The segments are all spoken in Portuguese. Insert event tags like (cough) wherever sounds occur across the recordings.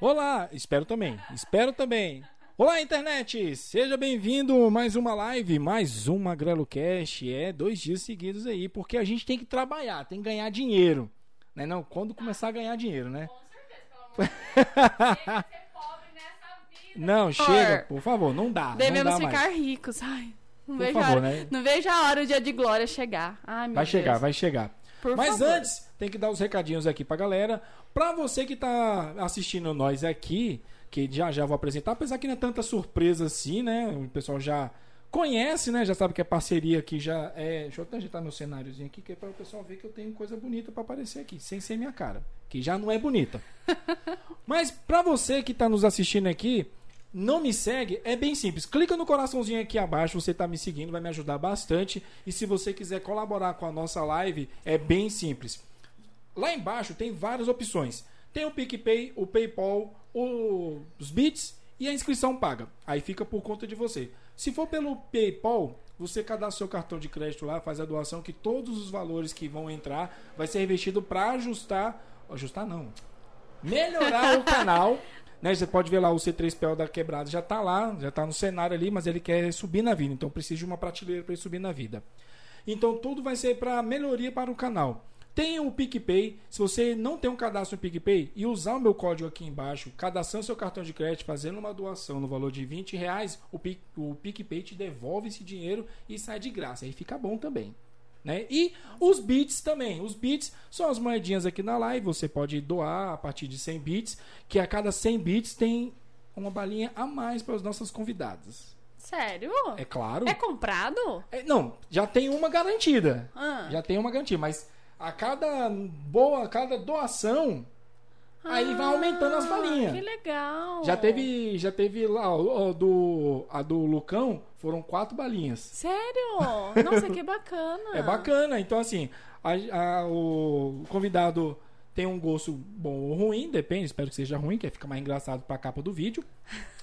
Olá, espero também. Espero também. Olá, internet! Seja bem-vindo mais uma live, mais uma Grelo Cash. É dois dias seguidos aí, porque a gente tem que trabalhar, tem que ganhar dinheiro. Né? Não, quando começar a ganhar dinheiro, né? Com certeza, pelo amor de Deus. Tem que ser pobre nessa vida. Não, chega, por favor, não dá. Devemos não dá ficar mais. ricos. Ai, não Por vejo, favor, a hora, né? não vejo a hora o dia de glória chegar. Ai, meu Vai chegar, Deus. vai chegar. Por Mas favor. antes, tem que dar os recadinhos aqui pra galera. Pra você que tá assistindo nós aqui, que já já vou apresentar, apesar que não é tanta surpresa assim, né? O pessoal já conhece, né? Já sabe que a parceria aqui já é. Deixa eu até ajeitar meu cenáriozinho aqui, que é para o pessoal ver que eu tenho coisa bonita pra aparecer aqui, sem ser minha cara, que já não é bonita. (laughs) Mas pra você que tá nos assistindo aqui, não me segue, é bem simples. Clica no coraçãozinho aqui abaixo, você tá me seguindo, vai me ajudar bastante. E se você quiser colaborar com a nossa live, é bem simples. Lá embaixo tem várias opções. Tem o PicPay, o PayPal, o- os bits e a inscrição paga. Aí fica por conta de você. Se for pelo PayPal, você cadastra seu cartão de crédito lá, faz a doação que todos os valores que vão entrar vai ser revestido para ajustar, ajustar não, melhorar o canal. (laughs) Né, você pode ver lá o C3PL da quebrada já tá lá, já tá no cenário ali, mas ele quer subir na vida, então precisa de uma prateleira para ele subir na vida. Então tudo vai ser para melhoria para o canal. Tem o PicPay. Se você não tem um cadastro no PicPay e usar o meu código aqui embaixo, cadastrando seu cartão de crédito, fazendo uma doação no valor de 20 reais, o, Pic, o PicPay te devolve esse dinheiro e sai de graça. Aí fica bom também. Né? E os bits também. Os bits são as moedinhas aqui na live. Você pode doar a partir de 100 bits, que a cada 100 bits tem uma balinha a mais para os nossos convidados. Sério? É claro. É comprado? É, não, já tem uma garantida. Ah. Já tem uma garantia, mas a cada boa, a cada doação, aí vai aumentando as Ah, balinhas. Que legal. Já teve, já teve lá do a do Lucão, foram quatro balinhas. Sério? (laughs) Nossa, que bacana. É bacana. Então assim, a- a- o convidado tem um gosto bom ou ruim, depende, espero que seja ruim, que fica mais engraçado pra capa do vídeo.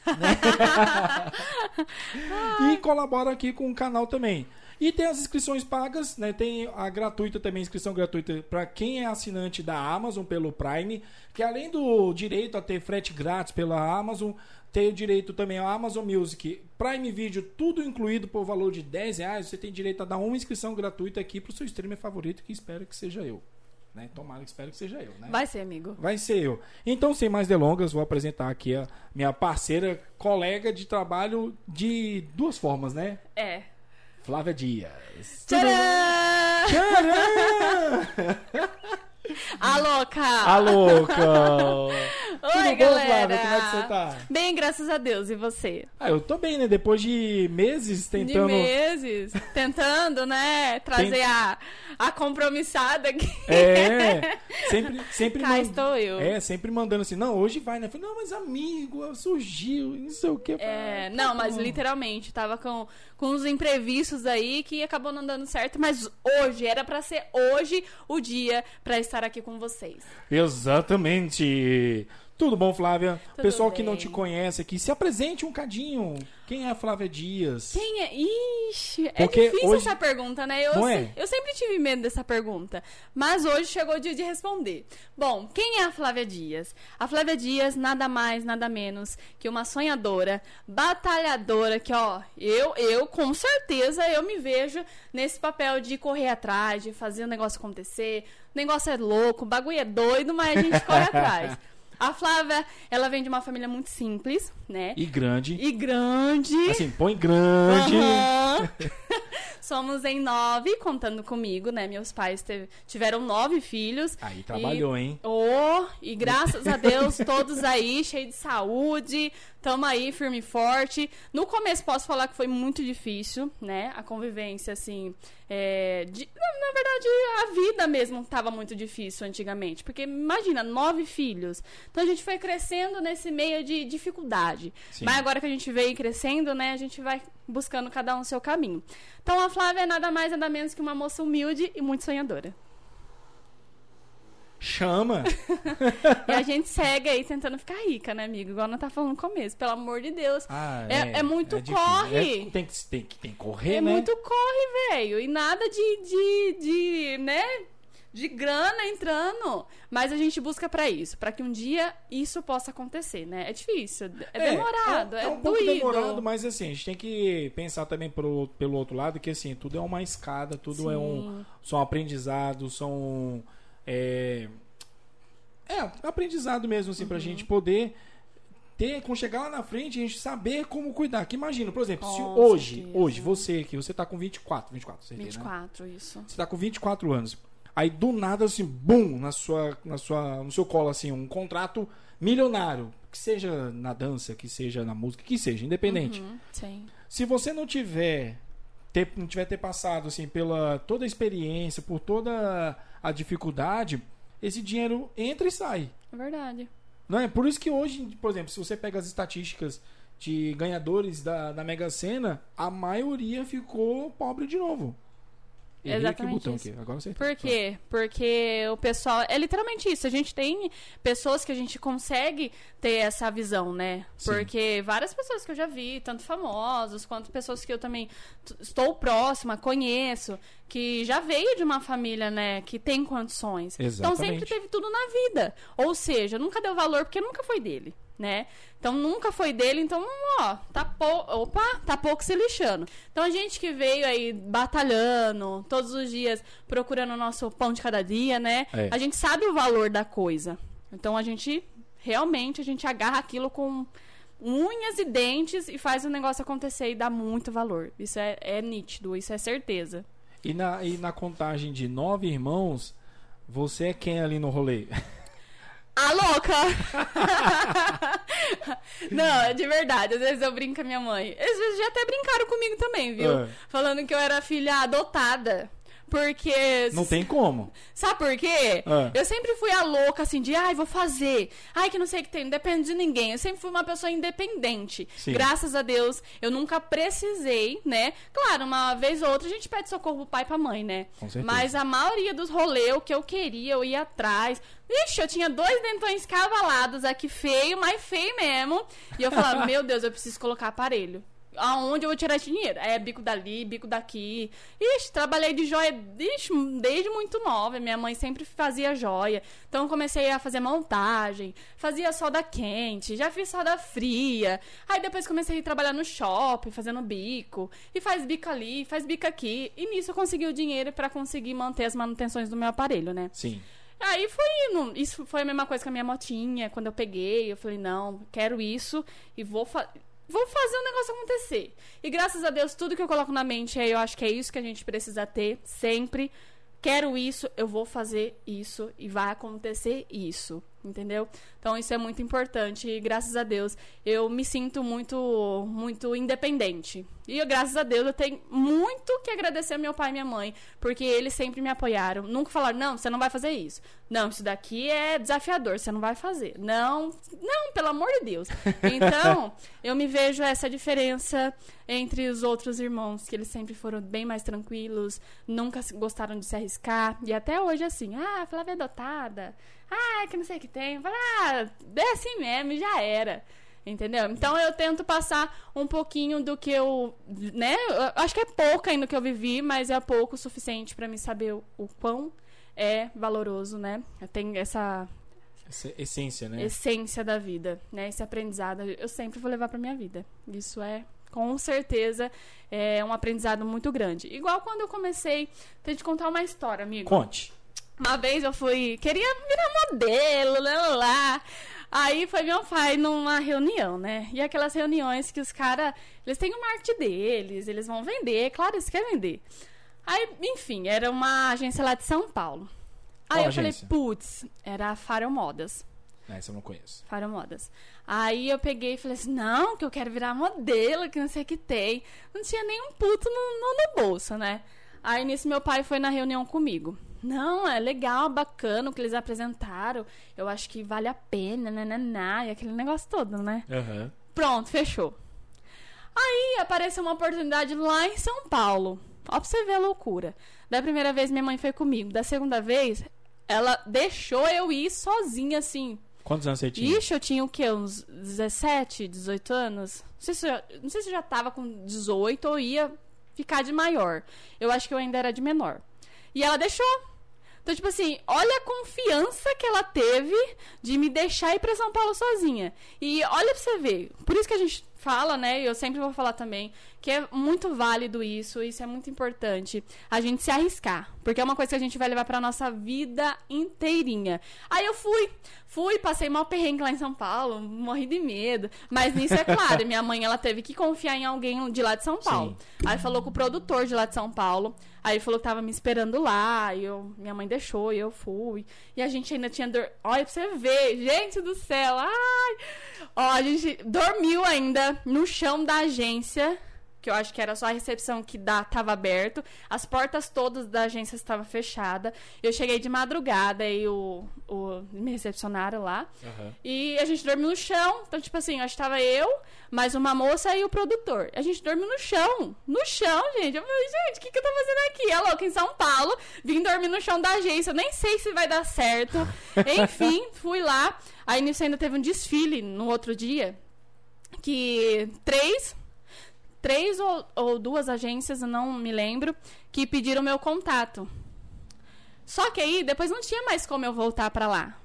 né? (laughs) (laughs) e colabora aqui com o canal também. E tem as inscrições pagas, né? Tem a gratuita também, inscrição gratuita para quem é assinante da Amazon pelo Prime, que além do direito a ter frete grátis pela Amazon, tem o direito também ao Amazon Music, Prime Video, tudo incluído por valor de 10 reais. Você tem direito a dar uma inscrição gratuita aqui pro seu streamer favorito, que espero que seja eu. Né? Tomara que espero que seja eu, né? Vai ser, amigo. Vai ser eu. Então, sem mais delongas, vou apresentar aqui a minha parceira, colega de trabalho de duas formas, né? É. Flávia Dias. Tcharam! Tcharam! (laughs) A louca! A louca! Oi, Tudo bom, galera! Flávia? Como é que você tá? Bem, graças a Deus. E você? Ah, eu tô bem, né? Depois de meses tentando. De meses. (laughs) Tentando, né? Trazer Tem- a, a compromissada aqui. É, (laughs) sempre, sempre Cá mand- estou eu. É, sempre mandando assim, não, hoje vai, né? Falei, não, mas amigo, surgiu, não sei o que. É, Ah, tá não, mas bom. literalmente, tava com, com uns imprevistos aí que acabou não dando certo, mas hoje, era pra ser hoje o dia pra estar aqui com vocês. Exatamente. Tudo bom, Flávia? Tudo Pessoal que não bem. te conhece aqui, se apresente um cadinho. Quem é a Flávia Dias? Quem é? Ixi, é Porque difícil hoje- essa pergunta, né? Eu, se- é? eu sempre tive medo dessa pergunta, mas hoje chegou o dia de responder. Bom, quem é a Flávia Dias? A Flávia Dias, nada mais, nada menos que uma sonhadora, batalhadora, que ó, eu, eu com certeza eu me vejo nesse papel de correr atrás, de fazer o negócio acontecer. O negócio é louco, o bagulho é doido, mas a gente corre atrás. A Flávia, ela vem de uma família muito simples, né? E grande. E grande. Assim, põe grande. Aham. (laughs) Somos em nove, contando comigo, né? Meus pais teve- tiveram nove filhos. Aí trabalhou, hein? Oh, e graças a Deus, todos aí, cheios de saúde, tamo aí, firme e forte. No começo, posso falar que foi muito difícil, né? A convivência, assim, é, de- na, verdade, a vida mesmo tava muito difícil antigamente. Porque, imagina, nove filhos. Então, a gente foi crescendo nesse meio de dificuldade. Sim. Mas agora que a gente veio crescendo, né? A gente vai buscando cada um o seu caminho. Então, a Flávia é nada mais, nada menos que uma moça humilde e muito sonhadora. Chama. (laughs) E a gente segue aí tentando ficar rica, né, amigo? Igual nós tá falando no começo, pelo amor de Deus. Ah, É- é muito difícil. corre. É, tem, que, tem, que, tem que correr, é né? muito corre, velho. E nada de, de, de, né? de grana entrando. Mas a gente busca pra isso, pra que um dia isso possa acontecer, né? É difícil, é, demorado, é, é, é um doído. demorado, mas assim, a gente tem que pensar também pro, pelo outro lado que assim, tudo é uma escada, tudo é um Sim. são aprendizados, são é, é aprendizado mesmo assim pra Uhum. gente poder ter, quando chegar lá na frente, a gente saber como cuidar. Que imagina, por exemplo, se Com hoje, certeza. hoje você que você tá com 24, 24, você 24, isso. Você tá com 24 anos. Aí do nada assim, bum, na sua na sua no seu colo assim, um contrato milionário, que seja na dança, que seja na música, que seja, independente. Uhum, sim. Se você não tiver ter, não tiver ter passado assim pela toda a experiência, por toda a dificuldade, esse dinheiro entra e sai. É verdade. Não é? Por isso que hoje, por exemplo, se você pega as estatísticas de ganhadores da, da Mega Sena, a maioria ficou pobre de novo. Errei Exatamente botão isso. aqui. Agora acertei. Por quê? Porque o pessoal. É literalmente isso. A gente tem pessoas que a gente consegue ter essa visão, né? Sim. Porque várias pessoas que eu já vi, tanto famosos quanto pessoas que eu também estou próxima, conheço, que já veio de uma família, né, que tem condições. Então Exatamente. sempre teve tudo na vida. Ou seja, nunca deu valor porque nunca foi dele, né? Então nunca foi dele, então, ó, tá pou... opa, tá pouco se lixando. Então a gente que veio aí batalhando todos os dias, procurando o nosso pão de cada dia, né? É. A gente sabe o valor da coisa. Então a gente realmente a gente agarra aquilo com unhas e dentes e faz o negócio acontecer e dá muito valor. Isso é, é nítido, isso é certeza. E na, e na contagem de nove irmãos, você é quem ali no rolê? (laughs) A louca! (laughs) Não, de verdade. Às vezes eu brinco com a minha mãe. Às vezes já até brincaram comigo também, viu? É. Falando que eu era filha adotada. Porque. Não tem como. Sabe por quê? É. Eu sempre fui a louca, assim, de ai, vou fazer. Ai, que não sei o que tem, não depende de ninguém. Eu sempre fui uma pessoa independente. Sim. Graças a Deus, eu nunca precisei, né? Claro, uma vez ou outra a gente pede socorro pro pai e pra mãe, né? Com certeza. Mas a maioria dos rolês, o que eu queria, eu ia atrás. Ixi, eu tinha dois dentões cavalados aqui, feio, mas feio mesmo. E eu falava, (laughs) meu Deus, eu preciso colocar aparelho. Aonde eu vou tirar esse dinheiro? É bico dali, bico daqui. Ixi, trabalhei de joia ixi, desde muito nova. Minha mãe sempre fazia joia. Então eu comecei a fazer montagem, fazia solda quente, já fiz solda fria. Aí depois comecei a trabalhar no shopping, fazendo bico. E faz bico ali, faz bico aqui. E nisso eu consegui o dinheiro pra conseguir manter as manutenções do meu aparelho, né? Sim. Aí foi indo. Isso foi a mesma coisa com a minha motinha. Quando eu peguei, eu falei, não, quero isso e vou, fa vou fazer o negócio acontecer. E graças a Deus, tudo que eu coloco na mente é, eu acho que é isso que a gente precisa ter sempre. Quero isso, eu vou fazer isso e vai acontecer isso. Entendeu? Então isso é muito importante e graças a Deus eu me sinto muito muito independente. E graças a Deus eu tenho muito que agradecer ao meu pai e minha mãe, porque eles sempre me apoiaram. Nunca falaram: "Não, você não vai fazer isso". Não, isso daqui é desafiador, você não vai fazer. Não, não, pelo amor de Deus. (laughs) Então, eu me vejo essa diferença entre os outros irmãos, que eles sempre foram bem mais tranquilos, nunca gostaram de se arriscar, e até hoje assim: "Ah, Flávia é adotada". Ah, que não sei o que tem. Fala, ah, é assim mesmo, já era. Entendeu? Então eu tento passar um pouquinho do que eu, né? Eu acho que é pouco ainda que eu vivi, mas é pouco o suficiente pra mim saber o, o quão é valoroso, né? Tem essa Essa essência, né? essência da vida, né? Esse aprendizado eu sempre vou levar pra minha vida. Isso é com certeza é um aprendizado muito grande. Igual quando eu comecei, tem de contar uma história, amigo. Conte. Uma vez eu fui. Queria virar modelo, lá, lá, lá. Aí foi meu pai numa reunião, né? E aquelas reuniões que os caras. Eles têm uma arte deles, eles vão vender, claro, eles querem vender. Aí, enfim, era uma agência lá de São Paulo. Aí Qual eu falei, agência? putz, era a Farol Modas. Essa eu não conheço. Farol Modas. Aí eu peguei e falei assim, não, que eu quero virar modelo, que não sei o que tem. Não tinha nenhum puto no, no, no bolso, né? Aí nisso meu pai foi na reunião comigo. Não, é legal, bacana o que eles apresentaram. Eu acho que vale a pena, nananá, e aquele negócio todo, né? Aham. Pronto, fechou. Aí apareceu uma oportunidade lá em São Paulo. Ó pra você ver a loucura. Da primeira vez minha mãe foi comigo. Da segunda vez, ela deixou eu ir sozinha, assim, Quantos anos você tinha? Ixi, eu tinha o quê? Uns 17, 18 anos? Não sei se eu, não sei se eu já tava com 18 ou ia ficar de maior. Eu acho que eu ainda era de menor. E ela deixou. Então, tipo assim, olha a confiança que ela teve de me deixar ir pra São Paulo sozinha. E olha pra você ver. Por isso que a gente fala, né? E eu sempre vou falar também que é muito válido isso, isso é muito importante. A gente se arriscar, porque é uma coisa que a gente vai levar pra nossa vida inteirinha. Aí eu fui, fui, passei mal perrengue lá em São Paulo, morri de medo. Mas nisso é claro, (laughs) minha mãe ela teve que confiar em alguém de lá de São Paulo. Sim. Aí falou com o produtor de lá de São Paulo. Aí ele falou que tava me esperando lá, e eu, minha mãe deixou, e eu fui. E a gente ainda tinha dor... Olha pra você ver, gente do céu, ai! Ó, a gente dormiu ainda no chão da agência que eu acho que era só a recepção que dá, tava aberto, as portas todas da agência estavam fechadas. Eu cheguei de madrugada e o, o me recepcionaram lá. Uhum. E a gente dormiu no chão. Então, tipo assim, acho que tava eu, mais uma moça e o produtor. A gente dormiu no chão. No chão, gente. Eu falei, gente, o que, que eu tô fazendo aqui? É louco, em São Paulo. Vim dormir no chão da agência. Eu nem sei se vai dar certo. (laughs) Enfim, fui lá. Aí nisso ainda teve um desfile no outro dia. Que três três ou, ou duas agências, não me lembro, que pediram meu contato. Só que aí depois não tinha mais como eu voltar para lá.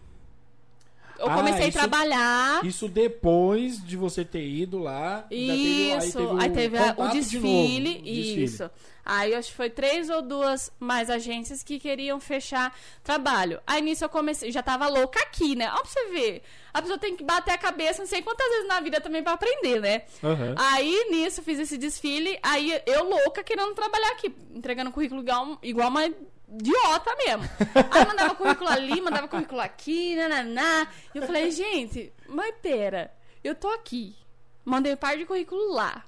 Eu ah, comecei isso, a trabalhar. Isso depois de você ter ido lá. Isso. Teve, aí teve, aí teve o, o desfile, de desfile. Isso. Aí acho que foi três ou duas mais agências que queriam fechar trabalho. Aí nisso eu comecei, já tava louca aqui, né? Ó, pra você ver. A pessoa tem que bater a cabeça, não sei quantas vezes na vida também para aprender, né? Uhum. Aí nisso fiz esse desfile, aí eu louca querendo trabalhar aqui, entregando currículo igual, igual uma idiota mesmo. (laughs) Aí mandava currículo ali, mandava currículo aqui, nananá. E eu falei, gente, mas pera, eu tô aqui. Mandei um par de currículo lá.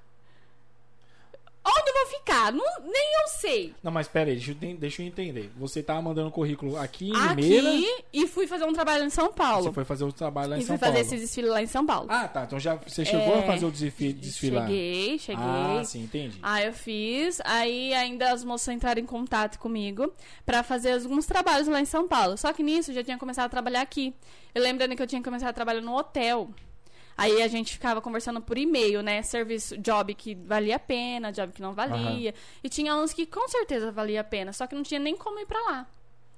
Onde eu vou ficar? Não, nem eu sei. Não, mas pera aí, deixa eu, deixa eu entender. Você tava mandando currículo aqui em Limeira... Aqui e fui fazer um trabalho em São Paulo. Você foi fazer o trabalho lá em e São Paulo. E fui fazer esse desfile lá em São Paulo. Ah, tá. Então já você chegou é... a fazer o desfile, desfile lá? Cheguei, cheguei. Ah, sim, entendi. Aí eu fiz. Aí ainda as moças entraram em contato comigo pra fazer alguns trabalhos lá em São Paulo. Só que nisso eu já tinha começado a trabalhar aqui. Eu lembrando que eu tinha começado a trabalhar no hotel. Aí a gente ficava conversando por e-mail, né? Serviço, job que valia a pena, job que não valia. Uhum. E tinha uns que com certeza valia a pena, só que não tinha nem como ir pra lá.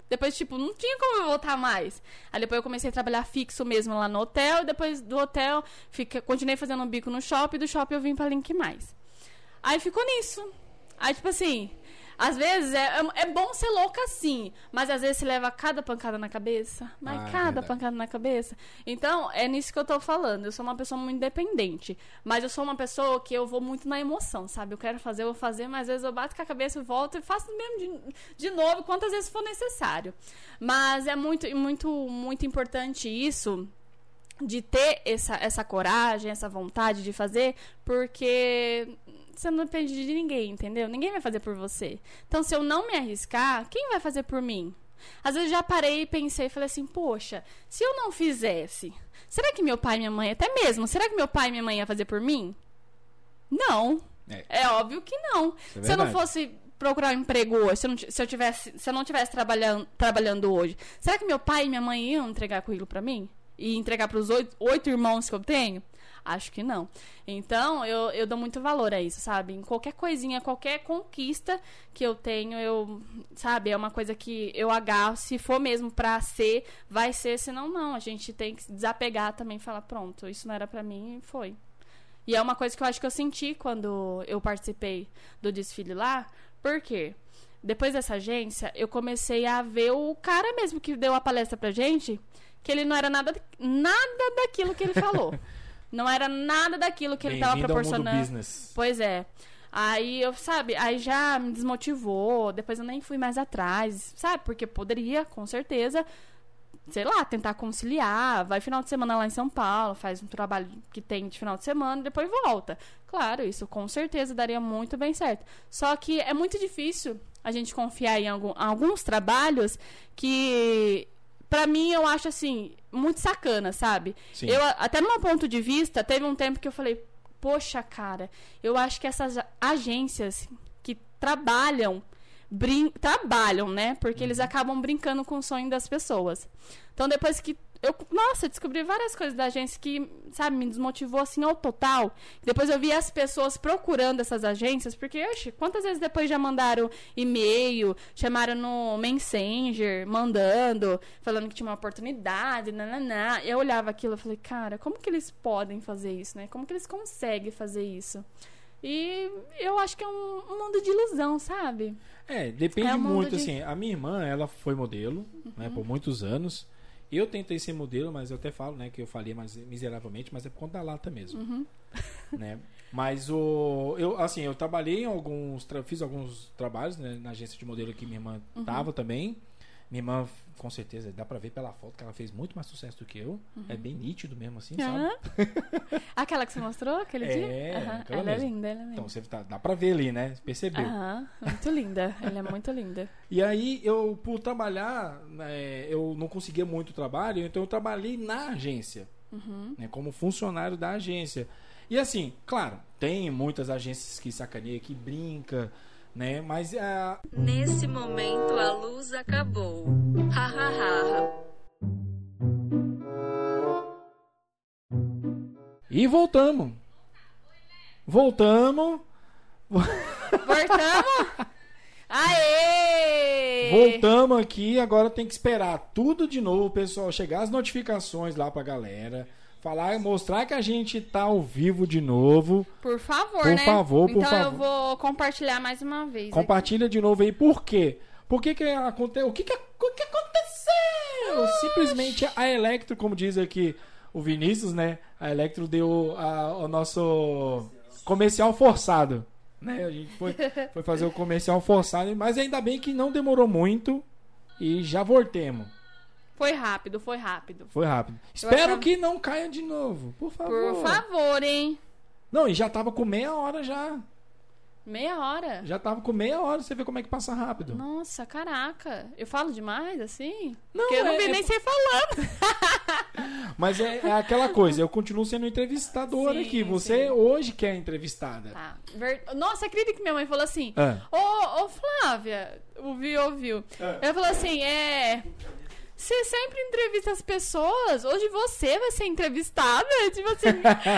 Depois, tipo, não tinha como eu voltar mais. Aí depois eu comecei a trabalhar fixo mesmo lá no hotel. E depois do hotel, fica, continuei fazendo um bico no shopping. E do shopping eu vim pra Link Mais. Aí ficou nisso. Aí, tipo assim, às vezes é, é, é bom ser louca assim, mas às vezes você leva cada pancada na cabeça. Mas ah, é cada é pancada na cabeça. Então, é nisso que eu tô falando. Eu sou uma pessoa muito independente. Mas eu sou uma pessoa que eu vou muito na emoção, sabe? Eu quero fazer, eu vou fazer, mas às vezes eu bato com a cabeça e volto e faço mesmo de, de novo, quantas vezes for necessário. Mas é muito, muito, muito importante isso de ter essa, essa coragem, essa vontade de fazer, porque você não depende de ninguém, entendeu? Ninguém vai fazer por você. Então, se eu não me arriscar, quem vai fazer por mim? Às vezes já parei e pensei e falei assim, poxa, se eu não fizesse, será que meu pai e minha mãe, até mesmo, será que meu pai e minha mãe iam fazer por mim? Não. É, é óbvio que não. É se eu não fosse procurar um emprego hoje, se eu, não, se eu, tivesse, se eu não tivesse trabalhando, trabalhando hoje, será que meu pai e minha mãe iam entregar currículo para mim? E entregar para os oito, oito irmãos que eu tenho? Acho que não. Então, eu, eu dou muito valor a isso, sabe? Em qualquer coisinha, qualquer conquista que eu tenho, eu, sabe, é uma coisa que eu agarro. Se for mesmo pra ser, vai ser, senão não. A gente tem que se desapegar também e falar, pronto, isso não era pra mim e foi. E é uma coisa que eu acho que eu senti quando eu participei do desfile lá. Por quê? Depois dessa agência, eu comecei a ver o cara mesmo que deu a palestra pra gente, que ele não era nada, nada daquilo que ele falou. (laughs) Não era nada daquilo que ele estava proporcionando. Ao mundo Pois é. Aí eu, sabe, aí já me desmotivou, depois eu nem fui mais atrás, sabe? Porque poderia, com certeza, sei lá, tentar conciliar, vai final de semana lá em São Paulo, faz um trabalho que tem de final de semana e depois volta. Claro, isso com certeza daria muito bem certo. Só que é muito difícil a gente confiar em algum, alguns trabalhos que para mim, eu acho assim, muito sacana, sabe? Sim. Eu, até no meu ponto de vista, teve um tempo que eu falei, poxa, cara, eu acho que essas agências que trabalham, brin trabalham, né? Porque uhum. eles acabam brincando com o sonho das pessoas. Então, depois que eu, nossa, descobri várias coisas da agência que, sabe, me desmotivou assim ao total. Depois eu vi as pessoas procurando essas agências, porque, oxe, quantas vezes depois já mandaram e-mail, chamaram no Messenger, mandando, falando que tinha uma oportunidade, nananá. Eu olhava aquilo e falei, cara, como que eles podem fazer isso, né? Como que eles conseguem fazer isso? E eu acho que é um, um mundo de ilusão, sabe? É, depende É um muito, de- assim. A minha irmã, ela foi modelo, né, Uhum. por muitos anos. Eu tentei ser modelo, mas eu até falo, né, que eu falei mais miseravelmente, mas é por conta da lata mesmo, Uhum. (laughs) né? Mas o eu assim, eu trabalhei em alguns, fiz alguns trabalhos, né, na agência de modelo que minha irmã Uhum. tava também. Minha irmã, com certeza, dá pra ver pela foto que ela fez muito mais sucesso do que eu. É bem nítido mesmo assim, sabe? Aham. (laughs) Aquela que você mostrou aquele É, dia? Aquela Ela é linda, ela é linda. Então você tá, dá pra ver ali, né? Percebeu? Aham, muito linda. Ela é muito linda. E aí, eu, por trabalhar, né, eu não conseguia muito trabalho, então eu trabalhei na agência, Uhum. né, como funcionário da agência. E assim, claro, tem muitas agências que sacaneia, que brinca, né? Mas ah, Nesse momento a luz acabou. Ha ha ha. E voltamos. Voltamos. Voltamos? Aê! Voltamos aqui, agora tem que esperar tudo de novo, pessoal. Chegar as notificações lá pra galera. Falar, mostrar que a gente tá ao vivo de novo. Por favor, Por né? favor, por então eu favor. vou compartilhar mais uma vez. Compartilha de novo aí. Por quê? Por que que aconteceu? O que que, o que aconteceu? Simplesmente a Electro, como diz aqui o Vinícius, né? A Electro deu a- o nosso comercial forçado. Né? A gente foi, foi fazer o comercial forçado, mas ainda bem que não demorou muito e já voltemos. Foi rápido, foi rápido. Foi rápido. Espero achava- que não caia de novo, por favor. Por favor, hein? Não, e já tava com meia hora já. Meia hora. Já tava com meia hora, você vê como é que passa rápido. Nossa, caraca. Eu falo demais, assim? Não, Porque eu não é- vi é- nem você falando. (laughs) Mas é, é aquela coisa, eu continuo sendo entrevistadora Sim, aqui. Você sim. hoje que é entrevistada. Tá. Ver- Nossa, acredita que minha mãe falou assim: Ah. Ô, ô Flávia, ouviu, ouviu. Ah. Ela falou assim: é. Você sempre entrevista as pessoas, hoje você vai ser entrevistada. (laughs) Tipo assim,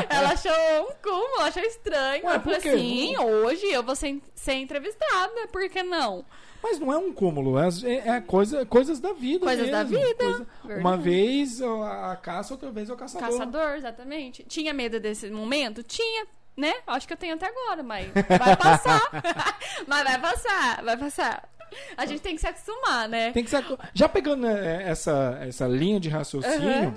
ela achou um cúmulo, achou estranho. Ué, eu falei assim: hoje eu vou ser, ser entrevistada, por que não? Mas não é um cúmulo, é, é- é coisa, coisas da vida. Coisas da mesmo. vida, Coisa- uma vez a a caça, outra vez o caçador. Caçador, exatamente. Tinha medo desse momento? Tinha, né? Acho que eu tenho até agora, mas vai passar. (laughs) mas vai passar, vai passar. A gente tem que se acostumar, né? Tem que ser, já pegando né, essa, essa linha de raciocínio, Aham.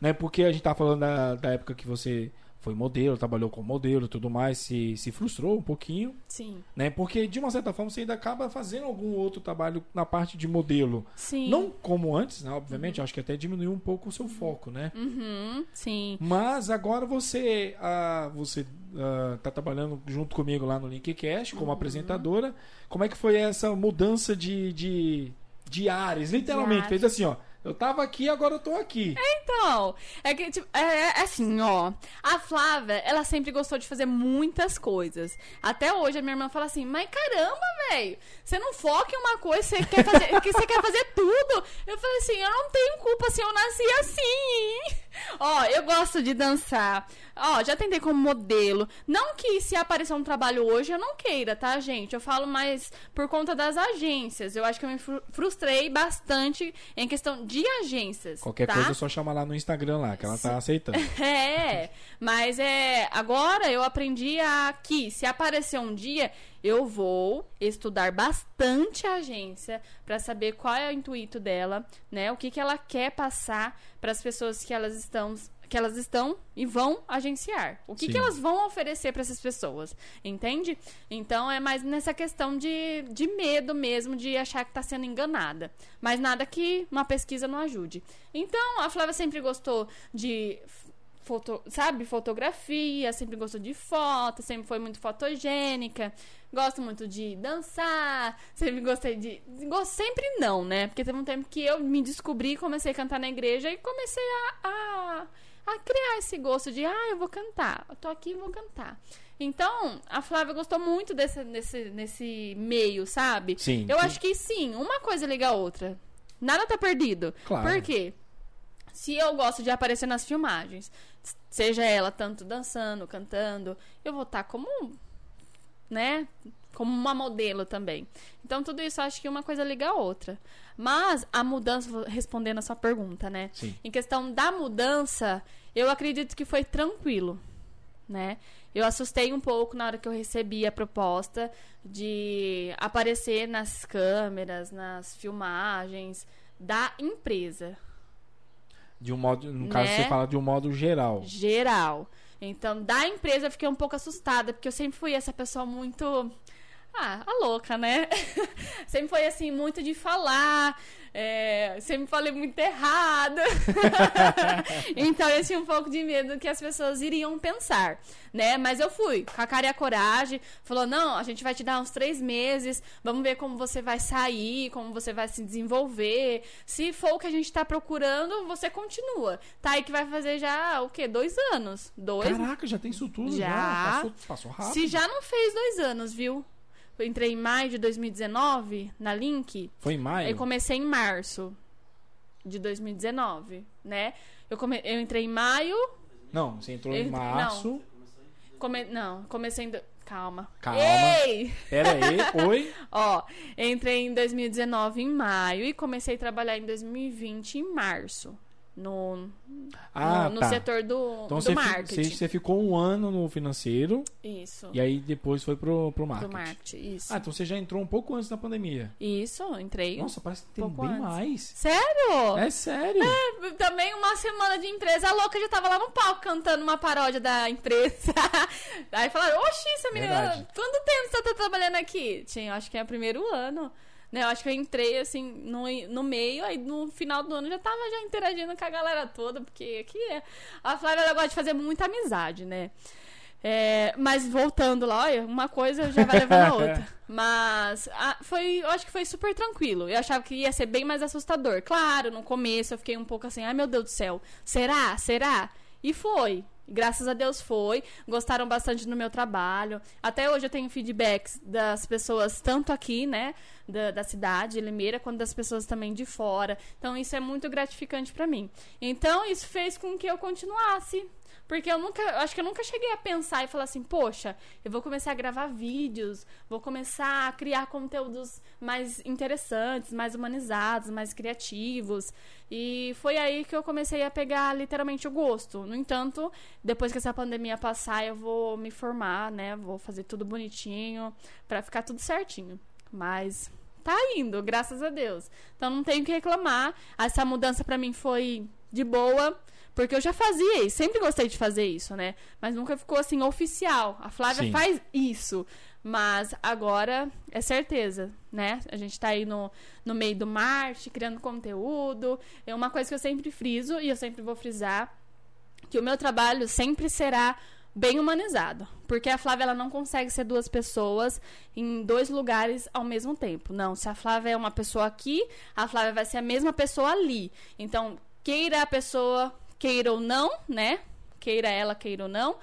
né? Porque a gente tá falando da, da época que você foi modelo, trabalhou como modelo tudo mais, se, se frustrou um pouquinho, Sim, né? Porque de uma certa forma você ainda acaba fazendo algum outro trabalho na parte de modelo. sim. Não como antes, né? Obviamente, acho que até diminuiu um pouco o seu foco, né? Uhum, sim. Mas agora você ah, você ah, tá trabalhando junto comigo lá no Linkcast Uhum. como apresentadora. Como é que foi essa mudança de, de, de ares? Literalmente, De fez assim, ó. Eu tava aqui, agora eu tô aqui. Então, é que, tipo, é, é assim, ó. A Flávia, ela sempre gostou de fazer muitas coisas. Até hoje a minha irmã fala assim: Mas caramba, velho, você não foca em uma coisa, você quer fazer, (laughs) que você quer fazer tudo. Eu falei assim: Eu não tenho culpa se eu nasci assim. Ó, eu gosto de dançar. Ó, já tentei como modelo. Não que se aparecer um trabalho hoje eu não queira, tá, gente? Eu falo mais por conta das agências. Eu acho que eu me fru- frustrei bastante em questão de agências. Qualquer tá? coisa é só chamar lá no Instagram lá, que ela tá aceitando. (laughs) É, mas é. Agora eu aprendi a que se aparecer um dia, eu vou estudar bastante a agência pra saber qual é o intuito dela, né? O que, que ela quer passar para as pessoas que elas estão que elas estão e vão agenciar. O que, Sim. que elas vão oferecer para essas pessoas, entende? Então é mais nessa questão de, de medo mesmo, de achar que está sendo enganada. Mas nada que uma pesquisa não ajude. Então, a Flávia sempre gostou de foto, sabe, fotografia, sempre gostou de foto, sempre foi muito fotogênica. Gosto muito de dançar, sempre gostei de. Sempre não, né? Porque teve um tempo que eu me descobri, comecei a cantar na igreja e comecei a, a, a criar esse gosto de, ah, eu vou cantar, eu tô aqui e vou cantar. Então, a Flávia gostou muito desse, nesse, nesse meio, sabe? Sim. Eu acho que sim, uma coisa liga a outra. Nada tá perdido. Claro. Por quê? Se eu gosto de aparecer nas filmagens, seja ela tanto dançando, cantando, eu vou estar como, né, como uma modelo também. Então tudo isso acho que uma coisa liga a outra. Mas a mudança, respondendo a sua pergunta, né? Sim. Em questão da mudança, eu acredito que foi tranquilo, né? Eu assustei um pouco na hora que eu recebi a proposta de aparecer nas câmeras, nas filmagens da empresa, De um modo, no caso, Né? você fala de um modo geral. geral. Então, da empresa eu fiquei um pouco assustada, porque eu sempre fui essa pessoa muito. Ah, a louca, né? (laughs) sempre foi assim, muito de falar. É, sempre falei muito errado. (laughs) então eu tinha um pouco de medo do que as pessoas iriam pensar, né? Mas eu fui, com a cara e a coragem. Falou: não, a gente vai te dar uns três meses, vamos ver como você vai sair, como você vai se desenvolver. Se for o que a gente tá procurando, você continua. Tá aí que vai fazer já o quê? Dois anos. Dois? Caraca, já tem isso tudo? Já. Passou, passou rápido. Se já não fez dois anos, viu? Eu entrei em maio de 2019 na Link. Foi em maio? Eu comecei em março de 2019, né? Eu, come... eu entrei em maio. Não, você entrou Eu em março. Come... Não, comecei em. do- Calma. Calma. Ei! Pera aí, (laughs) oi? Ó, entrei em 2019 em maio e comecei a trabalhar em 2020 em março. No, Ah, no, no tá. setor do, Então do você, marketing. você, ficou um ano no financeiro Isso. e aí depois foi pro, pro marketing. Do marketing, isso. Ah, então você já entrou um pouco antes da pandemia. Isso, entrei. Nossa, parece que tem bem antes. mais. Sério? É sério? Também uma semana de empresa, a louca já tava lá no palco cantando uma paródia da empresa. (laughs) Aí falaram, oxi, essa menina, Verdade. quanto tempo você tá trabalhando aqui? Tinha, acho que é o primeiro ano. Né, eu acho que eu entrei assim no, no meio, aí no final do ano já tava já interagindo com a galera toda, porque aqui é. A Flávia ela gosta de fazer muita amizade, né? É, mas voltando lá, olha, uma coisa já vai levando a outra. (laughs) Mas ah, foi, eu acho que foi super tranquilo. Eu achava que ia ser bem mais assustador. Claro, no começo eu fiquei um pouco assim, ai meu Deus do céu, será? Será? E foi. Graças a Deus foi. Gostaram bastante do meu trabalho. Até hoje eu tenho feedbacks das pessoas, tanto aqui, né, da, da cidade, Limeira, quanto das pessoas também de fora. Então isso é muito gratificante pra mim. Então isso fez com que eu continuasse. Porque eu nunca, acho que eu nunca cheguei a pensar e falar assim, poxa, eu vou começar a gravar vídeos, vou começar a criar conteúdos mais interessantes, mais humanizados, mais criativos. E foi aí que eu comecei a pegar literalmente o gosto. No entanto, depois que essa pandemia passar, eu vou me formar, né? Vou fazer tudo bonitinho pra ficar tudo certinho. Mas tá indo, graças a Deus. Então não tenho que reclamar. Essa mudança pra mim foi de boa. Porque eu já fazia isso, sempre gostei de fazer isso, né? Mas nunca ficou assim oficial. A Flávia Sim. faz isso. Mas agora é certeza, né? A gente tá aí no, no meio do marketing, criando conteúdo. É uma coisa que eu sempre friso e eu sempre vou frisar que o meu trabalho sempre será bem humanizado. Porque a Flávia ela não consegue ser duas pessoas em dois lugares ao mesmo tempo. Não, se a Flávia é uma pessoa aqui, a Flávia vai ser a mesma pessoa ali. Então, queira a pessoa, queira ou não, né? Queira ela, queira ou não,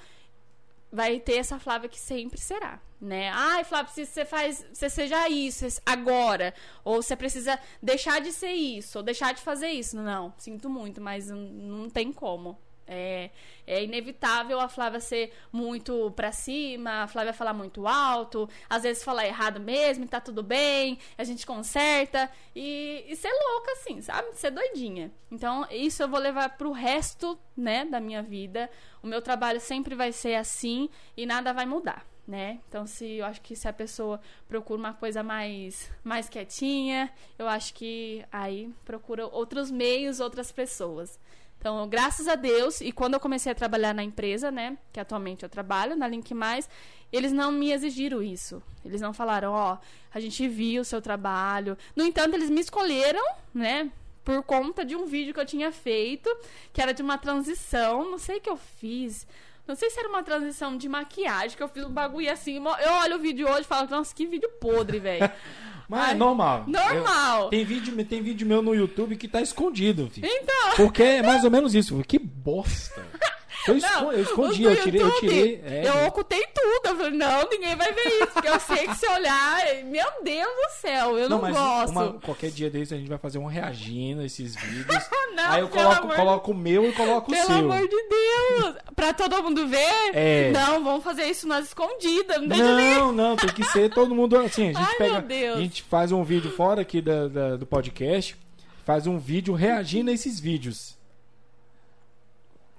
vai ter essa Flávia que sempre será, né? Ai, Flávia, se você faz, você seja isso agora, ou você precisa deixar de ser isso, ou deixar de fazer isso. Não, sinto muito, mas não, não tem como. É, é inevitável a Flávia ser muito pra cima, a Flávia falar muito alto, às vezes falar errado mesmo, tá tudo bem, a gente conserta e, e ser louca assim, sabe? Ser doidinha. Então, isso eu vou levar pro resto, né, da minha vida. O meu trabalho sempre vai ser assim e nada vai mudar. Né? Então, se eu acho que se a pessoa procura uma coisa mais mais quietinha, eu acho que aí procura outros meios, outras pessoas. Então, graças a Deus, e quando eu comecei a trabalhar na empresa, né, que atualmente eu trabalho, na Link Mais, eles não me exigiram isso. Eles não falaram, ó, a gente viu o seu trabalho. No entanto, eles me escolheram, né, por conta de um vídeo que eu tinha feito, que era de uma transição, não sei o que eu fiz. Não sei se era uma transição de maquiagem, que eu fiz um bagulho assim. Eu olho o vídeo hoje e falo, nossa, que vídeo podre, velho. (laughs) Mas é Ai, normal. normal. Eu- tem, vídeo, tem vídeo meu no YouTube que tá escondido, filho. Então. Porque é mais ou menos isso. Que bosta. (laughs) Eu, Não, escondi, eu tirei, eu tirei. é, eu ocultei tudo. Eu falei, não, ninguém vai ver isso. Porque eu sei que se olhar, meu Deus do céu, eu não, mas gosto. uma- qualquer dia desse a gente vai fazer um reagindo a esses vídeos. (laughs) não, Aí eu pelo coloco, amor- coloco o meu e coloco o Pelo seu. amor de Deus! Pra todo mundo ver? É. Não, vamos fazer isso nas escondidas. Não. Não, não, tem que ser todo mundo assim. A gente Ai, pega. A gente faz um vídeo fora aqui da, da- do podcast. Faz um vídeo reagindo a esses vídeos.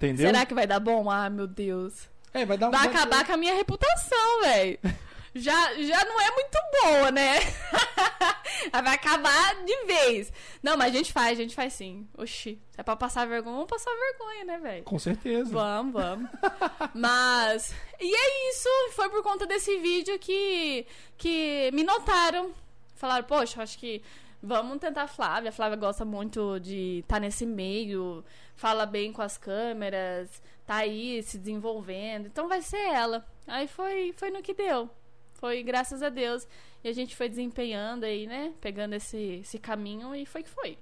Entendeu? Será que vai dar bom? Ah, meu Deus. É, vai dar um. Vai acabar com a minha reputação, velho. (laughs) Já, já não é muito boa, né? (laughs) vai acabar de vez. Não, mas a gente faz, a gente faz sim. Oxi, se é pra passar vergonha, vamos passar vergonha, né, velho? Com certeza. Vamos, vamos. (laughs) Mas. E é isso. Foi por conta desse vídeo que, que me notaram. Falaram, poxa, acho que vamos tentar a Flávia. A Flávia gosta muito de estar nesse meio, fala bem com as câmeras, tá aí se desenvolvendo. Então vai ser ela. Aí foi, foi no que deu. Foi graças a Deus. E a gente foi desempenhando aí, né? Pegando esse, esse caminho e foi que foi.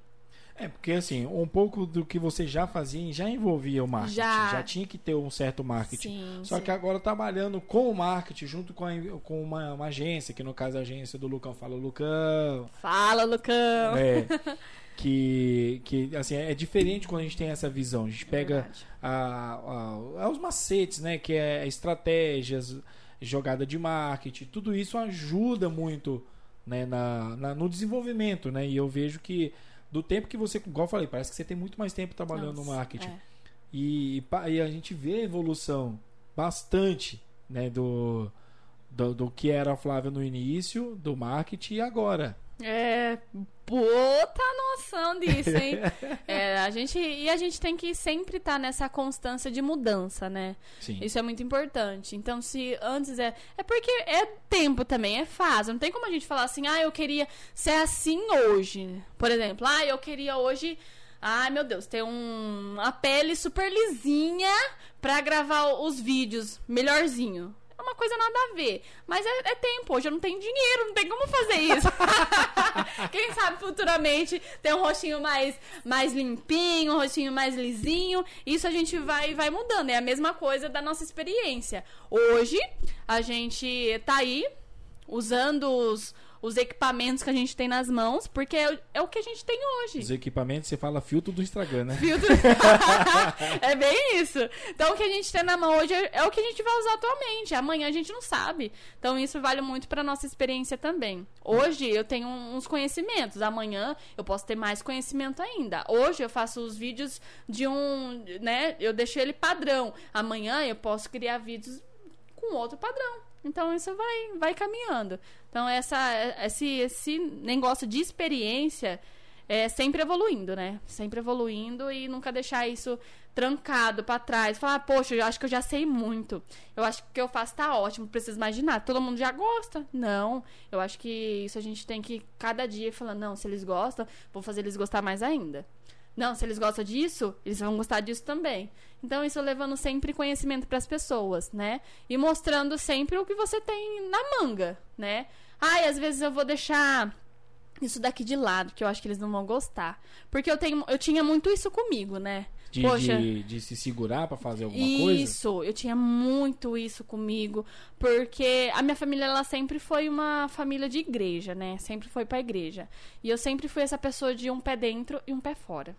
É, porque assim, um pouco do que você já fazia já envolvia o marketing. Já. tinha que ter um certo marketing. Sim, Só sim. que agora trabalhando com o marketing, junto com, a- com uma, uma agência, que no caso a agência do Lucão fala Lucão. Fala, Lucão. É, (laughs) que, que assim, é diferente quando a gente tem essa visão. A gente pega Verdade. a, a- os macetes, né? Que é estratégias, jogada de marketing, tudo isso ajuda muito né, na, na- no desenvolvimento, né? E eu vejo que do tempo que você, igual eu falei, parece que você tem muito mais tempo trabalhando no Nossa, marketing. é. E, e a gente vê a evolução bastante né, do, do, do que era a Flávia no início, do marketing e agora. É, puta noção disso, hein? (laughs) É, a gente, e a gente tem que sempre estar nessa constância de mudança, né? Sim. Isso é muito importante. Então, se antes é. É porque é tempo também, é fase. Não tem como a gente falar assim, ah, eu queria ser assim hoje. Por exemplo, ah, eu queria hoje. Ai, meu Deus, ter um, uma pele super lisinha pra gravar os vídeos melhorzinho. É uma coisa nada a ver. Mas é, é tempo. Hoje eu não tenho dinheiro, não tem como fazer isso. (laughs) Quem sabe futuramente ter um rostinho mais, mais limpinho, um rostinho mais lisinho. Isso a gente vai, vai mudando. É a mesma coisa da nossa experiência. Hoje, a gente tá aí usando os, os equipamentos que a gente tem nas mãos, porque é, o- é o que a gente tem hoje. Os equipamentos, você fala filtro do Instagram, né? Filtro. (laughs) é bem isso. Então, o que a gente tem na mão hoje é, é o que a gente vai usar atualmente. Amanhã a gente não sabe. Então, isso vale muito para nossa experiência também. Hoje eu tenho uns conhecimentos. Amanhã eu posso ter mais conhecimento ainda. Hoje eu faço os vídeos de um, né? Eu deixo ele padrão. Amanhã eu posso criar vídeos com outro padrão. Então isso vai, vai caminhando. Então essa, esse, esse negócio de experiência é sempre evoluindo, né? Sempre evoluindo e nunca deixar isso trancado pra trás. Falar, poxa, eu acho que eu já sei muito. Eu acho que o que eu faço tá ótimo, preciso nada. Todo mundo já gosta. Não. Eu acho que isso a gente tem que cada dia falar, não, se eles gostam, vou fazer eles gostar mais ainda. Não, se eles gostam disso, eles vão gostar disso também. Então, isso levando sempre conhecimento para as pessoas, né? E mostrando sempre o que você tem na manga, né? Ai, às vezes eu vou deixar isso daqui de lado, que eu acho que eles não vão gostar. Porque eu, tenho, eu tinha muito isso comigo, né? De, Poxa. de, de se segurar pra fazer alguma coisa. Isso, eu tinha muito isso comigo, porque a minha família ela sempre foi uma família de igreja, né? Sempre foi pra igreja. E eu sempre fui essa pessoa de um pé dentro e um pé fora.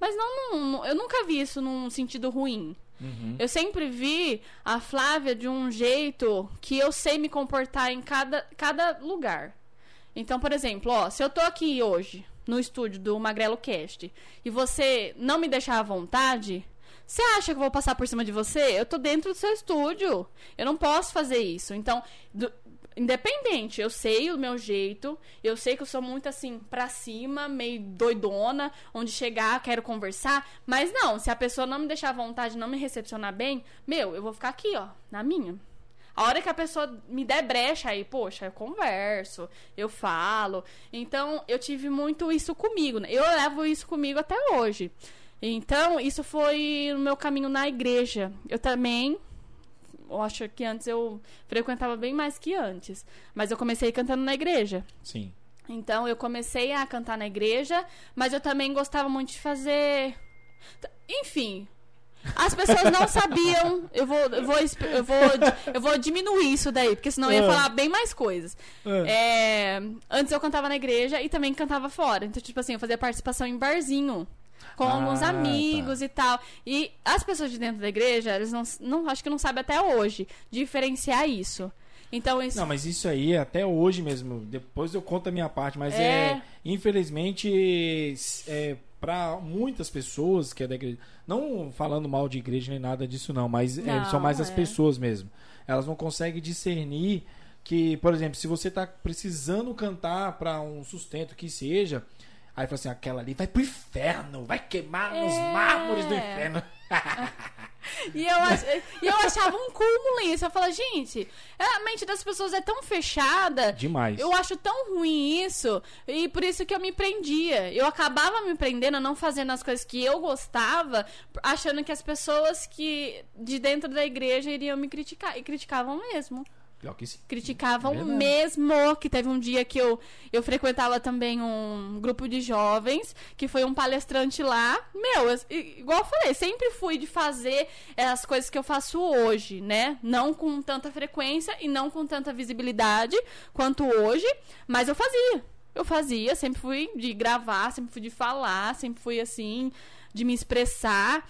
Mas não, não- eu nunca vi isso num sentido ruim. Uhum. Eu sempre vi a Flávia de um jeito que eu sei me comportar em cada, cada lugar. Então, por exemplo, ó, se eu tô aqui hoje no estúdio do Magrelo Cast e você não me deixar à vontade, você acha que eu vou passar por cima de você? Eu tô dentro do seu estúdio. Eu não posso fazer isso. Então, do- independente, eu sei o meu jeito, eu sei que eu sou muito assim pra cima, meio doidona, onde chegar, quero conversar, mas não, se a pessoa não me deixar à vontade, não me recepcionar bem, meu, eu vou ficar aqui, ó, na minha. A hora que a pessoa me der brecha aí, poxa, eu converso, eu falo. Então, eu tive muito isso comigo, né? Eu levo isso comigo até hoje. Então, isso foi no meu caminho na igreja. Eu também eu acho que antes eu frequentava bem mais que antes, mas eu comecei cantando na igreja. Sim. Então eu comecei a cantar na igreja, mas eu também gostava muito de fazer. Enfim. As pessoas não (laughs) sabiam. Eu vou, eu vou, eu vou, eu vou diminuir isso daí, porque senão eu ia Ah. falar bem mais coisas. É, antes eu cantava na igreja e também cantava fora. Então, tipo assim, eu fazia participação em barzinho. Com Ah, alguns tá. amigos e tal. E as pessoas de dentro da igreja, eles não, não acho que não sabem até hoje diferenciar isso. Então isso Não, mas isso aí até hoje mesmo. Depois eu conto a minha parte, mas é, É. infelizmente é para muitas pessoas que é da igreja, não falando mal de igreja nem nada disso não, mas é, Não, são mais as é. pessoas mesmo. Elas não conseguem discernir que, por exemplo, se você tá precisando cantar para um sustento que seja, aí fala assim, aquela ali vai pro inferno, vai queimar nos É. mármores do inferno. (laughs) E eu, ach- e eu achava um cúmulo isso. Eu falava, gente, a mente das pessoas é tão fechada. Demais. Eu acho tão ruim isso. E por isso que eu me prendia. Eu acabava me prendendo, não fazendo as coisas que eu gostava, achando que as pessoas que de dentro da igreja iriam me criticar. E criticavam mesmo. Pior que sim. Criticavam Verdade. mesmo. Que teve um dia que eu, eu frequentava também um grupo de jovens, que foi um palestrante lá. Meu, eu- igual eu falei, sempre fui de fazer as coisas que eu faço hoje, né? Não com tanta frequência e não com tanta visibilidade quanto hoje, mas eu fazia. Eu fazia, sempre fui de gravar, sempre fui de falar, sempre fui assim, de me expressar.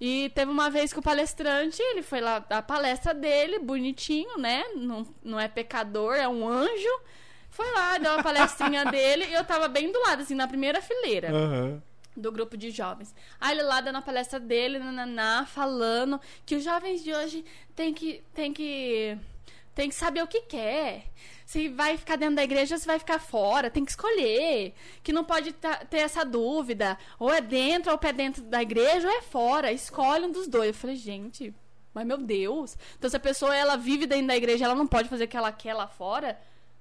E teve uma vez que o palestrante, ele foi lá dar a palestra dele, bonitinho, né? Não, não é pecador, é um anjo. Foi lá, deu a palestrinha (laughs) dele e eu tava bem do lado, assim, na primeira fileira Aham. do grupo de jovens. Aí ele lá dando a palestra dele, nananá, falando que os jovens de hoje tem que, tem que, tem que saber o que quer. Se vai ficar dentro da igreja, se vai ficar fora, tem que escolher. Que não pode ter essa dúvida. Ou é dentro ou é dentro da igreja ou é fora. Escolhe um dos dois. Eu falei, gente, mas meu Deus. Então se a pessoa ela vive dentro da igreja, ela não pode fazer o que ela quer lá fora,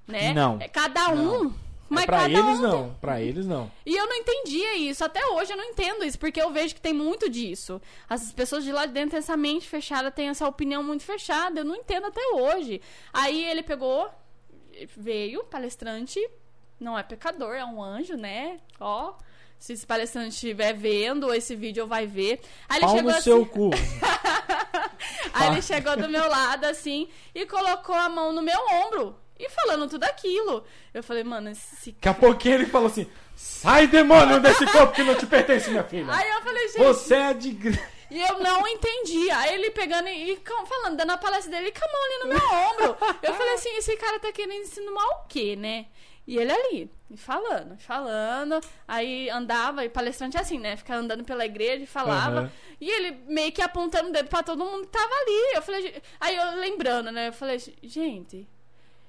né? Não. É cada um. Não. Mas pra cada eles um não, pra eles não. e eu não entendia isso. Até hoje eu não entendo isso, porque eu vejo que tem muito disso. As pessoas de lá de dentro têm essa mente fechada, têm essa opinião muito fechada. Eu não entendo até hoje. Aí ele pegou, veio, palestrante, não é pecador, é um anjo, né? Ó. Se esse palestrante estiver vendo esse vídeo, vai ver. Aí ele Pau chegou no assim, seu cu. (laughs) Aí ele chegou do meu lado, assim, e colocou a mão no meu ombro. E falando tudo aquilo. Eu falei, mano, esse Daqui a pouquinho ele falou assim: sai demônio desse corpo que não te pertence, minha filha. Aí eu falei, gente. Você é de. E eu não entendi. Aí ele pegando e, e falando, dando a palestra dele com a mão ali no meu ombro. Eu falei assim: esse cara tá querendo ensinar o quê, né? E ele ali, e falando, falando. Aí andava, e palestrante é assim, né? Fica andando pela igreja e falava. Aham. E ele meio que apontando o dedo pra todo mundo que tava ali. Eu falei, aí eu lembrando, né? Eu falei, gente,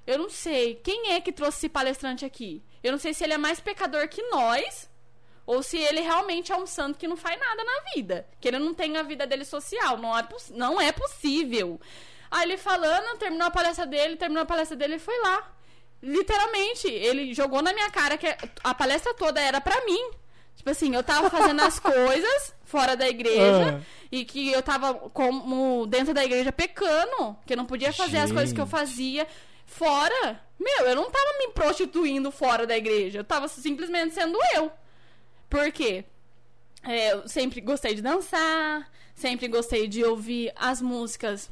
eu não sei quem é que trouxe esse palestrante aqui. Eu não sei se ele é mais pecador que nós. Ou se ele realmente é um santo que não faz nada na vida. Que ele não tem a vida dele social. Não é, não é possível. Aí ele falando, terminou a palestra dele, terminou a palestra dele e foi lá. Literalmente, ele jogou na minha cara que a palestra toda era pra mim. Tipo assim, eu tava fazendo as (laughs) coisas fora da igreja Ah. e que eu tava como dentro da igreja pecando, que eu não podia fazer as coisas que eu Gente. fazia fora. Meu, eu não tava me prostituindo fora da igreja, eu tava simplesmente sendo eu. Por quê? É, eu sempre gostei de dançar, sempre gostei de ouvir as músicas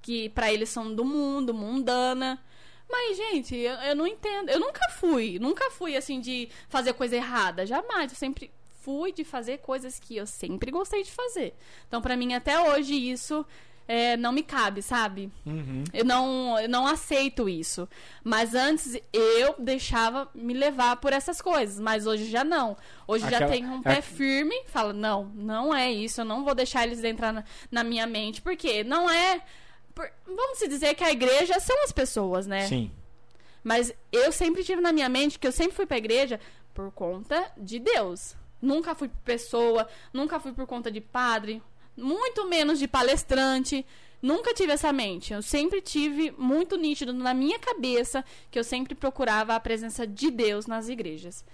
que pra eles são do mundo, mundana. Mas, gente, eu, eu não entendo. Eu nunca fui, nunca fui assim de fazer coisa errada, jamais. Eu sempre fui de fazer coisas que eu sempre gostei de fazer. Então, pra mim, até hoje, isso é, não me cabe, sabe? Uhum. Eu não, eu não aceito isso. Mas antes eu deixava me levar por essas coisas. Mas hoje já não. Hoje já Aquela- tenho um a- pé firme. Falo, não, não é isso. Eu não vou deixar eles entrar na, na minha mente. Porque não é. por- vamos se dizer que a igreja são as pessoas, né? Sim. Mas eu sempre tive na minha mente que eu sempre fui pra igreja por conta de Deus. Nunca fui por pessoa, nunca fui por conta de padre, muito menos de palestrante. Nunca tive essa mente. Eu sempre tive muito nítido na minha cabeça que eu sempre procurava a presença de Deus nas igrejas.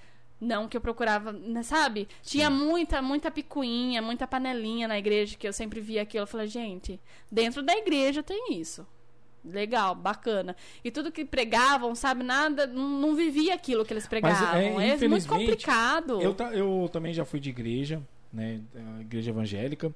Não que eu procurava, né, sabe? Tinha muita, muita picuinha, muita panelinha na igreja que eu sempre via aquilo. Eu falei, gente, dentro da igreja tem isso. Legal, bacana. E tudo que pregavam, sabe, nada, não, não vivia aquilo que eles pregavam. é, é, muito complicado. Eu, eu também já fui de igreja, né? Igreja evangélica.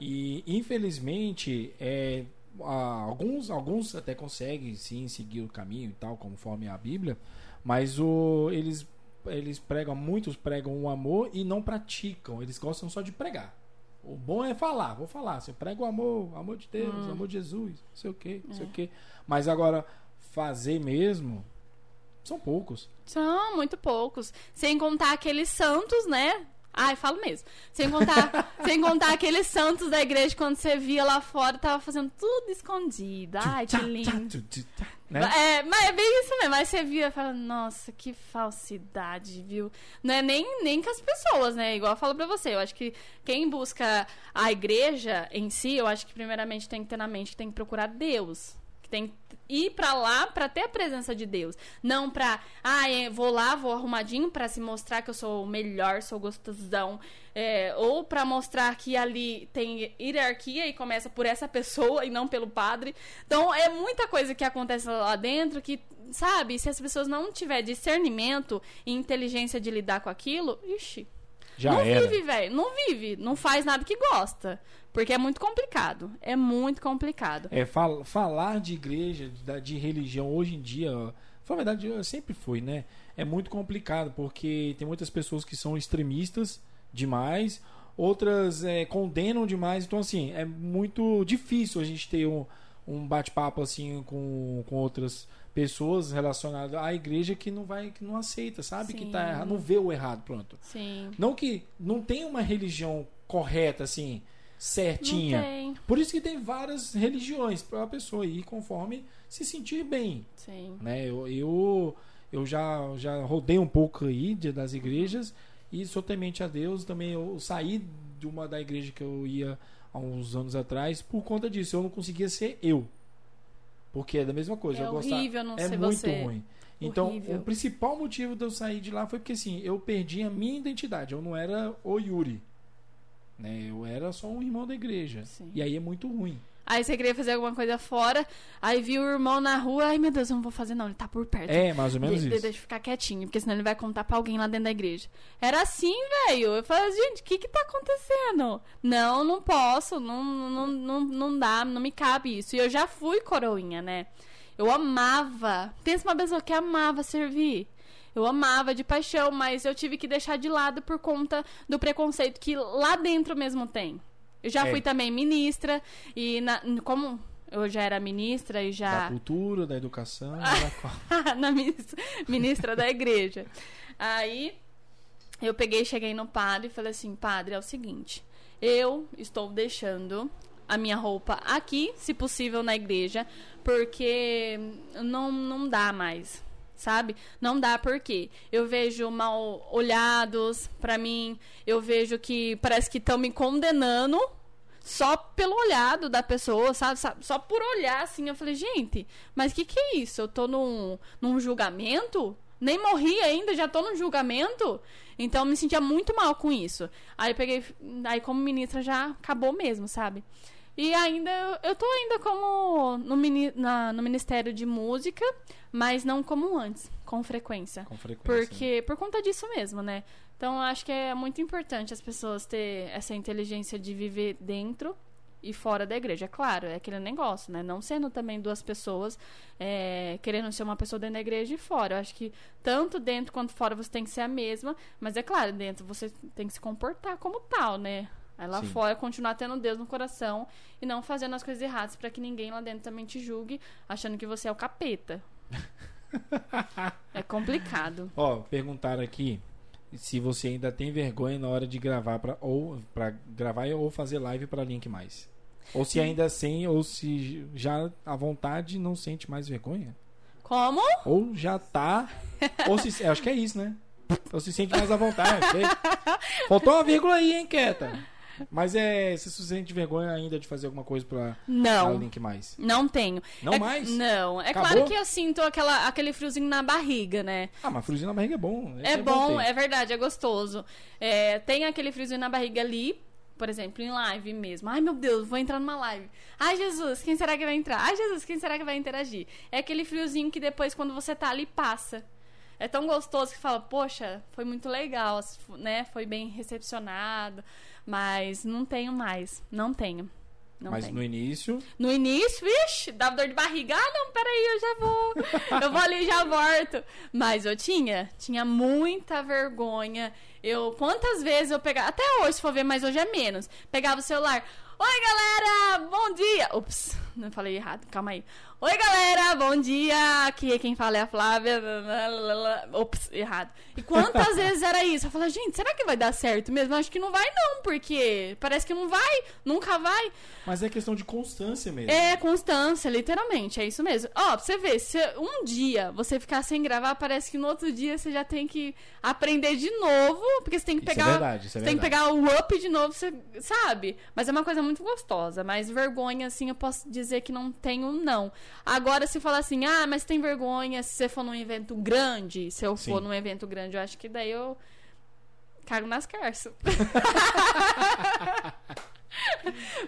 E infelizmente, é, alguns, alguns até conseguem sim seguir o caminho e tal, conforme a Bíblia, mas o, eles eles pregam, muitos pregam o amor e não praticam. Eles gostam só de pregar. O bom é falar, vou falar. Você prega o amor, amor de Deus, Hum. amor de Jesus, não sei o quê, não sei É. o quê. Mas agora, fazer mesmo, são poucos. São muito poucos. Sem contar aqueles santos, né? Ai, falo mesmo. Sem contar, (laughs) sem contar aqueles santos da igreja quando você via lá fora, tava fazendo tudo escondido. Ai, que lindo. né? É, mas é bem isso mesmo. Aí você via e fala, nossa, que falsidade, viu? Não é nem, nem com as pessoas, né? Igual eu falo pra você. Eu acho que quem busca a igreja em si, eu acho que primeiramente tem que ter na mente que tem que procurar Deus. Tem que ir pra lá pra ter a presença de Deus. Não pra, ah, é, vou lá, vou arrumadinho pra se mostrar que eu sou o melhor, sou gostosão. É, ou pra mostrar que ali tem hierarquia e começa por essa pessoa e não pelo padre. Então é muita coisa que acontece lá dentro que, sabe, se as pessoas não tiver discernimento e inteligência de lidar com aquilo, ixi, Já não era. vive, velho. Não vive. Não faz nada que gosta. Porque é muito complicado. É muito complicado. É, fal- falar de igreja, de, de religião hoje em dia, foi verdade, eu sempre foi, né? É muito complicado, porque tem muitas pessoas que são extremistas demais, outras é, condenam demais. Então, assim, é muito difícil a gente ter um, um bate-papo assim com, com outras pessoas relacionadas à igreja que não vai, que não aceita, sabe? Que tá Sim. errado, não vê o errado, pronto. Sim. Não que não tem uma religião correta, assim, certinha. Por isso que tem várias religiões para a pessoa ir conforme se sentir bem, Sim. né? Eu, eu, eu já, já rodei um pouco aí de- das igrejas e sou temente a Deus. Também eu saí de uma da igreja que eu ia há uns anos atrás por conta disso. Eu não conseguia ser eu. Porque é da mesma coisa. É eu horrível não é ser muito você. ruim. Então, Horrível. o principal motivo de eu sair de lá foi porque assim, eu perdi a minha identidade. Eu não era o Yuri. Né? Eu era só um irmão da igreja. Sim. E aí é muito ruim. Aí você queria fazer alguma coisa fora, aí viu o irmão na rua, ai meu Deus, eu não vou fazer não, ele tá por perto. É, mais ou menos De- de- isso. Deixa eu ficar quietinho, porque senão ele vai contar pra alguém lá dentro da igreja. Era assim, velho. Eu falei, gente, o que que tá acontecendo? Não, não posso, não, não, não, não dá, não me cabe isso. E eu já fui coroinha, né? Eu amava. Pensa uma pessoa que amava servir. Eu amava de paixão, mas eu tive que deixar de lado por conta do preconceito que lá dentro mesmo tem. Eu já É. fui também ministra, e na- como eu já era ministra e já Da cultura, da educação, (laughs) da na ministra, ministra da igreja. Aí eu peguei, cheguei no padre e falei assim: Padre, é o seguinte, eu estou deixando a minha roupa aqui, se possível, na igreja, porque não, não dá mais. Sabe? Não dá porque eu vejo mal olhados pra mim, eu vejo que parece que estão me condenando só pelo olhado da pessoa, sabe? Só por olhar, assim. Eu falei, gente, mas que, que é isso? Eu tô num, num julgamento? Nem morri ainda, já tô num julgamento? Então eu me sentia muito mal com isso. Aí eu peguei. Aí, como ministra, já acabou mesmo, sabe? E ainda, eu tô ainda como no, mini, na, no Ministério de Música, mas não como antes, com frequência. com frequência. Porque, por conta disso mesmo, né? Então, eu acho que é muito importante as pessoas ter essa inteligência de viver dentro e fora da igreja. É claro, é aquele negócio, né? Não sendo também duas pessoas é, querendo ser uma pessoa dentro da igreja e fora. Eu acho que tanto dentro quanto fora você tem que ser a mesma, mas é claro, dentro você tem que se comportar como tal, né? Aí lá Sim. fora continuar tendo Deus no coração e não fazendo as coisas erradas pra que ninguém lá dentro também te julgue achando que você é o capeta. (laughs) é complicado. Ó, perguntaram aqui se você ainda tem vergonha na hora de gravar para ou para gravar ou fazer live para Link mais. Ou se ainda sem ou se já à vontade não sente mais vergonha. Como? Ou já tá ou se acho que é isso, né? Ou se sente mais à vontade. (laughs) Faltou uma vírgula aí, hein, Quieta? Mas é, se você sente vergonha ainda de fazer alguma coisa pra, pra Não. Link mais. Não tenho. Não É- mais? Não. É Acabou? claro que eu sinto aquela, aquele friozinho na barriga, né? Ah, mas friozinho na barriga é bom. Esse É bom, é verdade, é gostoso. É, tem aquele friozinho na barriga ali, por exemplo, em live mesmo. Ai, meu Deus, vou entrar numa live. Ai, Jesus, quem será que vai entrar? Ai, Jesus, quem será que vai interagir? É aquele friozinho que depois, quando você tá ali, passa. É tão gostoso que fala, poxa, foi muito legal, né? Foi bem recepcionado. Mas não tenho mais. Não tenho. Não Mas tem. no início. No início, ixi, dava dor de barriga. Ah, não, peraí, eu já vou. (laughs) Eu vou ali e já volto. Mas eu tinha, tinha muita vergonha. Eu, quantas vezes eu pegava, até hoje, se for ver, mas hoje é menos. Pegava o celular. Oi, galera, bom dia. Ups, não falei errado, calma aí. Oi, galera, bom dia. Aqui quem fala é a Flávia. Ups, errado. E quantas (laughs) vezes era isso? Eu falava, gente, será que vai dar certo mesmo? Acho que não vai, não, porque parece que não vai, nunca vai. Mas é questão de constância mesmo. É constância, literalmente, é isso mesmo. Ó, pra você ver, se um dia você ficar sem gravar, parece que no outro dia você já tem que aprender de novo, porque você tem que Isso é pegar. verdade, isso é você tem que verdade. pegar o up de novo, você sabe? Mas é uma coisa muito gostosa. Mas vergonha, assim, eu posso dizer que não tenho, não. Agora, se falar assim, ah, mas tem vergonha se você for num evento grande, se eu for Sim. num evento grande, eu acho que daí eu cago nas carças. (laughs)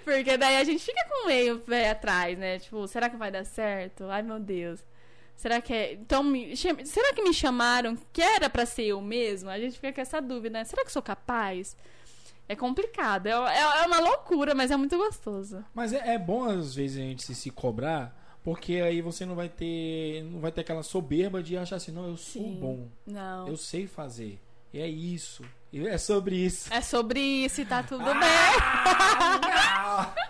Porque daí a gente fica com meio pé atrás, né? Tipo, será que vai dar certo? Ai, meu Deus. Será que é. Então, me... será que me chamaram que era pra ser eu mesmo? A gente fica com essa dúvida, né? Será que eu sou capaz? É complicado. É, é, é uma loucura, mas é muito gostoso. Mas é, é bom às vezes a gente se, se cobrar, porque aí você não vai ter. Não vai ter aquela soberba de achar assim, não, eu sou Sim. bom. Não. Eu sei fazer. E é isso. É sobre isso. É sobre isso e tá tudo Ah!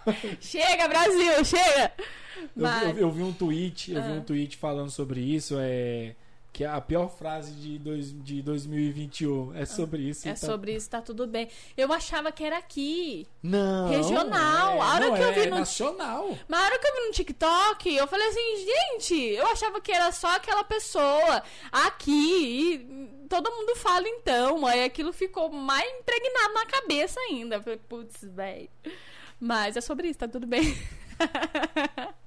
bem. (laughs) chega, Brasil, chega! Eu, Mas- eu- eu vi um tweet, eu vi Ah. um tweet falando sobre isso, é que a pior frase de, dois, de 2021 é sobre isso. É então- sobre isso, tá tudo bem. Eu achava que era aqui. Não. Regional. é, A hora que eu é vi no- nacional. Mas na hora que eu vi no TikTok, eu falei assim, gente, eu achava que era só aquela pessoa aqui. E todo mundo fala então. Aí aquilo ficou mais impregnado na cabeça ainda. Eu falei, putz, velho. Mas é sobre isso, tá tudo bem. (laughs)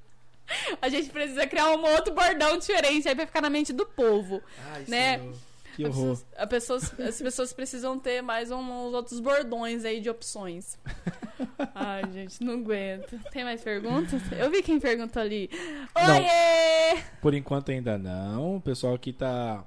(laughs) A gente precisa criar um outro bordão diferente aí pra ficar na mente do povo. Ai, Né? Senhor, Que As horror. pessoas, a pessoas- as pessoas precisam ter mais um- uns outros bordões aí de opções. (laughs) Ai, gente, não aguento. Tem mais perguntas? Eu vi quem perguntou ali. Não. Oiê! Por enquanto ainda não. O pessoal aqui tá.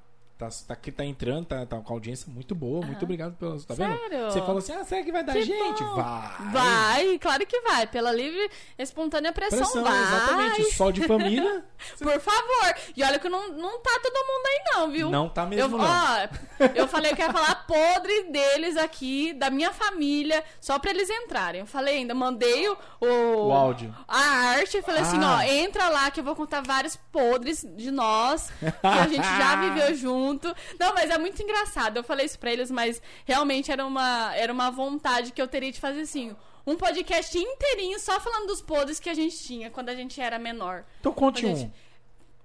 Tá, tá, tá entrando, tá, tá com audiência muito boa. Muito obrigado pelo. Tá vendo? Sério? Você falou assim: ah, será que vai dar Que gente? bom. Vai. Vai, claro que vai. Pela livre, espontânea pressão, Pressão, vai. exatamente. Só de família. (laughs) Por favor. E olha que não, não tá todo mundo aí não, viu? Não tá Eu, mesmo, não. ó, eu falei que ia falar podre deles aqui, da minha família, só pra eles entrarem. Eu falei ainda, mandei o, o, áudio. a arte, eu falei assim, Ah. ó, entra lá que eu vou contar vários podres de nós, que a gente já (laughs) viveu junto. Não, mas é muito engraçado. Eu falei isso pra eles, mas realmente era uma, era uma vontade que eu teria de fazer assim. Um podcast inteirinho só falando dos podres que a gente tinha quando a gente era menor. Então conte Ô, um. gente,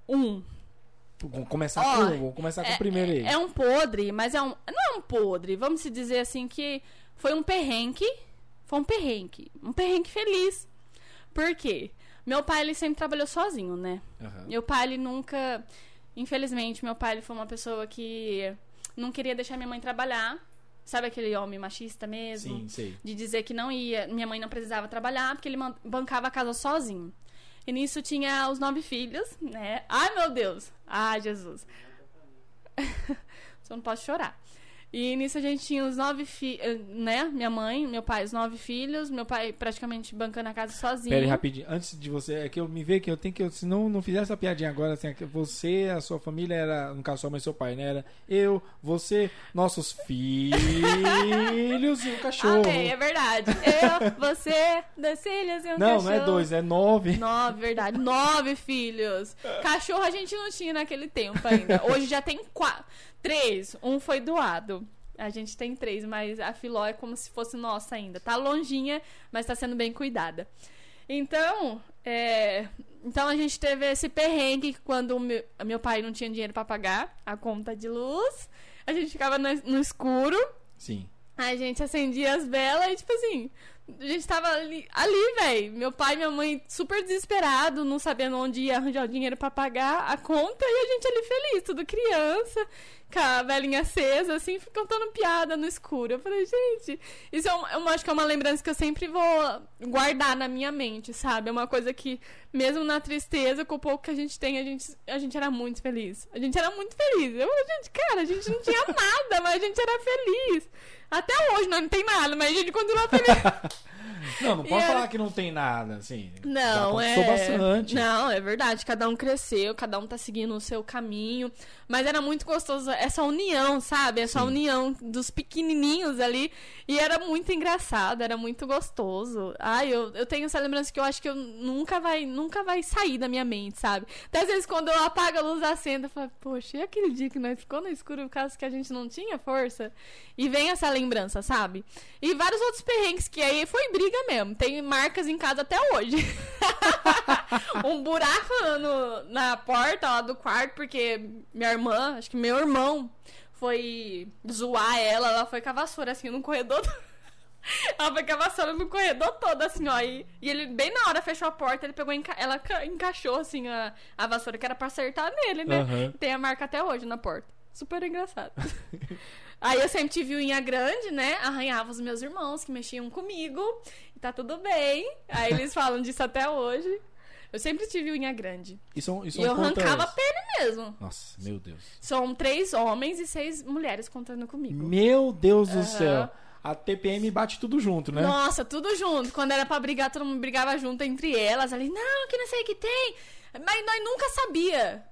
Um. Vamos começar Ó, com, vamos começar com É, o primeiro aí. é um podre, mas é um. Não é um podre, vamos se dizer assim que foi um perrengue. Foi um perrengue. Um perrengue feliz. Por quê? Meu pai, ele sempre trabalhou sozinho, né? Aham. Meu pai, ele nunca. Infelizmente, meu pai ele foi uma pessoa que não queria deixar minha mãe trabalhar. Sabe aquele homem machista mesmo? Sim, sei. de dizer que não ia, minha mãe não precisava trabalhar porque ele bancava a casa sozinho. E nisso tinha os nove filhos, né? Ai, meu Deus! Ai, Jesus! (laughs) Só não posso chorar. E nisso a gente tinha os nove filhos, né? Minha mãe, meu pai, os nove filhos, meu pai praticamente bancando a casa sozinho. Pera aí, rapidinho. Antes de você, é que eu me ver que eu tenho que. Se não, não fizer essa piadinha agora, assim, é que você, a sua família era. No caso, sua mãe e seu pai, né? Era eu, você, nossos filhos e o (laughs) cachorro. Amém, é verdade. Eu, você, dois filhos e um não, cachorro. não é dois, é nove. Nove, verdade. Nove filhos. Cachorro a gente não tinha naquele tempo ainda. Hoje já tem quatro. Três. Um foi doado. A gente tem três, mas a Filó é como se fosse nossa ainda. Tá longinha, mas tá sendo bem cuidada. Então, é... então a gente teve esse perrengue quando meu, meu pai não tinha dinheiro pra pagar a conta de luz. A gente ficava no, no escuro. Sim. Aí a gente acendia as velas e, tipo assim, a gente tava ali, ali velho. Meu pai e minha mãe super desesperado, não sabendo onde ia arranjar o dinheiro pra pagar a conta. E a gente ali feliz, tudo criança, com a velinha acesa, assim, contando piada no escuro. Eu falei, gente, isso é uma, eu acho que é uma lembrança que eu sempre vou guardar na minha mente, sabe? É uma coisa que, mesmo na tristeza, com o pouco que a gente tem, a gente, a gente era muito feliz. A gente era muito feliz. Eu, gente, cara, a gente não tinha (laughs) nada, mas a gente era feliz. Até hoje nós não tem nada, mas a gente continua feliz. (laughs) Não, não pode E falar que não tem nada, assim. Não, é. bastante. Não, é verdade. Cada um cresceu, cada um tá seguindo o seu caminho. Mas era muito gostoso essa união, sabe? Essa Sim. união dos pequenininhos ali. E era muito engraçado, era muito gostoso. Ai, eu, eu tenho essa lembrança que eu acho que eu nunca vai, nunca vai sair da minha mente, sabe? Até às vezes quando eu apago a luz acenda, eu falo, poxa, e aquele dia que nós ficou no escuro por causa que a gente não tinha força? E vem essa lembrança, sabe? E vários outros perrengues que aí foi briga mesmo. Tem marcas em casa até hoje. (laughs) um buraco no- na porta lá do quarto, porque minha irmã, acho que meu irmão, foi zoar ela, ela foi com a vassoura assim no corredor. do- (laughs) Ela foi com a vassoura no corredor todo, assim, ó. E, e ele, bem na hora, fechou a porta, ele pegou, enca- ela ca- encaixou, assim, a, a vassoura, que era pra acertar nele, né? Aham. Tem a marca até hoje na porta. Super engraçado. (laughs) Aí eu sempre tive unha grande, né? Arranhava os meus irmãos que mexiam comigo. E tá tudo bem. Aí eles falam disso até hoje. Eu sempre tive unha grande. E são, e são e eu quantas- arrancava a pele mesmo. Nossa, meu Deus. São três homens e seis mulheres contando comigo. Meu Deus do Aham. céu. A TPM bate tudo junto, né? Nossa, tudo junto. Quando era pra brigar, todo mundo brigava junto entre elas. Ali, não, que não sei o que tem. Mas nós nunca sabia.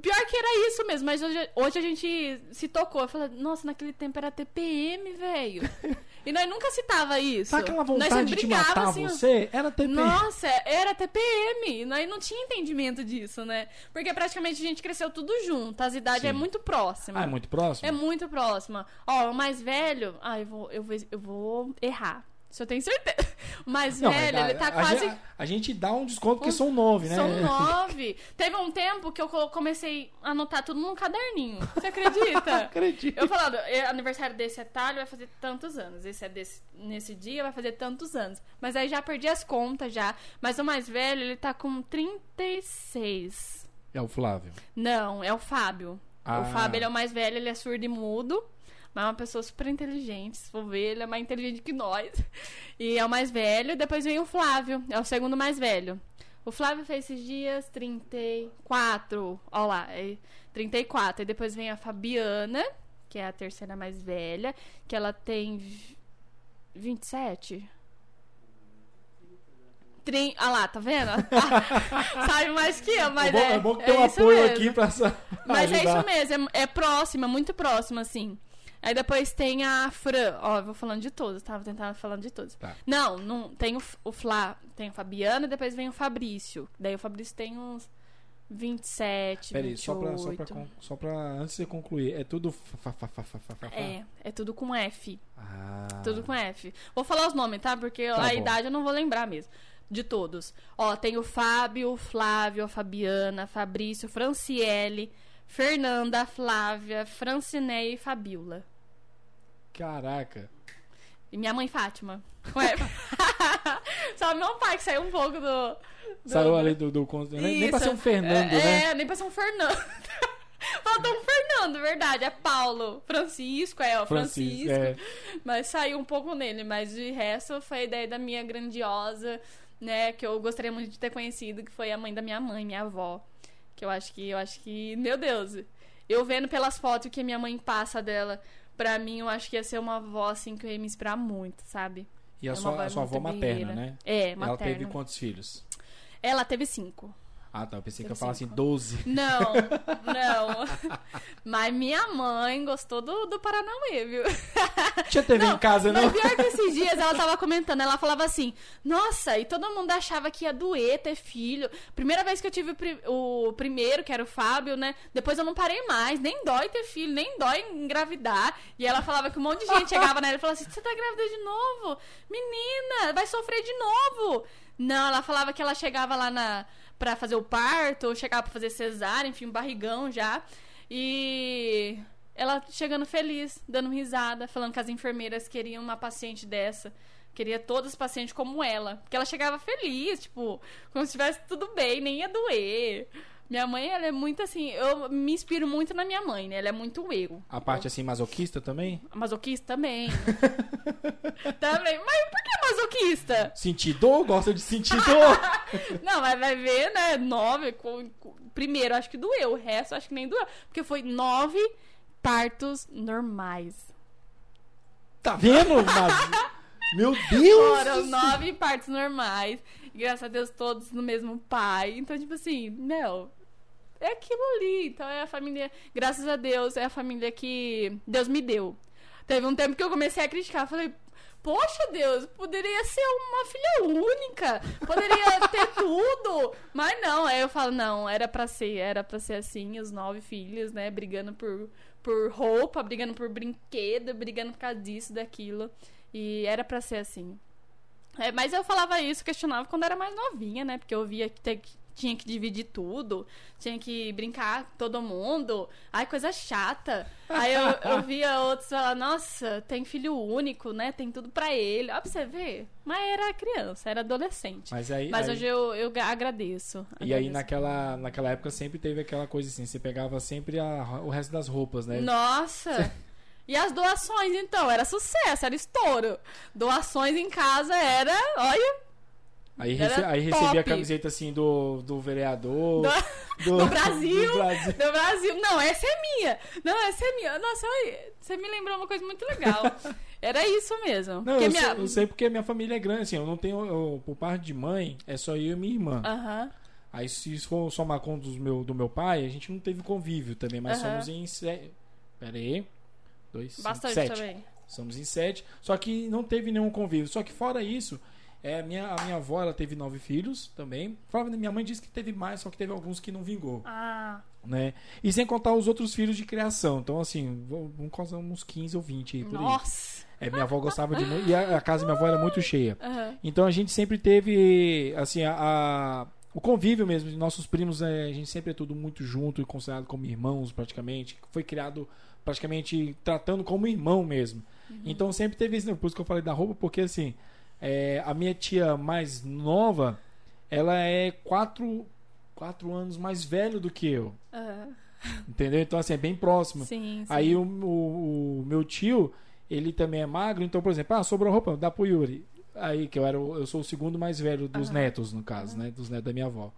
Pior que era isso mesmo, mas hoje, hoje a gente se tocou. Eu falei, nossa, naquele tempo era TPM, velho. (laughs) E nós nunca citava isso. Sabe aquela Nós vontade sempre de brigava, matar assim, você? Era TPM. Nossa, era TPM. E Nós não tinha entendimento disso, né? Porque praticamente a gente cresceu tudo junto. As idades Sim. é muito próxima. Ah, é muito próximo? É muito próxima. Ó, o mais velho. Ah, eu vou, eu vou, eu vou errar. Isso eu tenho certeza. (laughs) O mais Não, mas velho, ele tá a, quase. gente, a gente dá um desconto porque são nove, né? São (laughs) nove. Teve um tempo que eu comecei a anotar tudo num caderninho. Você acredita? (laughs) Acredito. Eu falando, é, aniversário desse é vai fazer tantos anos. Esse é desse, nesse dia, vai fazer tantos anos. Mas aí já perdi as contas já. Mas o mais velho, ele tá com 36. É o Flávio. Não, é o Fábio. Ah. O Fábio, ele é o mais velho, ele é surdo e mudo. Mas é uma pessoa super inteligente. Se for ver, ele é mais inteligente que nós. E é o mais velho. Depois vem o Flávio, é o segundo mais velho. O Flávio fez esses dias 34. Ó lá, é 34. E depois vem a Fabiana, que é a terceira mais velha, que ela tem vi- 27. Trin... Ah lá, tá vendo? (laughs) Sabe mais que eu, mas é, bom, é, é bom que é tem um apoio mesmo. aqui pra essa. Mas é ajudar. isso mesmo, é, é próxima, muito próxima, assim. Aí depois tem a Fran, ó, eu vou falando de todos, tava tentando falando de todos. Tá. Não, não, tem o, o Flá, tem o Fabiano, depois vem o Fabrício. Daí o Fabrício tem uns 27, Peraí, 28. só pra, só, pra, só pra. Antes de concluir, é tudo. fa- fa- fa-? É, é tudo com F, Ah. tudo com F. Vou falar os nomes, tá? Porque Tá a bom. idade eu não vou lembrar mesmo. De todos. Ó, tem o Fábio, o Flávio, a Fabiana, Fabrício, Franciele, Fernanda, Flávia, Francineia e Fabiola. Caraca. E minha mãe Fátima. Ué. (laughs) Só meu pai que saiu um pouco do. do- Saiu ali do. do, con- nem, nem pra ser um Fernando, é, né? É, nem pra ser um Fernando. (laughs) Faltou um Fernando, verdade. É Paulo. Francisco, é, o Francisco. é. Mas saiu um pouco nele. Mas de resto foi a ideia da minha grandiosa, né? Que eu gostaria muito de ter conhecido, que foi a mãe da minha mãe, minha avó. Que eu acho que, eu acho que, meu Deus, eu vendo pelas fotos que minha mãe passa dela, pra mim, eu acho que ia ser uma avó, assim, que eu ia me inspirar muito, sabe? E a É sua, a sua avó muito materna, guerreira. né? É, Ela materna. teve quantos filhos? Ela teve cinco. Ah, tá. Eu pensei que eu falasse cinco. 12. Não, (laughs) não. Mas minha mãe gostou do, do Paranauê, viu? Tinha TV em casa, não? Mas pior que esses dias ela tava comentando, ela falava assim, nossa, e todo mundo achava que ia doer ter filho. Primeira vez que eu tive o, pri- o primeiro, que era o Fábio, né? Depois eu não parei mais, nem dói ter filho, nem dói engravidar. E ela falava que um monte de gente chegava nela e falava assim, você tá grávida de novo? Menina, vai sofrer de novo. Não, ela falava que ela chegava lá na para fazer o parto, ou chegava pra fazer cesárea, enfim, um barrigão já. E ela chegando feliz, dando risada, falando que as enfermeiras queriam uma paciente dessa. Queria todas as pacientes como ela. Porque ela chegava feliz, tipo, como se estivesse tudo bem, nem ia doer. Minha mãe, ela é muito assim. Eu me inspiro muito na minha mãe, né? Ela é muito eu. A parte assim masoquista também? Masoquista também. (laughs) também. Mas por que masoquista? Sentir dor? Gosta de sentir dor? (laughs) Não, mas vai ver, né? Nove. com- com- primeiro, acho que doeu. O resto, acho que nem doeu. Porque foi nove partos normais. Tá vendo? Mas... (laughs) Meu Deus! Foram nove partos normais. Graças a Deus, todos no mesmo pai. Então, tipo assim, meu, é aquilo ali. Então é a família, graças a Deus, é a família que Deus me deu. Teve um tempo que eu comecei a criticar. Falei, poxa Deus, poderia ser uma filha única. Poderia ter (laughs) tudo. Mas não, aí eu falo, não, era pra ser, era pra ser assim, os nove filhos, né? Brigando por, por roupa, brigando por brinquedo, brigando por causa disso, daquilo. E era pra ser assim. É, mas eu falava isso, questionava quando era mais novinha, né? Porque eu via que te- tinha que dividir tudo, tinha que brincar com todo mundo. Ai, coisa chata. Aí eu, eu via outros falar, nossa, tem filho único, né? Tem tudo pra ele. Ó, pra você ver. Mas era criança, era adolescente. Mas, Mas aí. aí- hoje eu, eu gra- agradeço. E aí naquela, naquela época sempre teve aquela coisa assim, você pegava sempre a- o resto das roupas, né? Nossa! (laughs) E as doações, então? Era sucesso, era estouro. Doações em casa era, olha, Aí, Era rece- aí recebia a camiseta assim do, do vereador. do, do (laughs) Brasil. do Brasil. Do Brasil. Não, essa é minha. Não, essa é minha. Nossa, você me lembrou uma coisa muito legal. (laughs) Era isso mesmo. Não, eu, minha... sei, eu sei porque minha família é grande, assim, eu não tenho. eu- por parte de mãe, é só eu e minha irmã. Aham. Aí se for somar com dos meu, do meu pai, a gente não teve convívio também, mas Aham. somos em. Pera aí. Dois, cinco, Bastante sete. também. Somos em sete. Só que não teve nenhum convívio. Só que fora isso, é, minha, a minha avó ela teve nove filhos também. Minha mãe disse que teve mais, só que teve alguns que não vingou. Ah, Né? E sem contar os outros filhos de criação. Então, assim, vamos causar uns 15 ou 20 aí por aí. nossa. É, minha avó gostava de muito. E a, a casa da minha avó era muito cheia. Aham. Então a gente sempre teve, assim, a, a- o convívio mesmo. de Nossos primos, é, a gente sempre é tudo muito junto e considerado como irmãos, praticamente. Foi criado praticamente tratando como irmão mesmo. Então sempre teve isso. Por isso que eu falei da roupa, porque assim, é, a minha tia mais nova, ela é quatro, quatro anos mais velho do que eu. Aham. Entendeu? Então, assim, é bem próximo. Sim, sim. Aí o, o- o meu tio, ele também é magro, então, por exemplo, ah, sobrou roupa, dá pro Yuri. Aí, que eu era eu sou o segundo mais velho dos Aham. netos, no caso, né? Dos netos da minha avó.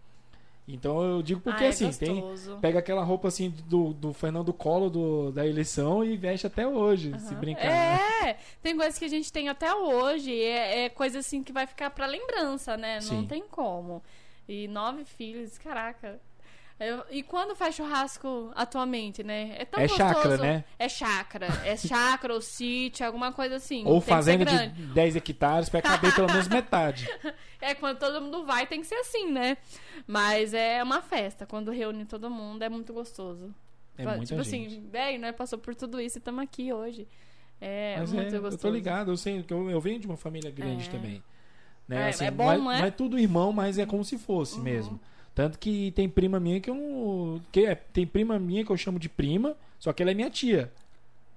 Então eu digo porque Ah, é assim, tem. Pega aquela roupa assim do, do Fernando Collor do, da eleição e veste até hoje, se Aham. brincar. né? É, tem coisas que a gente tem até hoje. É, é coisa assim que vai ficar pra lembrança, né? Não Sim. tem como. E nove filhos, caraca. Eu- e quando faz churrasco atualmente, né? É tão É gostoso. chácara, né? É chácara. É chácara ou sítio, alguma coisa assim. Ou Tem fazenda de grande. 10 hectares pra caber pelo menos metade. (laughs) É, quando todo mundo vai, tem que ser assim, né? Mas é uma festa. Quando reúne todo mundo, é muito gostoso. É tipo muita assim, gente. velho, né? Passou por tudo isso e estamos aqui hoje. É Mas muito é, gostoso. eu tô ligado, eu sei que eu, eu venho de uma família grande É. também. Né? É, é bom, não não é? não é tudo irmão, mas é como se fosse Uhum. mesmo. Tanto que tem prima minha que eu não. Que é, tem prima minha que eu chamo de prima, só que ela é minha tia.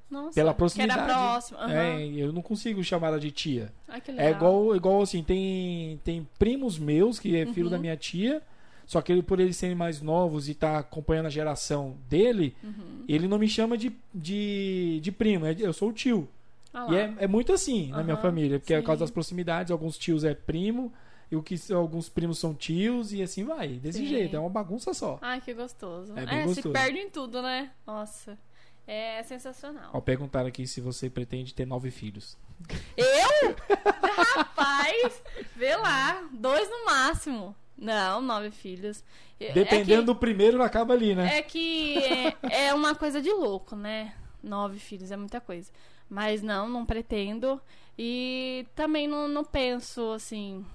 Nossa, Pela Que proximidade. era próximo. aham. É, eu não consigo chamar ela de tia. Ai, que. É igual, igual assim, tem, tem primos meus que é filho Uhum. da minha tia, só que ele, por eles serem mais novos e tá acompanhando a geração dele, Uhum. ele não me chama de, de, de primo, é eu sou o tio. Ah E é, é muito assim na minha família, porque é por causa sim. das proximidades, alguns tios é primo, e o que alguns primos são tios, e assim vai, desse Sim. jeito, é uma bagunça só. Ai, que gostoso. É bem se gostoso. perde em tudo, né? Nossa. É sensacional. Ó, perguntaram aqui se você pretende ter nove filhos. Eu? (laughs) Rapaz, vê lá. Dois no máximo. Não, nove filhos. É- Dependendo é do primeiro, acaba ali, que, né? É que é, é uma coisa de louco, né? Nove filhos é muita coisa. Mas não, não pretendo. E também não, não penso, assim.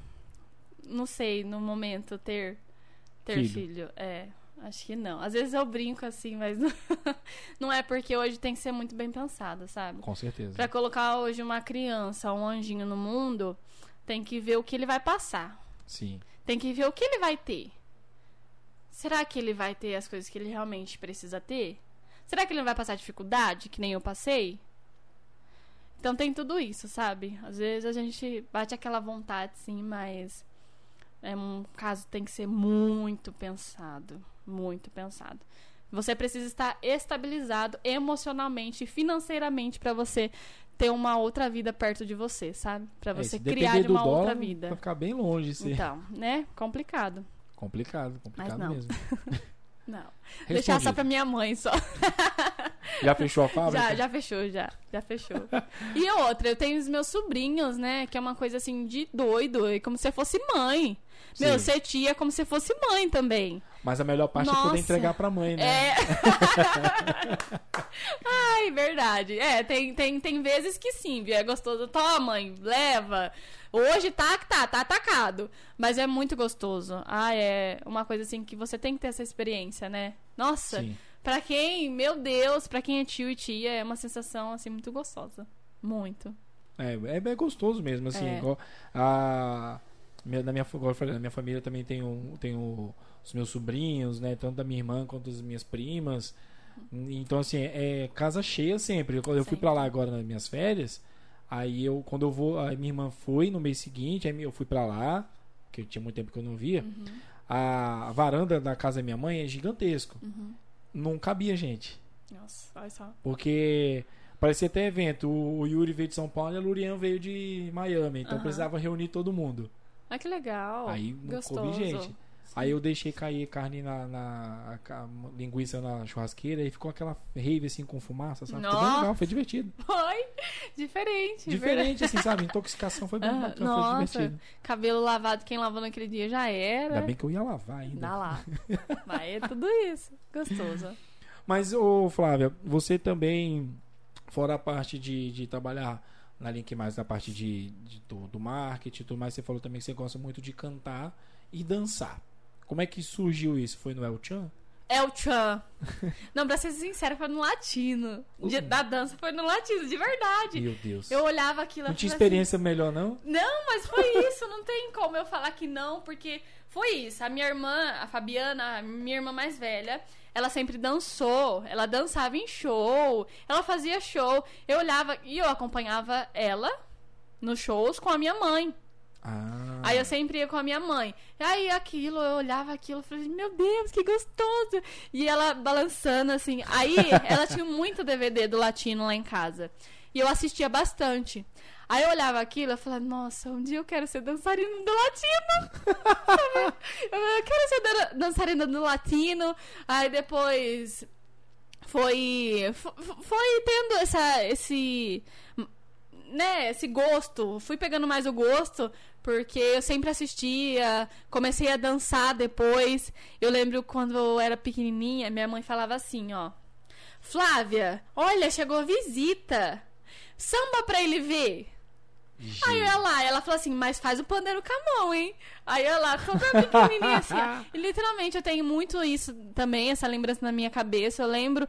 Não sei, no momento, ter, ter Filho. filho. É, acho que não. Às vezes eu brinco assim, mas não, (laughs) não é porque hoje tem que ser muito bem pensado, sabe? Com certeza. Pra colocar hoje uma criança, um anjinho no mundo, tem que ver o que ele vai passar. Sim. Tem que ver o que ele vai ter. Será que ele vai ter as coisas que ele realmente precisa ter? Será que ele não vai passar dificuldade, que nem eu passei? Então tem tudo isso, sabe? Às vezes a gente bate aquela vontade, sim, mas é um caso que tem que ser muito pensado, muito pensado. Você precisa estar estabilizado emocionalmente e financeiramente pra você ter uma outra vida perto de você, sabe? Pra É, você se criar de uma dólar, outra vida. ficar bem longe ser. Então, né? Complicado. Complicado, complicado não. mesmo. (laughs) Não. Deixar só Respondido. pra minha mãe só. Já fechou a fábrica? Já, já fechou, já. Já fechou. E outra, eu tenho os meus sobrinhos, né? Que é uma coisa assim de doido. É como se fosse mãe. Meu, ser tia é como se fosse mãe também. Mas a melhor parte é Nossa. poder entregar pra mãe, né? É. (laughs) Ai, verdade. É, tem, tem, tem vezes que sim, viu? É gostoso. Toma, mãe, leva. Hoje tá que tá, tá atacado. Mas é muito gostoso. Ah, é uma coisa assim que você tem que ter essa experiência, né? Nossa, Sim. pra quem, meu Deus, pra quem é tio e tia, é uma sensação assim muito gostosa. Muito. É, é bem gostoso mesmo, assim. É. igual a, na minha, na minha família também tem, um, tem o- os meus sobrinhos, né? Tanto da minha irmã quanto das minhas primas. Então, assim, é casa cheia sempre. Quando eu fui pra lá agora nas minhas férias, aí eu, quando eu vou, a minha irmã foi no mês seguinte, aí eu fui pra lá, que eu tinha muito tempo que eu não via. Uhum. A varanda da casa da minha mãe é gigantesco. Uhum. Não cabia gente. Nossa, olha só. Porque parecia até evento. O Yuri veio de São Paulo e a Lurian veio de Miami. Então Aham. precisava reunir todo mundo. Ah, que legal. Aí gostoso. gente. Aí eu deixei cair carne na, na- linguiça na churrasqueira e ficou aquela rave assim com fumaça, sabe? Foi bem Nossa. legal, foi divertido. (laughs) Foi diferente. verdade. Diferente, assim, sabe? Intoxicação foi bem Ah, bacana, nossa. foi divertido. Cabelo lavado, quem lavou naquele dia já era. Ainda bem que eu ia lavar ainda. Dá lá. (laughs) Mas é tudo isso. Gostoso. Mas, ô Flávia, você também, fora a parte de, de trabalhar na Link Mais, na parte de, de- do, do marketing e tudo mais, você falou também que você gosta muito de cantar e dançar. Como é que surgiu isso? Foi no El Chan? El Chan. (laughs) Não, pra ser sincera, foi no latino. De- da dança foi no latino, de verdade. Meu Deus. Eu olhava aquilo Não tinha assim, experiência melhor, não? Não, mas foi (laughs) isso, não tem como eu falar que não, porque foi isso. A minha irmã, a Fabiana, a minha irmã mais velha, ela sempre dançou, ela dançava em show, ela fazia show. Eu olhava e eu acompanhava ela nos shows com a minha mãe. Ah. Aí eu sempre ia com a minha mãe. Aí aquilo, eu olhava aquilo e falei, meu Deus, que gostoso! E ela balançando assim. Aí ela tinha muito DVD do latino lá em casa. E eu assistia bastante. Aí eu olhava aquilo e falava, nossa, um dia eu quero ser dançarina do latino. (laughs) eu quero ser dan- dançarina do latino. Aí depois foi fo- foi tendo essa esse né, esse gosto. Fui pegando mais o gosto, porque eu sempre assistia, comecei a dançar depois. Eu lembro quando eu era pequenininha, minha mãe falava assim, ó: "Flávia, olha, chegou a visita. Samba pra ele ver". Aí eu ia lá, ela falou assim, mas faz o pandeiro com a mão, hein? Aí eu lá, toda pequenininha assim, ó. (laughs) E literalmente eu tenho muito isso também, essa lembrança na minha cabeça. Eu lembro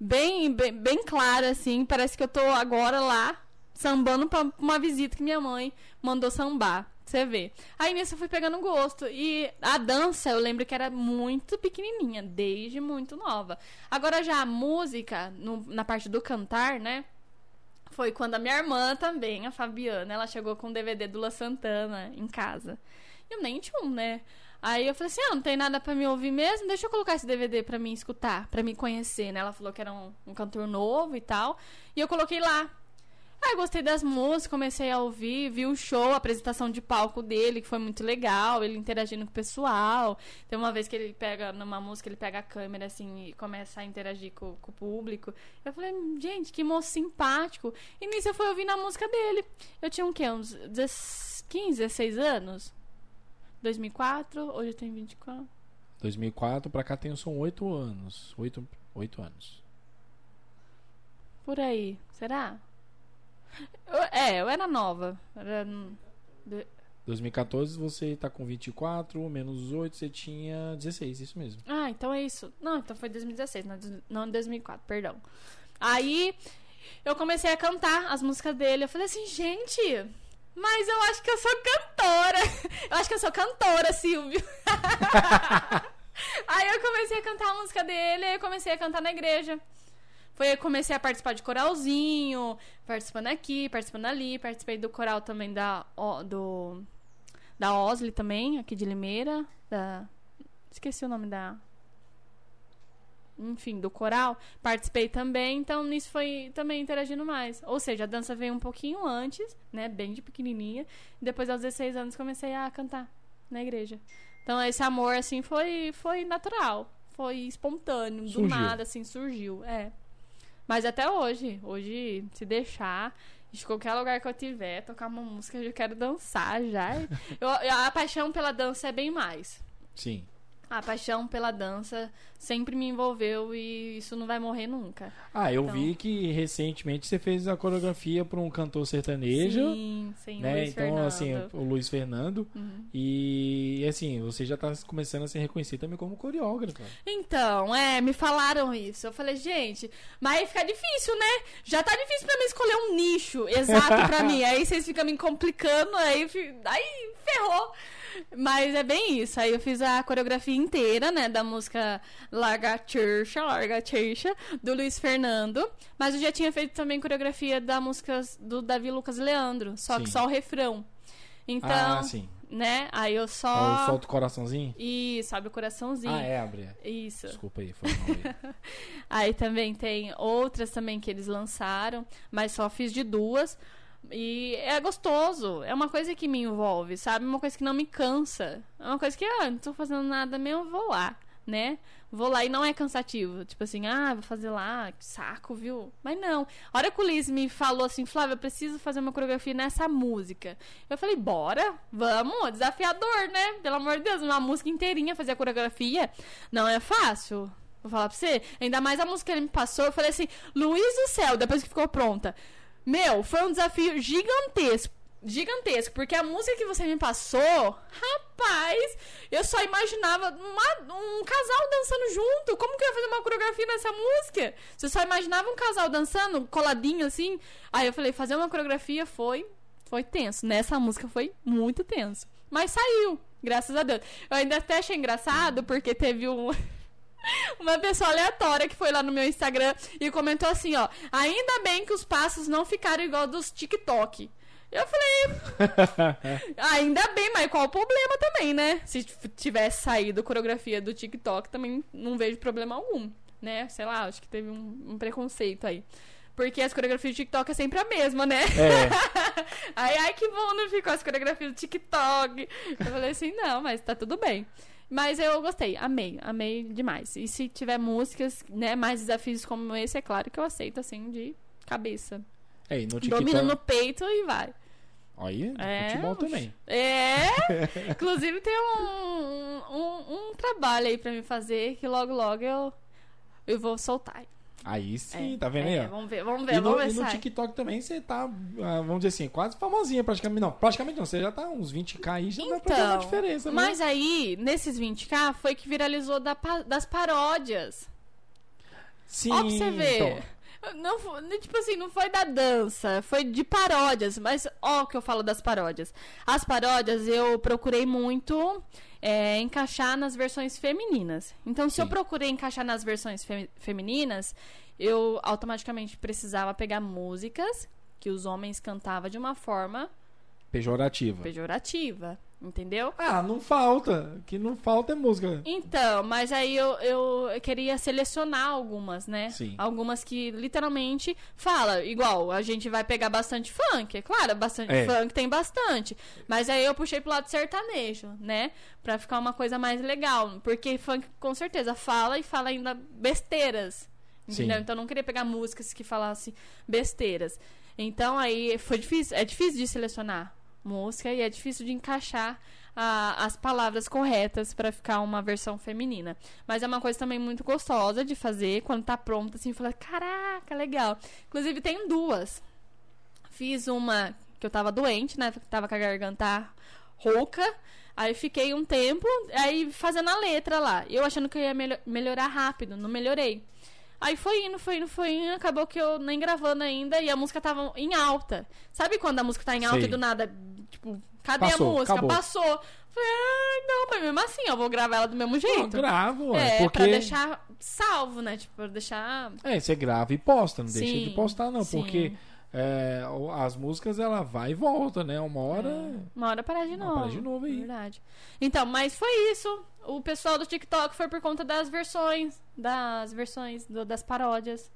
bem, bem, bem clara, assim, parece que eu tô agora lá, sambando pra uma visita que minha mãe mandou sambar. Você vê. Aí nisso eu fui pegando gosto. E a dança, eu lembro que era muito pequenininha, desde muito nova. Agora já a música, no- na parte do cantar, né? Foi quando a minha irmã também, a Fabiana, ela chegou com o DVD do La Santana em casa. Eu nem tinha um, né? Aí eu falei assim: ah, não tem nada pra me ouvir mesmo, deixa eu colocar esse DVD pra mim escutar, pra me conhecer, né? Ela falou que era um, um cantor novo e tal. E eu coloquei lá. Aí eu gostei das músicas, comecei a ouvir, vi o show, a apresentação de palco dele, que foi muito legal, ele interagindo com o pessoal. Tem uma vez que ele pega, numa música, ele pega a câmera assim e começa a interagir com, com o público. Eu falei, gente, que moço simpático. E nisso eu fui ouvindo a música dele. Eu tinha um quê? Uns 10 15, 16 anos? 2004, hoje eu tenho 24. 2004 pra cá tem, são oito anos. Oito, oito anos. Por aí, será? Eu- é, eu era nova. Era, hum, de- 2014 você tá com 24, menos 8 você tinha 16, isso mesmo. Ah, então é isso. Não, então foi 2016, não, des- não 2004, perdão. Aí eu comecei a cantar as músicas dele. Eu falei assim, gente, mas eu acho que eu sou cantora. (laughs) Eu acho que eu sou cantora, Silvio. (laughs) aí eu comecei a cantar a música dele, aí eu comecei a cantar na igreja. Foi eu comecei a participar de coralzinho, participando aqui, participando ali, participei do coral também da do da Osley também, aqui de Limeira, da esqueci o nome da enfim, do coral, participei também, então nisso foi também interagindo mais. Ou seja, a dança veio um pouquinho antes, né, bem de pequenininha, e depois aos 16 anos comecei a cantar na igreja. Então esse amor assim foi foi natural, foi espontâneo, do Surgiu. nada assim surgiu, é. Mas até hoje, hoje, se deixar, de qualquer lugar que eu tiver, tocar uma música, eu já quero dançar já. (laughs) Eu, a paixão pela dança é bem mais. Sim. A paixão pela dança sempre me envolveu e isso não vai morrer nunca. Ah, eu Então. vi que recentemente você fez a coreografia para um cantor sertanejo. Sim, sim, né? Luiz então, Fernando. assim, o Luiz Fernando. Uhum. E assim, você já tá começando a se reconhecer também como coreógrafa. Então, é, me falaram isso. Eu falei, gente, mas fica difícil, né? Já tá difícil pra mim escolher um nicho exato pra mim. (laughs) Aí vocês ficam me complicando, aí, aí ferrou. Mas é bem isso. Aí eu fiz a coreografia inteira, né, da música Larga Churcha, Larga Churcha, do Luiz Fernando. Mas eu já tinha feito também coreografia da música do Davi Lucas Leandro, só que Sim. só o refrão. Então, ah, sim. né, aí eu só... solta o coraçãozinho? Isso, abre o coraçãozinho. Ah, é, abre. Isso. Desculpa aí, foi mal aí. (laughs) Aí também tem outras também que eles lançaram, mas só fiz de duas. E é gostoso, é uma coisa que me envolve, sabe? Uma coisa que não me cansa. É uma coisa que, ah, não tô fazendo nada mesmo, vou lá, né? Vou lá e não é cansativo. Tipo assim, ah, vou fazer lá, que saco, viu? Mas não. A hora que o Liz me falou assim, Flávia, eu preciso fazer uma coreografia nessa música. Eu falei, bora, vamos, desafiador, né? Pelo amor de Deus, uma música inteirinha fazer a coreografia não é fácil. Vou falar pra você. Ainda mais a música que ele me passou. Eu falei assim, Luiz do céu, depois que ficou pronta. Meu, foi um desafio gigantesco. Gigantesco, porque a música que você me passou, rapaz, eu só imaginava uma- um casal dançando junto. Como que eu ia fazer uma coreografia nessa música? Você só imaginava um casal dançando, coladinho assim. Aí eu falei, fazer uma coreografia foi, foi tenso. Nessa música foi muito tenso. Mas saiu, graças a Deus. Eu ainda até achei engraçado, porque teve um. (laughs) Uma pessoa aleatória que foi lá no meu Instagram e comentou assim, ó. Ainda bem que os passos não ficaram igual dos TikTok. Eu falei, (laughs) ainda bem, mas qual o problema também, né? Se tivesse saído coreografia do TikTok, também não vejo problema algum, né? Sei lá, acho que teve um, um preconceito aí. Porque as coreografias do TikTok é sempre a mesma, né? É, (laughs) Ai, ai, que bom, não ficou as coreografias do TikTok. Eu falei assim, não, mas tá tudo bem. Mas eu gostei, amei, amei demais. E se tiver músicas, né, mais desafios como esse, é claro que eu aceito, assim, de cabeça. é e no Domina TikTok. no peito e vai. Aí, É, futebol também. É! (laughs) Inclusive tem um, um, um trabalho aí pra me fazer que logo, logo eu, eu vou soltar. Aí sim, É, tá vendo aí? é? Vamos ver, vamos ver, E no, vamos ver e no sai. TikTok também você tá, ah, vamos dizer assim, quase famosinha praticamente. Não, praticamente não, você já tá uns 20k aí, já dá pra ter uma Então, diferença, né? mas aí, nesses 20k, foi que viralizou da das paródias. Sim, Ó pra você ver. então, Não, tipo assim, não foi da dança, foi de paródias. Mas ó o que eu falo das paródias. As paródias eu procurei muito é, encaixar nas versões femininas. Então, se eu Sim. procurei encaixar nas versões fe- femininas, eu automaticamente precisava pegar músicas que os homens cantavam de uma forma pejorativa. pejorativa. Entendeu? Ah, não falta. O que não falta é música. Então, mas aí eu, eu queria selecionar algumas, né? Sim. Algumas que literalmente fala, igual, a gente vai pegar bastante funk, é claro, bastante É. funk tem bastante. Mas aí eu puxei pro lado sertanejo, né? Pra ficar uma coisa mais legal. Porque funk com certeza fala e fala ainda besteiras. Entendeu? Sim. Então eu não queria pegar músicas que falassem besteiras. Então aí foi difícil, é difícil de selecionar música e é difícil de encaixar a- as palavras corretas pra ficar uma versão feminina. Mas é uma coisa também muito gostosa de fazer quando tá pronta, assim, falar, caraca, legal. Inclusive tem duas. Fiz uma que eu tava doente, né? Tava com a garganta rouca. Aí fiquei um tempo, aí fazendo a letra lá. Eu achando que eu ia melho- melhorar rápido, não melhorei. Aí foi indo, foi indo, foi indo, acabou que eu nem gravando ainda e a música tava em alta. Sabe quando a música tá em alta Sei. e do nada, tipo, cadê Passou, a música? acabou. Passou. Falei, ai, não, mas mesmo assim, eu vou gravar ela do mesmo jeito. gravo, é, é, porque... pra deixar salvo, né? Tipo, pra deixar. É, você grava e posta, não deixa Sim, de postar não, sim. porque é, as músicas ela vai e volta, né? Uma hora... Uma hora parar de novo. parar de novo aí. Verdade. Então, mas foi isso. O pessoal do TikTok foi por conta das versões. Das versões, do- das paródias.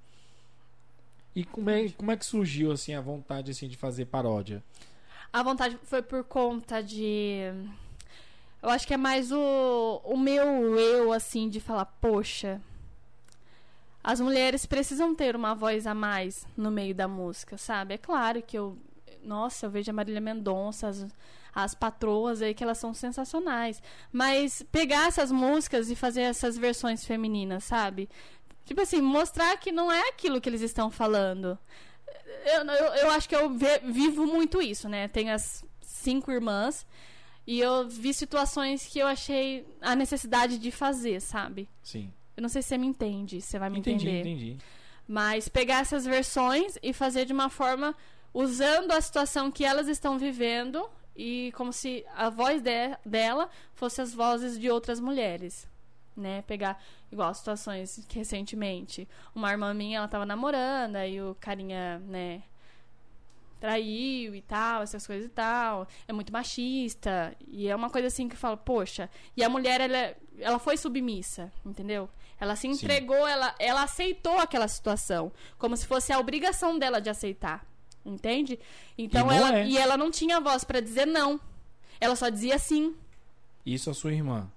E como é, como é que surgiu, assim, a vontade, assim, de fazer paródia? A vontade foi por conta de. Eu acho que é mais o, o meu eu, assim, de falar, poxa. As mulheres precisam ter uma voz a mais no meio da música, sabe? É claro que eu. Nossa, eu vejo a Marília Mendonça, as, as patroas aí, que elas são sensacionais. Mas pegar essas músicas e fazer essas versões femininas, sabe? Tipo assim, mostrar que não é aquilo que eles estão falando. Eu, eu, eu acho que eu ve- vivo muito isso, né? Tenho as cinco irmãs e eu vi situações que eu achei a necessidade de fazer, sabe? Sim. Eu não sei se você me entende, você vai me Entendi, entender. entendi. Mas pegar essas versões e fazer de uma forma usando a situação que elas estão vivendo e como se a voz de- dela fosse as vozes de outras mulheres. Né? Pegar igual situações que recentemente uma irmã minha ela tava namorando aí o carinha, né, traiu e tal, essas coisas e tal. É muito machista. E é uma coisa assim que eu falo, poxa. E a mulher, ela, ela foi submissa, entendeu? Ela se entregou, ela, ela aceitou aquela situação. Como se fosse a obrigação dela de aceitar. Entende? Então não ela. é. E ela não tinha voz pra dizer não. Ela só dizia sim. Isso a sua irmã.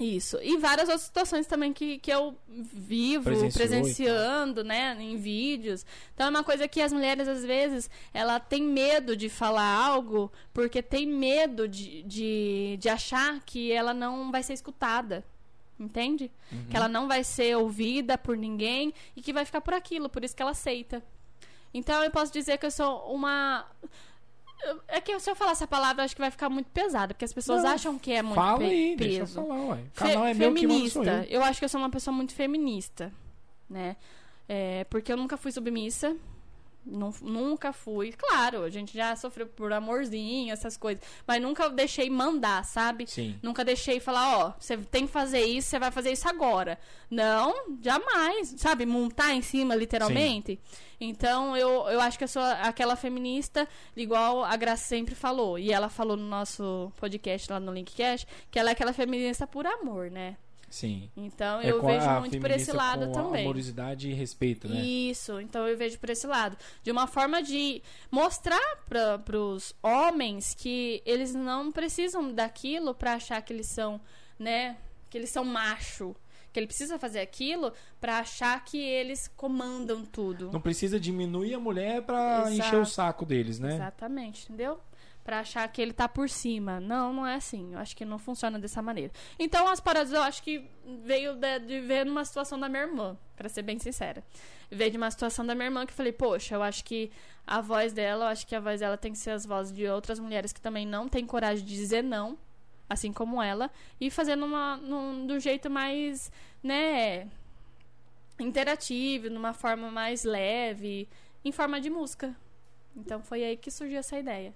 Isso. E várias outras situações também que, que eu vivo, Presenciou e presenciando, né, em vídeos. Então é uma coisa que as mulheres, às vezes, ela tem medo de falar algo porque tem medo de, de, de achar que ela não vai ser escutada. Entende? Que ela não vai ser ouvida por ninguém e que vai ficar por aquilo, por isso que ela aceita. Então eu posso dizer que eu sou uma. É que se eu falar essa palavra, eu acho que vai ficar muito pesado, porque as pessoas Não, acham que é muito Fala pe- aí, peso. deixa eu falar, ué. O Fe- canal é meu que manda sou feminista. eu. acho que eu sou uma pessoa muito feminista, né? É, porque eu nunca fui submissa. Nun- nunca fui. Claro, a gente já sofreu por amorzinho, essas coisas. Mas nunca deixei mandar, sabe? Sim. Nunca deixei falar, ó, você tem que fazer isso, você vai fazer isso agora. Não, jamais. Sabe? Montar em cima, literalmente. Então, eu, eu acho que eu sou aquela feminista, igual a Graça sempre falou. E ela falou no nosso podcast lá no Linkcast, que ela é aquela feminista por amor, né? Sim. Então, É eu vejo muito por esse lado com também. Amorosidade e respeito, né? Isso, então eu vejo por esse lado. De uma forma de mostrar para os homens que eles não precisam daquilo para achar que eles são, né? Que eles são macho. Que ele precisa fazer aquilo para achar que eles comandam tudo. Não precisa diminuir a mulher pra Exato. encher o saco deles, né? Exatamente, entendeu? Pra achar que ele tá por cima. Não, não é assim. Eu acho que não funciona dessa maneira. Então, as paradas eu acho que veio de, de ver numa situação da minha irmã, pra ser bem sincera. Veio de uma situação da minha irmã que eu falei, poxa, eu acho que a voz dela, eu acho que a voz dela tem que ser as vozes de outras mulheres que também não têm coragem de dizer não, assim como ela, e fazendo uma, num, do jeito mais, né, interativo, numa forma mais leve, em forma de música. Então foi aí que surgiu essa ideia.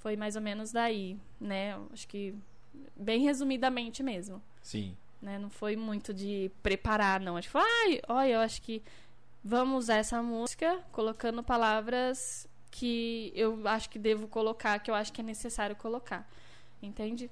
Foi mais ou menos daí, né? Acho que bem resumidamente mesmo, Sim. né? Não foi muito de preparar, não. Acho que foi, ai, olha, eu acho que vamos usar essa música colocando palavras que eu acho que devo colocar, que eu acho que é necessário colocar. Entende?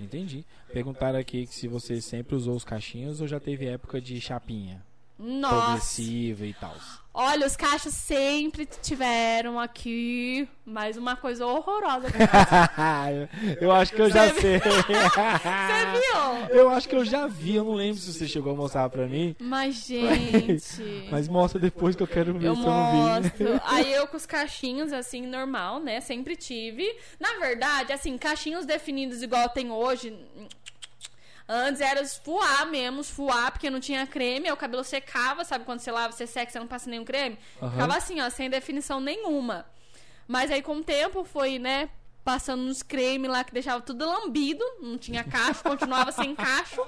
Entendi. Perguntaram aqui que se você sempre usou os cachinhos ou já teve época de chapinha Nossa! progressiva e tal. Olha, os cachos sempre tiveram aqui, mas uma coisa horrorosa. (laughs) eu acho que eu já sei. Você viu? eu acho que eu já vi, eu não lembro se você chegou a mostrar pra mim. Mas, gente. Mas mostra depois que eu quero ver Eu se eu não vi. Aí eu com os cachinhos, assim, normal, né? Sempre tive. Na verdade, assim, cachinhos definidos igual tem hoje. Antes era os fuá mesmo, os fuá, porque não tinha creme, aí o cabelo secava, sabe? Quando você lava, você seca, você não passa nenhum creme. Aham. Ficava assim, ó, sem definição nenhuma. Mas aí com o tempo foi, né? Passando uns creme lá que deixava tudo lambido, não tinha cacho, (laughs) continuava sem cacho,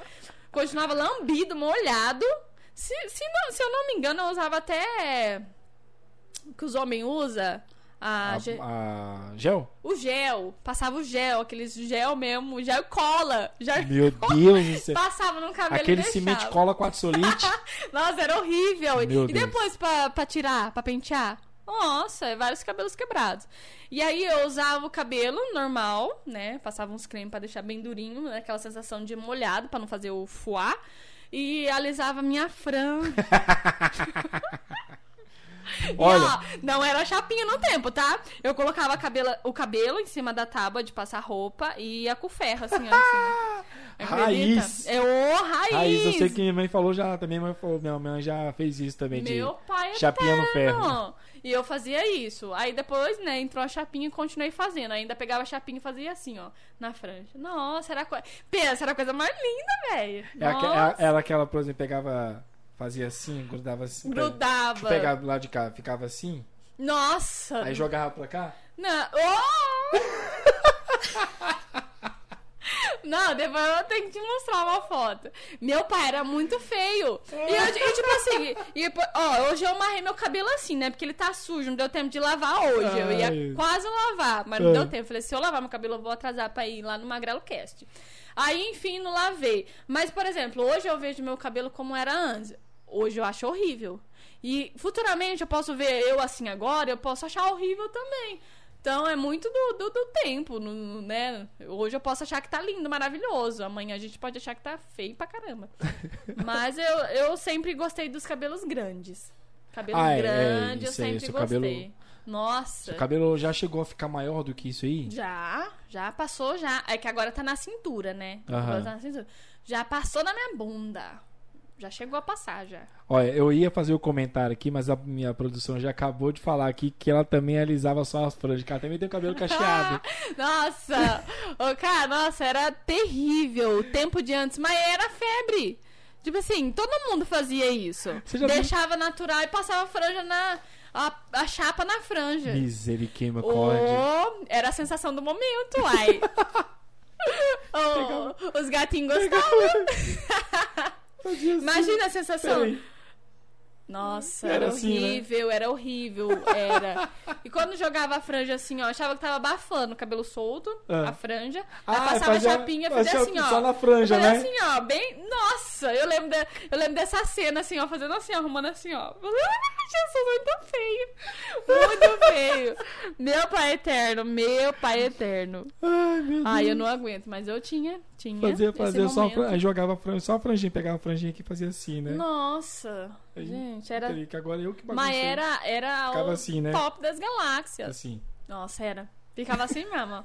continuava lambido, molhado. Se, se, não- se eu não me engano, eu usava até o que os homens usam. A, A, ge- a gel? o gel. Passava o gel, aqueles gel mesmo, gel cola. Já Meu Deus do céu. passava no cabelo Aquele cimento cola 4 solite. (laughs) Nossa, era horrível. Meu e Deus. depois pra, pra tirar, pra pentear? Nossa, vários cabelos quebrados. E aí eu usava o cabelo normal, né? Passava uns cremes pra deixar bem durinho, né? aquela sensação de molhado pra não fazer o fuá. E alisava minha franja. (laughs) (laughs) Olha. E, ó, não era chapinha no tempo, tá? Eu colocava cabelo, o cabelo em cima da tábua de passar roupa e ia com ferro, assim, ó, em cima. (laughs) Acredita? Raiz. É o raiz. Raiz, eu sei que minha mãe falou já, também minha mãe, falou, minha mãe já fez isso também, Meu pai é chapinha no eterno. ferro. E eu fazia isso. Aí depois, né, entrou a chapinha e continuei fazendo. Ainda pegava a chapinha e fazia assim, ó, na franja. Nossa, era coisa. Pensa, era a coisa mais linda, velho. É, é- Ela que ela, por exemplo, pegava, fazia assim, grudava assim. grudava. Pegava do lado de cá, ficava assim, Nossa. aí jogava pra cá. Não. Oh! (laughs) Não, depois eu tenho que te mostrar uma foto. Meu pai era muito feio. E, eu, e tipo assim, e, ó, hoje eu amarrei meu cabelo assim, né? Porque ele tá sujo, não deu tempo de lavar hoje. Eu ia Ai. quase lavar, mas não deu tempo. Falei, se eu lavar meu cabelo, eu vou atrasar pra ir lá no Magrelo Cast. Aí, enfim, não lavei. Mas, por exemplo, hoje eu vejo meu cabelo como era antes. Hoje eu acho horrível. E futuramente eu posso ver eu assim agora, eu posso achar horrível também. Então é muito do, do, do tempo, no- né? Hoje eu posso achar que tá lindo, maravilhoso. Amanhã a gente pode achar que tá feio pra caramba. (laughs) Mas eu, eu sempre gostei dos cabelos grandes. Cabelo Ah, é, é, grande, eu sempre seu gostei. cabelo- Nossa. Seu cabelo já chegou a ficar maior do que isso aí? Já, já passou já. É que agora tá na cintura, né? Aham. Agora tá na cintura. Já passou na minha bunda. Já chegou a passar já. Olha, eu ia fazer o comentário aqui, mas a minha produção já acabou de falar aqui que ela também alisava só as franjas, que ela também tem o cabelo cacheado. (laughs) Nossa! Ô, cara, nossa, era terrível o tempo de antes, mas era febre. Tipo assim, todo mundo fazia isso. Deixava natural e passava a franja na. A, a chapa na franja. Misericórdia. Oh, era a sensação do momento, uai. Oh, (laughs) os gatinhos gostavam. (laughs) Fazia assim. Imagina a sensação. Peraí. Nossa, Era era, assim, né? horrível, era horrível, era. E quando jogava a franja assim, ó, achava que tava abafando o cabelo solto, Ah. a franja. Ah, aí passava fazia- a chapinha, fazia fazia assim, ó. só na franja, né? assim, ó, bem. Nossa, eu lembro, de- eu lembro dessa cena assim, ó, fazendo assim, ó, arrumando assim, ó. Jesus, muito feio. Muito feio. Meu pai eterno, meu pai eterno. Ai, meu Deus. Ai, eu não aguento, mas eu tinha, tinha. Fazia, fazia só momento. aí jogava franja, só a franjinha, pegava a franjinha aqui e fazia assim, né? Nossa, Aí, gente, era. Que agora eu que baguncei. Mas era, era Ficava o assim, né? top das galáxias. Assim. Nossa, era. Ficava assim mesmo.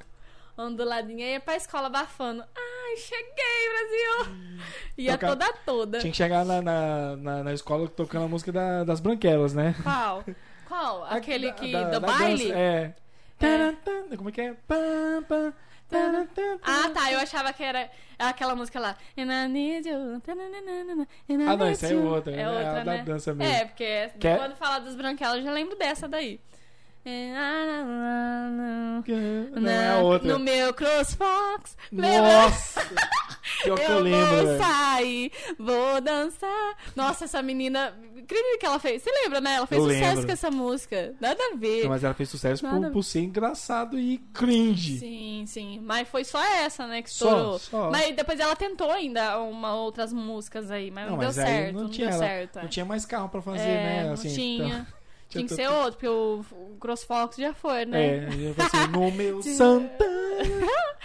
Onduladinha ia pra escola abafando. Ai, cheguei, Brasil! Ia Toca- toda toda. Tinha que chegar na, na, na, na escola tocando a música da- das branquelas, né? Qual? Qual? (laughs) Aquele Da- que. da- do baile? dança, é. Tarantan, Como é que é? Pam, pam, Ah, tá. Eu achava que era aquela música lá. Ah, não, essa é outra, É né? É outra, da né? dança mesmo. É, porque Que é- quando fala dos branquelos, eu já lembro dessa daí. Não, é a outra. No meu CrossFox. Nossa! Pior que eu, (laughs) Eu lembro, vou velho. sair, vou dançar. Nossa, essa menina. Incrível que ela fez. Você lembra, né? Ela fez Eu sucesso lembro. com essa música. Nada a ver. Não, Mas ela fez sucesso Nada. por, por ser engraçado e cringe. Sim, sim. Mas foi só essa, né? Que Só, estourou. só. Mas depois ela tentou ainda uma, outras músicas aí, mas não, Não, deu mas aí certo. não Não, tinha deu ela- certo. é. Não tinha mais carro pra fazer, É, né? não Assim, tinha. então- Tinha que ser outro, porque o, o CrossFox já foi, né? É, assim, no meu Santa.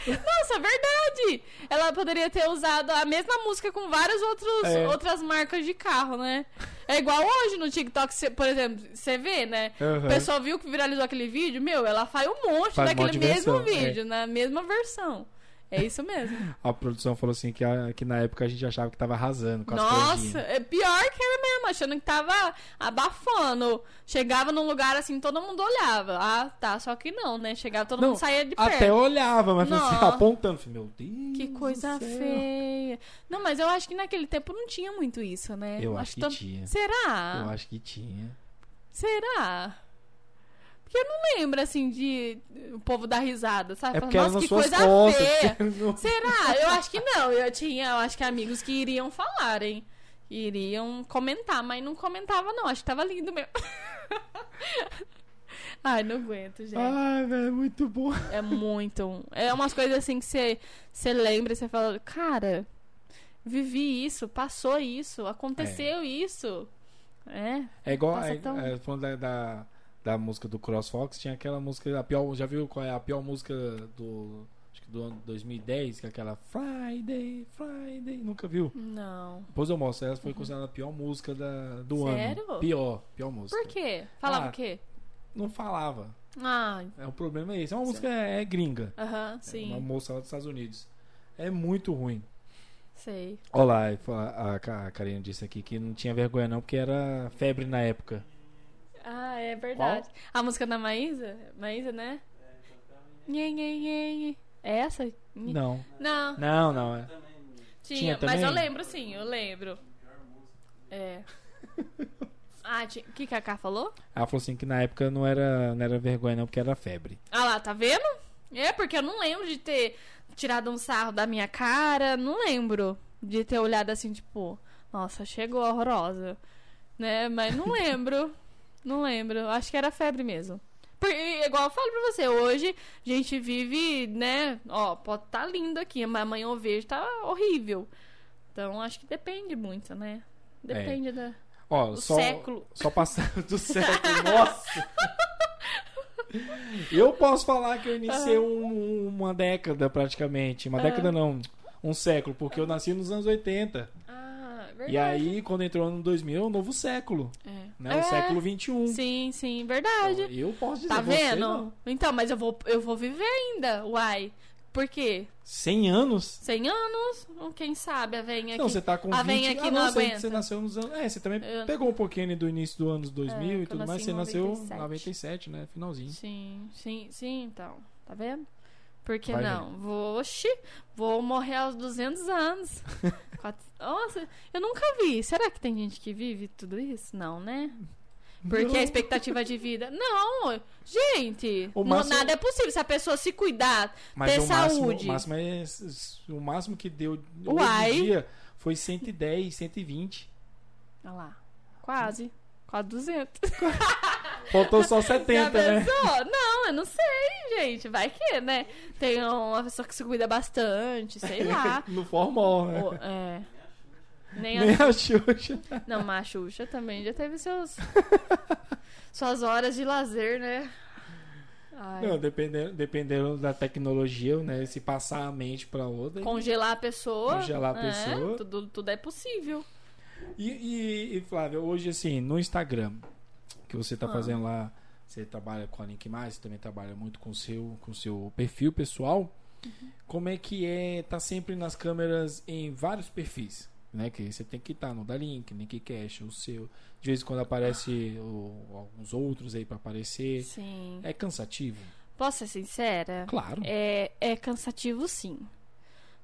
Nossa, verdade! Ela poderia ter usado a mesma música com várias outros, É. outras marcas de carro, né? É igual hoje no TikTok, cê- por exemplo, você vê, né? Aham. O pessoal viu que viralizou aquele vídeo, meu, ela faz um monte Faz daquele mesmo versão, é. vídeo, na mesma versão. É isso mesmo. A produção falou assim que, a- que na época a gente achava que tava arrasando com as Nossa, é pior que era mesmo, achando que tava abafando. Chegava num lugar assim, todo mundo olhava. Ah, tá, só que não, né? Chegava, todo Não, mundo saía de perto. Até olhava, mas assim, apontando. Falei, Meu Deus. Que coisa feia. Não, mas eu acho que naquele tempo não tinha muito isso, né? Eu acho que todo- tinha. Será? Eu acho que tinha. Será? Porque eu não lembro, assim, de o povo dar risada, sabe? É porque Nossa, que coisa costas. feia. (laughs) não- Será? Eu acho que não. Eu tinha, eu acho que amigos que iriam falar, hein? Iriam comentar, mas não comentava, não. Acho que tava lindo mesmo. (laughs) Ai, não aguento, gente. Ai, velho, muito bom. É muito. É umas coisas assim que você, você lembra e você fala, cara, vivi isso, passou isso, aconteceu isso. É. É igual, é, tão- é, falando da, da, da música do CrossFox, tinha aquela música, a pior, já viu qual é a pior música do, acho que do ano 2010, que é aquela Friday, Friday, nunca viu? Não. Depois eu mostro, ela foi considerada a pior música da, do Uhum. Sério? ano. Pior, pior música. Por quê? Falava Ah, o quê? Não falava. Ah, É, o problema é esse. É uma música é, gringa. aham, É sim. uma moça lá dos Estados Unidos. É muito ruim. Sei. Olá, a Ca- a Karina disse aqui que não tinha vergonha não, porque era febre na época. Ah, é verdade. A música da Maísa? Maísa, né? Nhe, nhe, nhe. É essa? Não. Não, Não, não. É. tinha, Tinha mas eu lembro sim, eu lembro. É. (laughs) Ah, o que, que a Ká falou? Ela falou assim que na época não era, não era vergonha não, porque era febre. Ah lá, tá vendo? É, porque eu não lembro de ter tirado um sarro da minha cara, não lembro de ter olhado assim, tipo, nossa, chegou horrorosa, né? Mas não (laughs) lembro, não lembro, acho que era febre mesmo. Igual eu falo pra você, hoje a gente vive, né? Ó, pode tá lindo aqui, mas amanhã eu vejo tá horrível. Então acho que depende muito, né? Depende da, Ó, do só, século. só passar (laughs) do século. Nossa! Eu posso falar que eu iniciei um- uma década praticamente. Uma Ah. década não, um século, porque eu nasci nos anos 80. Ah, verdade. E aí, quando entrou no 2000, é um novo século. É. Né? É, O século 21. Sim, sim, verdade. Então, eu posso dizer Tá você vendo? não. Então, mas eu vou, eu vou viver ainda, uai. Por quê? 100 anos? 100 anos? Hum, Quem sabe a venha aqui. Não, você tá com a 20... venha aqui ah, não você, aguenta. você nasceu nos anos... É, você também Eu- pegou um pouquinho do início do anos 2000 É, e tudo mais. Você em nasceu em 97. 97, né? Finalzinho. Sim, sim, sim, então. Tá vendo? Por que Vai não? Vou, oxi, vou morrer aos 200 anos. (laughs) Quatro- Nossa, eu nunca vi. Será que tem gente que vive tudo isso? Não, né? Porque Não. a expectativa de vida. Não, gente. O não- máximo- Nada é possível. Se a pessoa se cuidar, Mas ter o máximo, saúde. o máximo é o máximo que deu Uai. hoje em dia foi 110, 120. Olha lá. Quase. Quase 200. Faltou só (laughs) Já 70, né? Não, eu não sei, gente. Vai que, né? Tem uma pessoa que se cuida bastante, sei lá. (laughs) No formal, né? Ou- é. Nem Nem a... a Xuxa. Não, mas a Xuxa também já teve seus... suas horas de lazer, né? Ai. Não, dependendo, dependendo da tecnologia, né? Se passar a mente pra outra. Congelar a pessoa. Congelar a é, pessoa. Tudo, tudo é possível. E, e, e, Flávia, hoje assim, no Instagram, que você tá Ah. fazendo lá, você trabalha com a Link Mais, você também trabalha muito com o seu, com seu perfil pessoal. Uhum. Como é que é tá sempre nas câmeras em vários perfis? Né? Que você tem que estar no da Link, Link Cash, o seu. De vez em quando aparece o- alguns outros aí pra aparecer. Sim. É cansativo? Posso ser sincera? Claro. É, é cansativo, sim.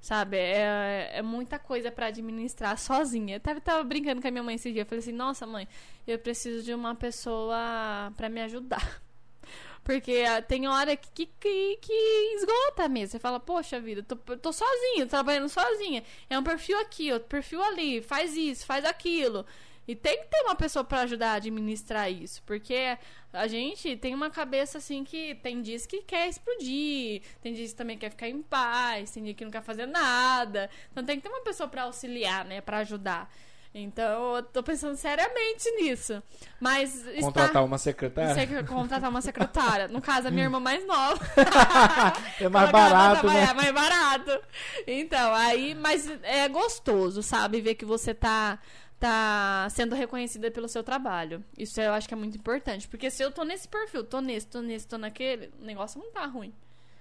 Sabe? É, é muita coisa pra administrar sozinha. Eu tava, tava brincando com a minha mãe esse dia. Eu falei assim: Nossa, mãe, eu preciso de uma pessoa pra me ajudar. (laughs) Porque ah, tem hora que, que, que, esgota mesmo. Você fala, poxa vida, tô, tô sozinha, trabalhando sozinha. É um perfil aqui, outro perfil ali, faz isso, faz aquilo. E tem que ter uma pessoa pra ajudar a administrar isso. Porque a gente tem uma cabeça assim que tem dias que quer explodir, tem dias que também quer ficar em paz, tem dia que não quer fazer nada. Então tem que ter uma pessoa pra auxiliar, né? Pra ajudar. Então eu tô pensando seriamente nisso. Mas está- Contratar uma secretária? Sei contratar uma secretária. No caso, a minha irmã mais nova. (laughs) é mais barato, né? trabalhar, mais barato. Então, aí, mas é gostoso, sabe? Ver que você tá, tá sendo reconhecida pelo seu trabalho. Isso eu acho que é muito importante. Porque se eu tô nesse perfil, tô nesse, tô nesse, tô naquele, o negócio não tá ruim.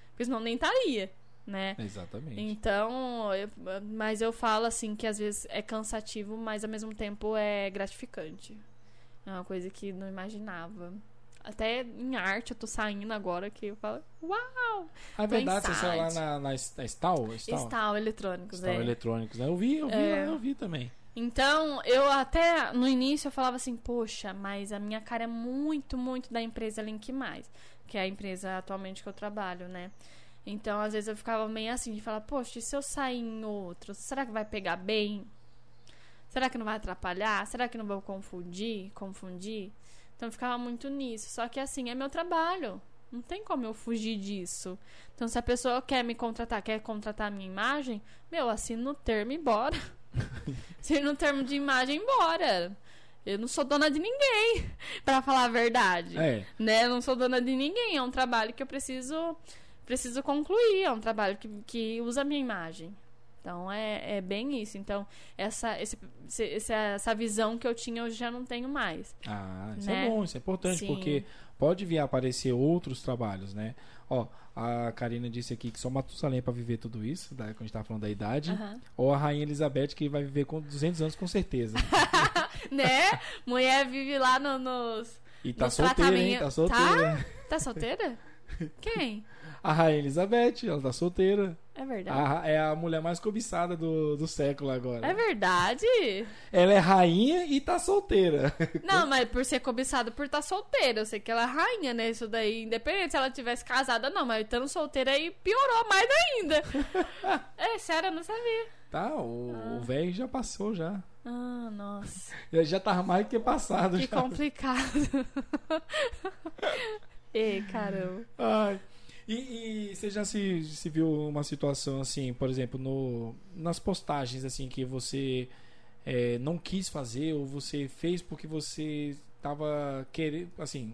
Porque senão nem estaria, né? Exatamente. Então, eu- mas eu falo assim que às vezes é cansativo, mas ao mesmo tempo é gratificante. É uma coisa que não imaginava. Até em arte eu tô saindo agora que eu falo, uau! Ah, é verdade, você saiu lá na, na, na Stal? Stal, eletrônicos, Stal é. Eletrônicos, né? Eu vi, eu vi É. eu vi também. Então, eu até no início eu falava assim, poxa, mas a minha cara é muito, muito da empresa Link Mais, que é a empresa atualmente que eu trabalho, né? Então, às vezes eu ficava meio assim, de falar, poxa, e se eu sair em outro, será que vai pegar bem? Será que não vai atrapalhar? Será que não vou confundir? Confundir? Então eu ficava muito nisso. Só que assim, é meu trabalho. Não tem como eu fugir disso. Então, se a pessoa quer me contratar, quer contratar a minha imagem, meu, assina no termo e bora. (laughs) Assina no termo de imagem e bora. Eu não sou dona de ninguém, (laughs) pra falar a verdade. É, Né? Eu não sou dona de ninguém. É um trabalho que eu preciso preciso concluir. É um trabalho que, que usa a minha imagem. Então é, é bem isso. Então, essa, esse, esse- essa, essa visão que eu tinha, eu já não tenho mais. ah, isso Né? é bom, isso é importante, Sim. porque pode vir a aparecer outros trabalhos, né? Ó, a Karina disse aqui que só Matusalém pra viver tudo isso, da, quando a gente tava falando da idade. Aham. Ou a Rainha Elizabeth, que vai viver com 200 anos com certeza. (laughs) né? Mulher vive lá no- nos. E tá Nos solteira, hein? Tá solteira. Tá solteira? (laughs) Quem? A Rainha Elizabeth, ela tá solteira. É verdade. A- é a mulher mais cobiçada do, do século agora. É verdade? Ela é rainha e tá solteira. (laughs) Não, mas por ser cobiçada por estar solteira. Eu sei que ela é rainha, né? Isso daí, independente se ela tivesse casada não. Mas estando solteira aí piorou mais ainda. (laughs) é, sério, eu não sabia. Tá, o o velho já passou já. Ah, nossa. Ele (laughs) já tava mais que passado Que já. complicado. Ei, caramba. Ai. E, e você já se, se viu uma situação assim, por exemplo, no, nas postagens assim que você é, não quis fazer ou você fez porque você tava querendo, assim,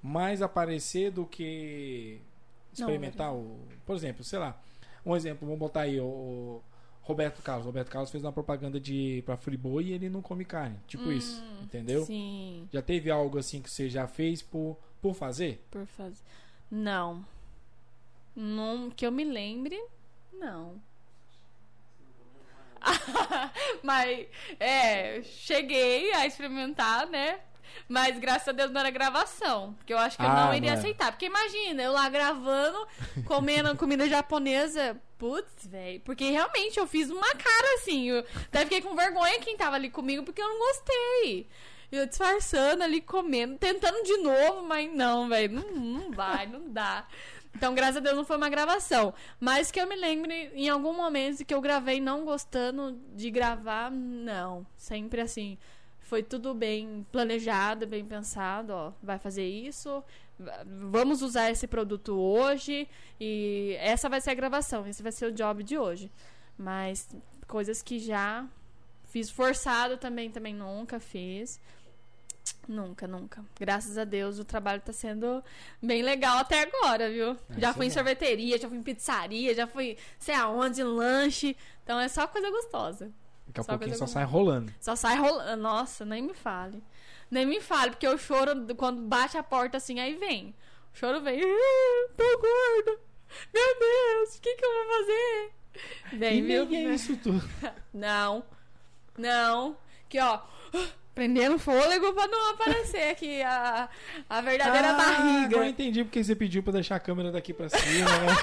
mais aparecer do que experimentar o, por exemplo, sei lá, um exemplo, vamos botar aí o, Roberto Carlos. Roberto Carlos fez uma propaganda de para Friboi e ele não come carne, tipo isso, entendeu? Sim, Já teve algo assim que você já fez por por fazer? por fazer. Não. Não que eu me lembre, não. (laughs) Mas, é, cheguei a experimentar, né? Mas graças a Deus não era gravação. Porque eu acho que eu Ah, não iria não é. aceitar. Porque imagina, eu lá gravando, comendo (laughs) comida japonesa. Putz, velho. Porque realmente eu fiz uma cara assim. Eu até fiquei com vergonha quem tava ali comigo porque eu não gostei. Eu disfarçando ali, comendo, tentando de novo, mas não, velho. Não, não vai, não dá. Então, graças a Deus, não foi uma gravação. Mas que eu me lembre, em algum momento que eu gravei não gostando de gravar, não. Sempre assim. Foi tudo bem planejado, bem pensado, ó. Vai fazer isso, va- vamos usar esse produto hoje e essa vai ser a gravação, esse vai ser o job de hoje. Mas coisas que já fiz forçado também, também nunca fiz. Nunca, nunca. Graças a Deus o trabalho tá sendo bem legal até agora, viu? É, já fui é em bom. sorveteria, já fui em pizzaria, já fui sei aonde, lanche. Então é só coisa gostosa. Daqui a Só pouquinho só boa. sai rolando. Só sai rolando. Nossa, nem me fale. Nem me fale, porque eu choro quando bate a porta assim, aí vem. O choro vem. "Ah, Tô gorda. Meu Deus, o que, que eu vou fazer? Vem, e viu? nem é isso tudo. (laughs) Não. Não. Que ó. Prendendo fôlego pra não aparecer aqui a, a verdadeira Ah, barriga. Agora eu entendi porque você pediu pra deixar a câmera daqui pra cima, né?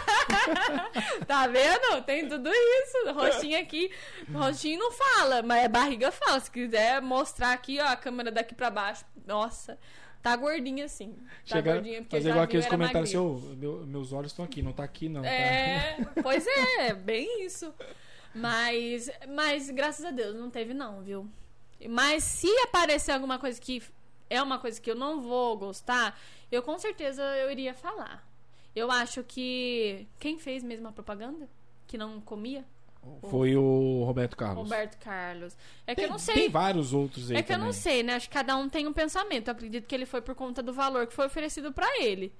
(laughs) Tá vendo? Tem tudo isso. Rostinho aqui. Rostinho não fala, mas a barriga fala. Se quiser mostrar aqui, ó, a câmera daqui pra baixo. Nossa, tá gordinha assim. Tá Chegar, gordinha porque fazer já igual aqueles comentários assim. "Ô, meu- meus olhos estão aqui, não tá aqui não. tá?" É, pois é, bem isso. Mas, mas graças a Deus não teve não, viu? Mas se aparecer alguma coisa que é uma coisa que eu não vou gostar, eu com certeza eu iria falar. Eu acho que quem fez mesmo a propaganda que não comia, Foi o Roberto Carlos. Roberto Carlos. É que tem, eu não sei. tem vários outros aí É que eu também. não sei, né? Acho que cada um tem um pensamento. Eu acredito que ele foi por conta do valor que foi oferecido pra ele,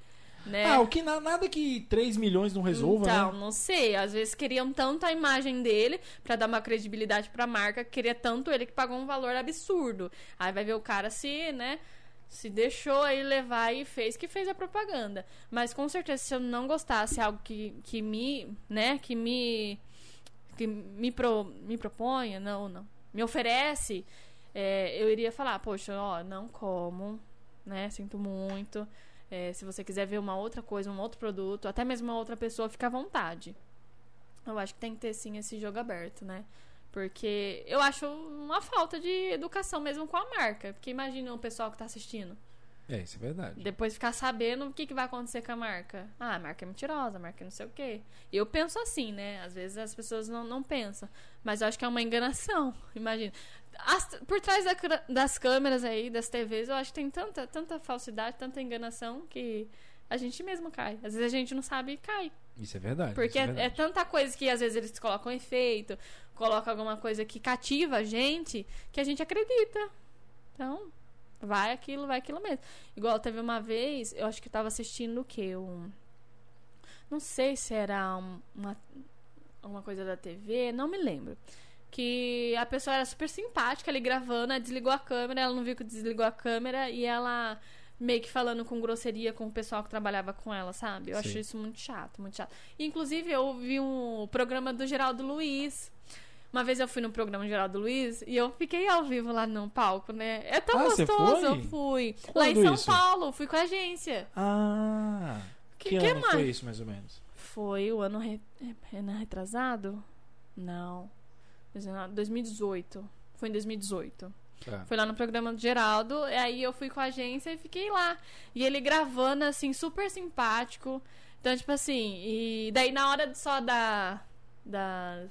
né? Ah, o que na- nada que 3 milhões não resolva, então, né? não sei. Às vezes queriam tanto a imagem dele pra dar uma credibilidade pra marca, que queria tanto ele que pagou um valor absurdo. Aí vai ver o cara se, né, se deixou aí levar e fez que fez a propaganda. Mas com certeza se eu não gostasse algo que, que me, né, que me que me, pro, me proponha, não, não, me oferece, é, eu iria falar, poxa, ó, não como, né, sinto muito. É, se você quiser ver uma outra coisa, um outro produto, até mesmo uma outra pessoa, fica à vontade. Eu acho que tem que ter sim esse jogo aberto, né? Porque eu acho uma falta de educação mesmo com a marca. Porque imagina o pessoal que tá assistindo. É, isso é verdade. Depois ficar sabendo o que, que vai acontecer com a marca. Ah, a marca é mentirosa, a marca é não sei o quê. Eu penso assim, né? Às vezes as pessoas não, não pensam. Mas eu acho que é uma enganação. (laughs) Imagina. As- por trás da das câmeras aí, das TVs, eu acho que tem tanta, tanta falsidade, tanta enganação que a gente mesmo cai. Às vezes a gente não sabe e cai. Isso é verdade. Porque é é, é verdade. tanta coisa que às vezes eles colocam efeito, colocam alguma coisa que cativa a gente, que a gente acredita. Então, vai aquilo, vai aquilo mesmo. Igual teve uma vez, eu acho que eu tava assistindo o quê? Um. Não sei se era um- uma, alguma coisa da TV, não me lembro. Que a pessoa era super simpática ali gravando, desligou a câmera, ela não viu que desligou a câmera e ela meio que falando com grosseria com o pessoal que trabalhava com ela, sabe? Eu acho Sim. isso muito chato, muito chato. Inclusive, eu vi um programa do Geraldo Luiz. Uma vez eu fui no programa do Geraldo Luiz e eu fiquei ao vivo lá no palco, né? É tão Ah, você gostoso, foi? eu fui. lá em Quando São isso? Paulo, fui com a agência. Ah. Que- Que, que ano mais? foi isso, mais ou menos? Foi o ano, re... ano retrasado? Não. 2018. Foi em 2018. Tá. Foi lá no programa do Geraldo, e aí eu fui com a agência e fiquei lá. E ele gravando, assim, super simpático. Então, tipo assim, e daí na hora só da. da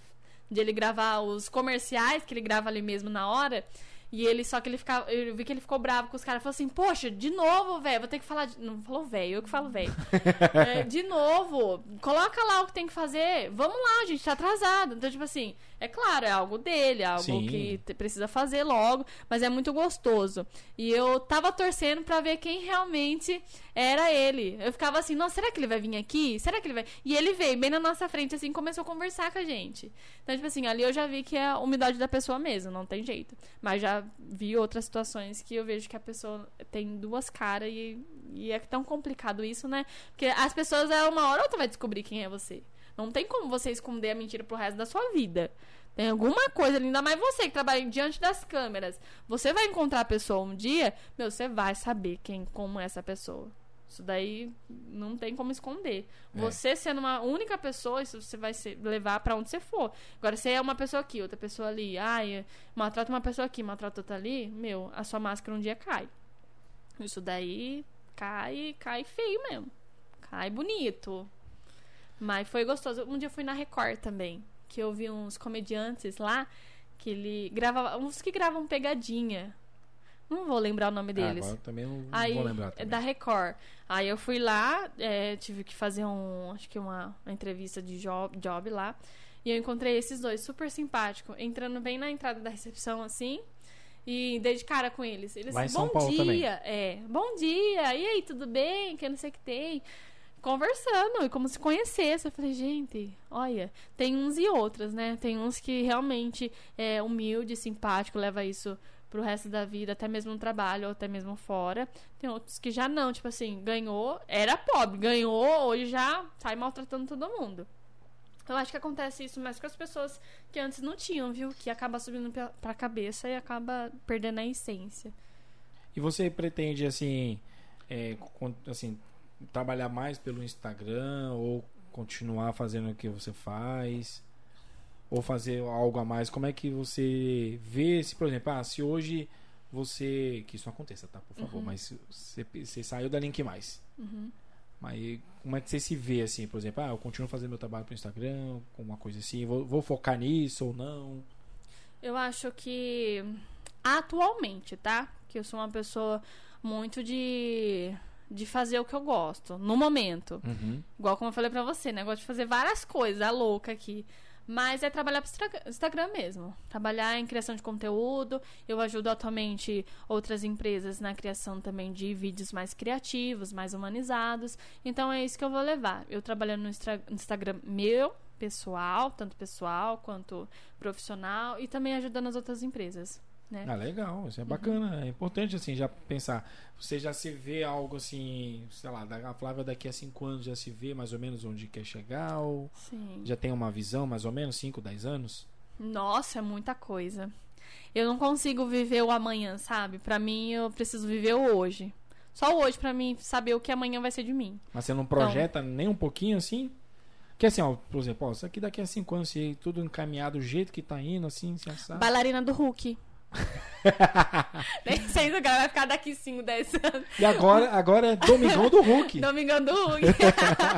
de ele gravar os comerciais, que ele grava ali mesmo na hora. E ele, só que ele ficava. Eu vi que ele ficou bravo com os caras. Falou assim, poxa, de novo, velho, vou ter que falar. De... Não falou velho, eu que falo velho. (laughs) É, de novo, coloca lá o que tem que fazer. Vamos lá, gente tá atrasado. Então, tipo assim, é claro, é algo dele, é algo Sim. que precisa fazer logo, mas é muito gostoso. E eu tava torcendo pra ver quem realmente era ele. Eu ficava assim, nossa, será que ele vai vir aqui? Será que ele vai. E ele veio bem na nossa frente, assim, começou a conversar com a gente. Então, tipo assim, ali eu já vi que é a umidade da pessoa mesmo, não tem jeito. Mas já vi outras situações que eu vejo que a pessoa tem duas caras e, e é tão complicado isso, né? Porque as pessoas, é uma hora ou outra vai descobrir quem é você. Não tem como você esconder a mentira pro resto da sua vida. Tem alguma coisa ainda mais você que trabalha diante das câmeras. Você vai encontrar a pessoa um dia, meu, você vai saber quem, como é essa pessoa. Isso daí não tem como esconder. É. Você sendo uma única pessoa, isso você vai ser- levar pra onde você for. Agora, se é uma pessoa aqui, outra pessoa ali, ai, maltrata uma pessoa aqui, maltrata outra ali, meu, a sua máscara um dia cai. Isso daí cai, cai feio mesmo. Cai bonito. Mas foi gostoso. Um dia eu fui na Record também, que eu vi uns comediantes lá que ele gravava, uns que gravam pegadinha. Não vou lembrar o nome Ah, deles. eu também não Aí, vou lembrar. é Também. da Record. Aí eu fui lá, é, tive que fazer um, acho que uma, uma entrevista de job, job lá. E eu encontrei esses dois, super simpático, entrando bem na entrada da recepção, assim. E dei de cara com eles. Eles, Lá bom dia. também. É, bom dia. E aí, tudo bem? Que eu não sei o que tem. Conversando, e como se conhecesse. Eu falei, gente, olha, tem uns e outras, né? Tem uns que realmente é humilde, simpático, leva isso pro resto da vida, até mesmo no trabalho, ou até mesmo fora. Tem outros que já não, tipo assim, ganhou, era pobre, ganhou, hoje já sai maltratando todo mundo. Eu acho que acontece isso mais com as pessoas que antes não tinham, viu? Que acaba subindo pra, cabeça e acaba perdendo a essência. E você pretende, assim, é, assim, trabalhar mais pelo Instagram ou continuar fazendo o que você faz? Ou fazer algo a mais? Como é que você vê se, por exemplo, ah, se hoje você. Que isso não aconteça, tá? Por favor, Uhum. mas você, você saiu da Link Mais. Uhum. Mas como é que você se vê assim, por exemplo, ah, eu continuo fazendo meu trabalho pro Instagram, com uma coisa assim, vou, vou focar nisso ou não? Eu acho que atualmente, tá? Que eu sou uma pessoa muito de de fazer o que eu gosto no momento. Uhum. Igual como eu falei pra você, né? Eu gosto de fazer várias coisas, a louca aqui. Mas é trabalhar pro Instagram mesmo. Trabalhar em criação de conteúdo. Eu ajudo atualmente outras empresas na criação também de vídeos mais criativos, mais humanizados. Então é isso que eu vou levar. Eu trabalhando no Instagram meu, pessoal, tanto pessoal quanto profissional, e também ajudando as outras empresas. Né? Ah, legal, isso é bacana. É importante, assim, já pensar. Você já se vê algo assim, sei lá, a Flávia daqui a cinco anos já se vê mais ou menos onde quer chegar? Ou Sim. já tem uma visão, mais ou menos, 5, 10 anos? Nossa, é muita coisa. Eu não consigo viver o amanhã, sabe? Pra mim, eu preciso viver o hoje. Só o hoje pra mim saber o que amanhã vai ser de mim. Mas você não projeta nem um pouquinho assim? Que assim, ó, por exemplo, ó, isso aqui daqui a cinco anos, se tudo encaminhado do jeito que tá indo, assim, sabe. Bailarina do Hulk. (laughs) Nem sei se o cara vai ficar daqui 5, 10 anos. E agora, agora é Domingão do Hulk. (laughs) Domingão do Hulk.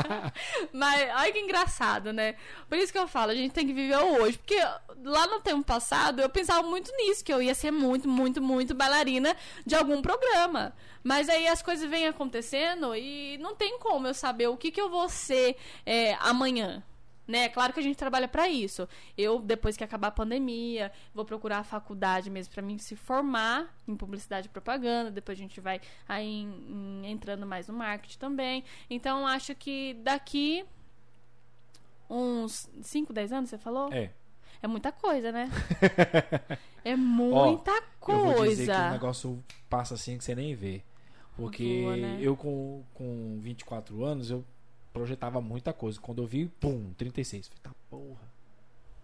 (laughs) Mas olha que engraçado, né? Por isso que eu falo, a gente tem que viver o hoje. Porque lá no tempo passado eu pensava muito nisso, que eu ia ser muito, muito, muito bailarina de algum programa. Mas aí as coisas vêm acontecendo e não tem como eu saber o que, que eu vou ser é, amanhã. Né? Claro que a gente trabalha pra isso. Eu, depois que acabar a pandemia, vou procurar a faculdade mesmo pra mim se formar em publicidade e propaganda. Depois a gente vai aí em- em- entrando mais no marketing também. Então, acho que daqui uns 5, 10 anos, você falou? É. É muita coisa, né? (laughs) é muita Eu vou dizer que o coisa. negócio passa assim que você nem vê. Porque Voa, né? eu com, com 24 anos, eu projetava muita coisa. Quando eu vi, pum, 36. Falei, tá porra.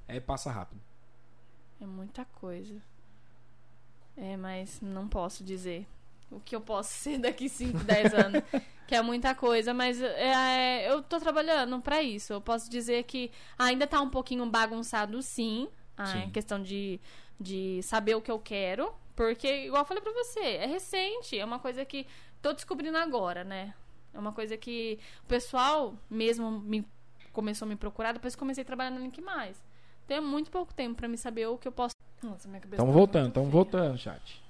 Aí passa rápido. É muita coisa. É, mas não posso dizer o que eu posso (laughs) ser daqui 5, 10 anos. que é muita coisa, mas é, eu tô trabalhando pra isso. Eu posso dizer que ainda tá um pouquinho bagunçado, sim. A Sim. questão de, de saber o que eu quero. Porque, igual eu falei pra você, é recente. É uma coisa que tô descobrindo agora, né? É uma coisa que o pessoal mesmo me começou a me procurar, depois comecei a trabalhar na Link Mais. Tem muito pouco tempo pra me saber o que eu posso. Nossa, minha cabeça Estamos tá voltando, estamos voltando, chat.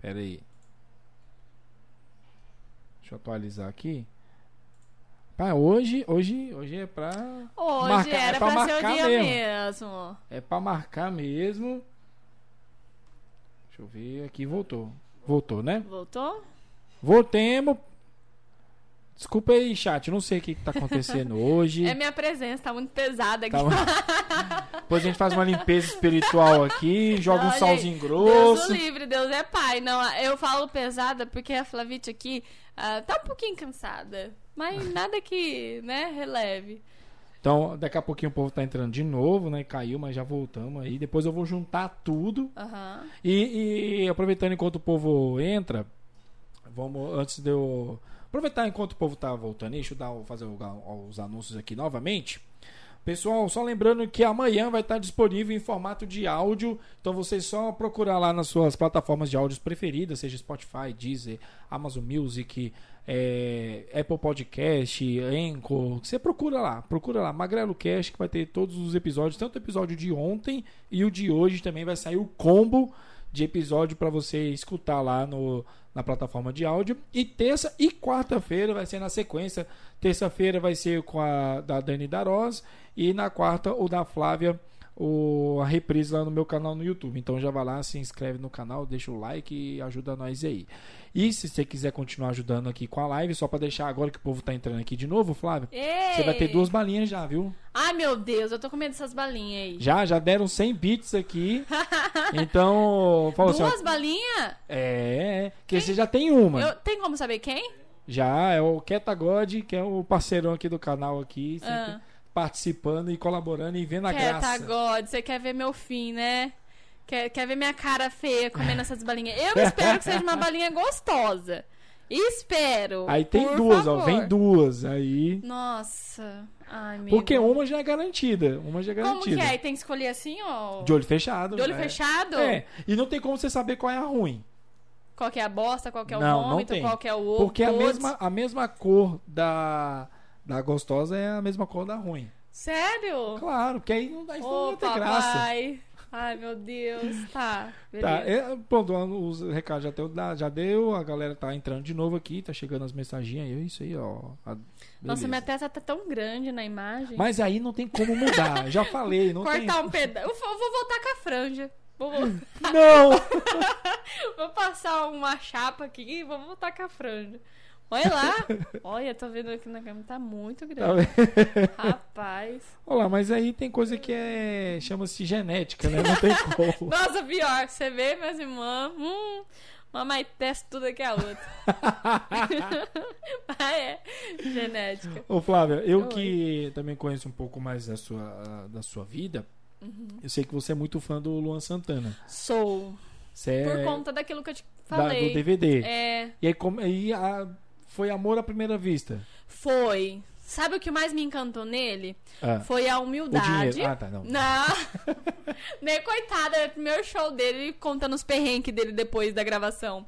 Pera aí. Deixa eu atualizar aqui. Pá, hoje, hoje, hoje é pra. Hoje Marcar- era é pra pra, ser o marcar dia mesmo. mesmo. É pra marcar mesmo. Deixa eu ver aqui, voltou. Voltou, né? Voltou? Voltemos. Desculpa aí, chat. Não sei o que, que tá acontecendo (laughs) hoje. É minha presença, tá muito pesada aqui. Tá- (laughs) Depois a gente faz uma limpeza espiritual aqui, joga um salzinho gente, grosso. Deus o livre, Deus é pai. Não, eu falo pesada porque a Flavite aqui ah, tá um pouquinho cansada. Mas (laughs) nada que, né, releve. Então, daqui a pouquinho o povo tá entrando de novo, né? Caiu, mas já voltamos aí. Depois eu vou juntar tudo. Aham. E, e aproveitando enquanto o povo entra, vamos, antes de eu. Aproveitar enquanto o povo tá voltando, deixa eu dar, fazer os anúncios aqui novamente. Pessoal, só lembrando que amanhã vai estar disponível em formato de áudio. Então você só procurar lá nas suas plataformas de áudios preferidas, seja Spotify, Deezer, Amazon Music, é, Apple Podcast, Anchor. Você procura lá, procura lá, Magrelo Cast, que vai ter todos os episódios, tanto o episódio de ontem e o de hoje também vai sair o combo de episódio para você escutar lá no, na plataforma de áudio. E terça e quarta-feira vai ser na sequência. Terça-feira vai ser com a da Dani Daroz e na quarta o da Flávia, o, a reprise lá no meu canal no YouTube. Então já vai lá, se inscreve no canal, deixa o like e ajuda nós aí. E se você quiser continuar ajudando aqui com a live, só para deixar agora que o povo tá entrando aqui de novo, Flávia, você vai ter duas balinhas já, viu? Ai, meu Deus, eu tô com medo dessas balinhas aí. Já, já deram 100 bits aqui. (laughs) Então, falou assim, Duas balinhas? É, que você já tem uma. Eu, tem como saber quem? Já, é o Ketagod, que é o parceirão aqui do canal aqui, sempre Ah. Participando e colaborando e vendo a graça. God, você quer ver meu fim, né? Quer, quer ver minha cara feia comendo essas balinhas? Eu espero que seja uma balinha gostosa. Espero. Aí tem duas, ó, favor. vem duas aí. Nossa. Ai, meu. Porque uma já é garantida, uma já é Como garantida. que é? E tem que escolher assim, ó? De olho fechado. De olho é. fechado? É, e não tem como você saber qual é a ruim. Qual que é a bosta, qual que é o Não, não vômito, tem. qual que é o ovo. Porque a mesma, a mesma cor da, da gostosa é a mesma cor da ruim. Sério? Claro, porque aí não dá, isso não ter graça. papai. Ai, meu Deus. Tá, Tá, é, pronto, os recados já deu, já deu, a galera tá entrando de novo aqui, tá chegando as mensaginhas aí, isso aí, ó. a- Nossa, minha testa tá tão grande na imagem. Mas aí não tem como mudar, já falei, não tem. Cortar um pedaço. Eu vou voltar com a franja. Vou, vou- Não! (laughs) vou passar uma chapa aqui e vou voltar com a franja. Olha lá. (laughs) Olha, tô vendo aqui na câmera. Tá muito Tá grande. (laughs) Rapaz. Olha lá, mas aí tem coisa que é. chama-se genética, né? Não tem (laughs) como. Nossa, pior. Você vê, minhas irmãs. Hum, mamãe testa tudo aqui a outra. ah, é. Genética. Ô, Flávia, eu Oi. que também conheço um pouco mais da sua, da sua vida, Uhum. eu sei que você é muito fã do Luan Santana. Sou. Você é Por conta daquilo que eu te da- falei. do DVD. É, E aí, como, aí a- foi amor à primeira vista. foi. Sabe o que mais me encantou nele? Ah, Foi a humildade. Ah, tá, não. Não. (laughs) Nem coitada, é o primeiro show dele contando os perrengues dele depois da gravação.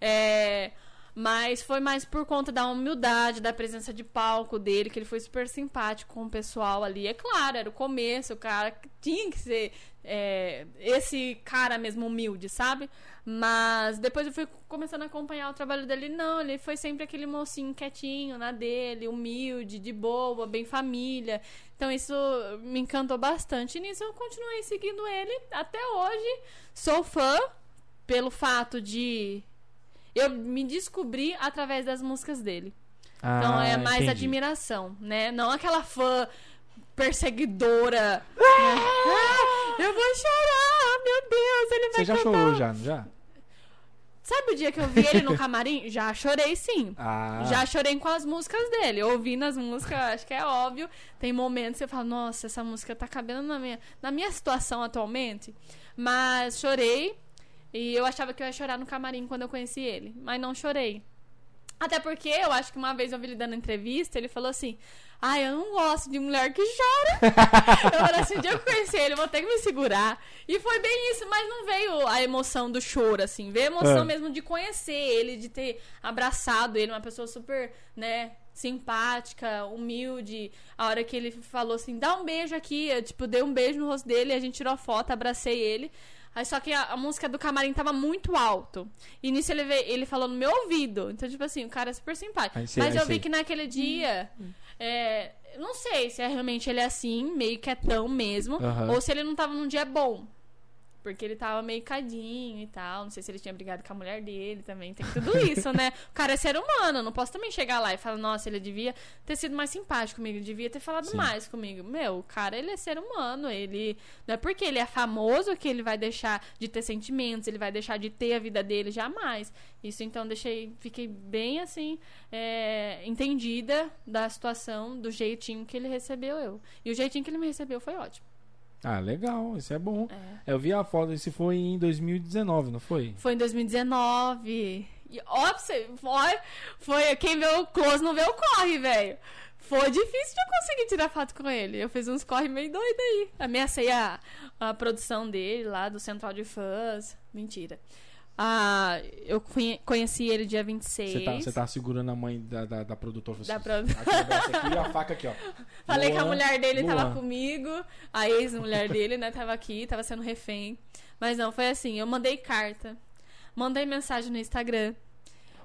É, mas foi mais por conta da humildade, da presença de palco dele, que ele foi super simpático com o pessoal ali. É claro, era o começo, o cara tinha que ser é, esse cara mesmo humilde, sabe? Mas depois eu fui começando a acompanhar o trabalho dele. Não, ele foi sempre aquele mocinho quietinho na dele, humilde, de boa, bem família. Então isso me encantou bastante. E nisso eu continuei seguindo ele até hoje. Sou fã pelo fato de eu me descobri através das músicas dele. Então Ah, é mais entendi. admiração, né? Não aquela fã perseguidora. né? Ah, eu vou chorar, meu Deus, ele vai Você já cantar. chorou já, não já? Sabe o dia que eu vi ele no camarim? Já chorei sim. Ah, Já chorei com as músicas dele. Ouvindo as músicas, acho que é óbvio. Tem momentos que você fala, nossa, essa música tá cabendo na minha, na minha situação atualmente. Mas chorei. E eu achava que eu ia chorar no camarim quando eu conheci ele. Mas não chorei. Até porque eu acho que uma vez eu vi ele dando entrevista, ele falou assim: Ai, eu não gosto de mulher que chora. (laughs) eu falei assim: o dia que eu conheci ele, eu vou ter que me segurar. E foi bem isso, mas não veio a emoção do choro, assim. Veio a emoção É. mesmo de conhecer ele, de ter abraçado ele, uma pessoa super, né, simpática, humilde. A hora que ele falou assim: dá um beijo aqui. Eu, tipo, dei um beijo no rosto dele, a gente tirou foto, abracei ele. Aí só que a, a música do camarim tava muito alto. E nisso ele, veio, ele falou no meu ouvido. Então, tipo assim, o cara é super simpático. Sei, Mas eu vi que naquele dia. É, eu não sei se é realmente ele é assim, meio quietão mesmo. Ou se ele não tava num dia bom. Porque ele tava meio cadinho e tal. Não sei se ele tinha brigado com a mulher dele também. Tem tudo isso, né? O cara é ser humano. Não posso também chegar lá e falar, nossa, ele devia ter sido mais simpático comigo. Devia ter falado Sim. mais comigo. Meu, o cara, ele é ser humano. Ele. Não é porque ele é famoso que ele vai deixar de ter sentimentos, ele vai deixar de ter a vida dele. Jamais. Isso então deixei. Fiquei bem assim. é, entendida da situação, do jeitinho que ele recebeu eu. E o jeitinho que ele me recebeu foi ótimo. Ah, legal, isso é bom. É. Eu vi a foto, esse foi em 2019, não foi? Foi em 2019. E ó, você, foi, foi quem vê o close não vê o corre, velho. Foi difícil de eu conseguir tirar foto com ele. Eu fiz uns corre meio doido aí. Ameacei a, a produção dele lá do Central de Fãs. Mentira. Ah, eu conhe- conheci ele dia 26. Você tá, você tá segurando a mãe da, da, da produtora. Da Você- pro- Aqui, e a faca aqui, ó. Falei que a Luan, mulher dele Luan. tava comigo, a ex-mulher dele, né, tava aqui, tava sendo refém. Mas não, foi assim, eu mandei carta, mandei mensagem no Instagram.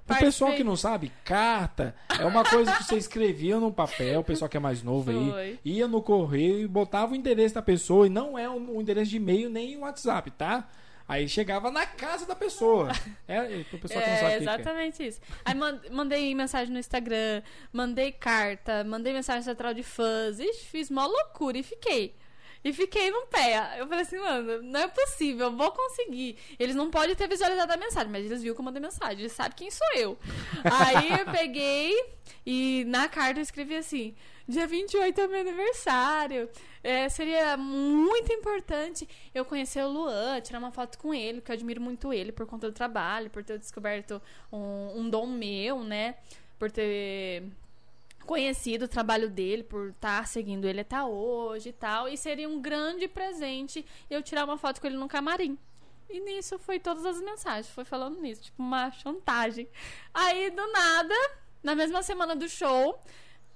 O pessoal que não sabe, carta é uma coisa que você escrevia no papel, o pessoal que é mais novo aí, Foi. ia no correio e botava o endereço da pessoa, e não é o o endereço de e-mail nem o WhatsApp, tá? Aí chegava na casa da pessoa. É, pessoal que não sabe É, que é. exatamente isso. Aí man- mandei mensagem no Instagram, mandei carta, mandei mensagem central de fãs, Ixi, fiz mó loucura e fiquei. E fiquei no pé. Eu falei assim, mano, não é possível, eu vou conseguir. Eles não podem ter visualizado a mensagem, mas eles viram que eu mandei mensagem, eles sabem quem sou eu. Aí eu peguei e na carta eu escrevi assim: dia 28 é meu aniversário. É, seria muito importante eu conhecer o Luan, tirar uma foto com ele, porque eu admiro muito ele por conta do trabalho, por ter descoberto um, um dom meu, né? Por ter conhecido o trabalho dele, por estar seguindo ele até hoje e tal. E seria um grande presente eu tirar uma foto com ele no camarim. E nisso foi todas as mensagens, foi falando nisso, tipo uma chantagem. Aí do nada, na mesma semana do show,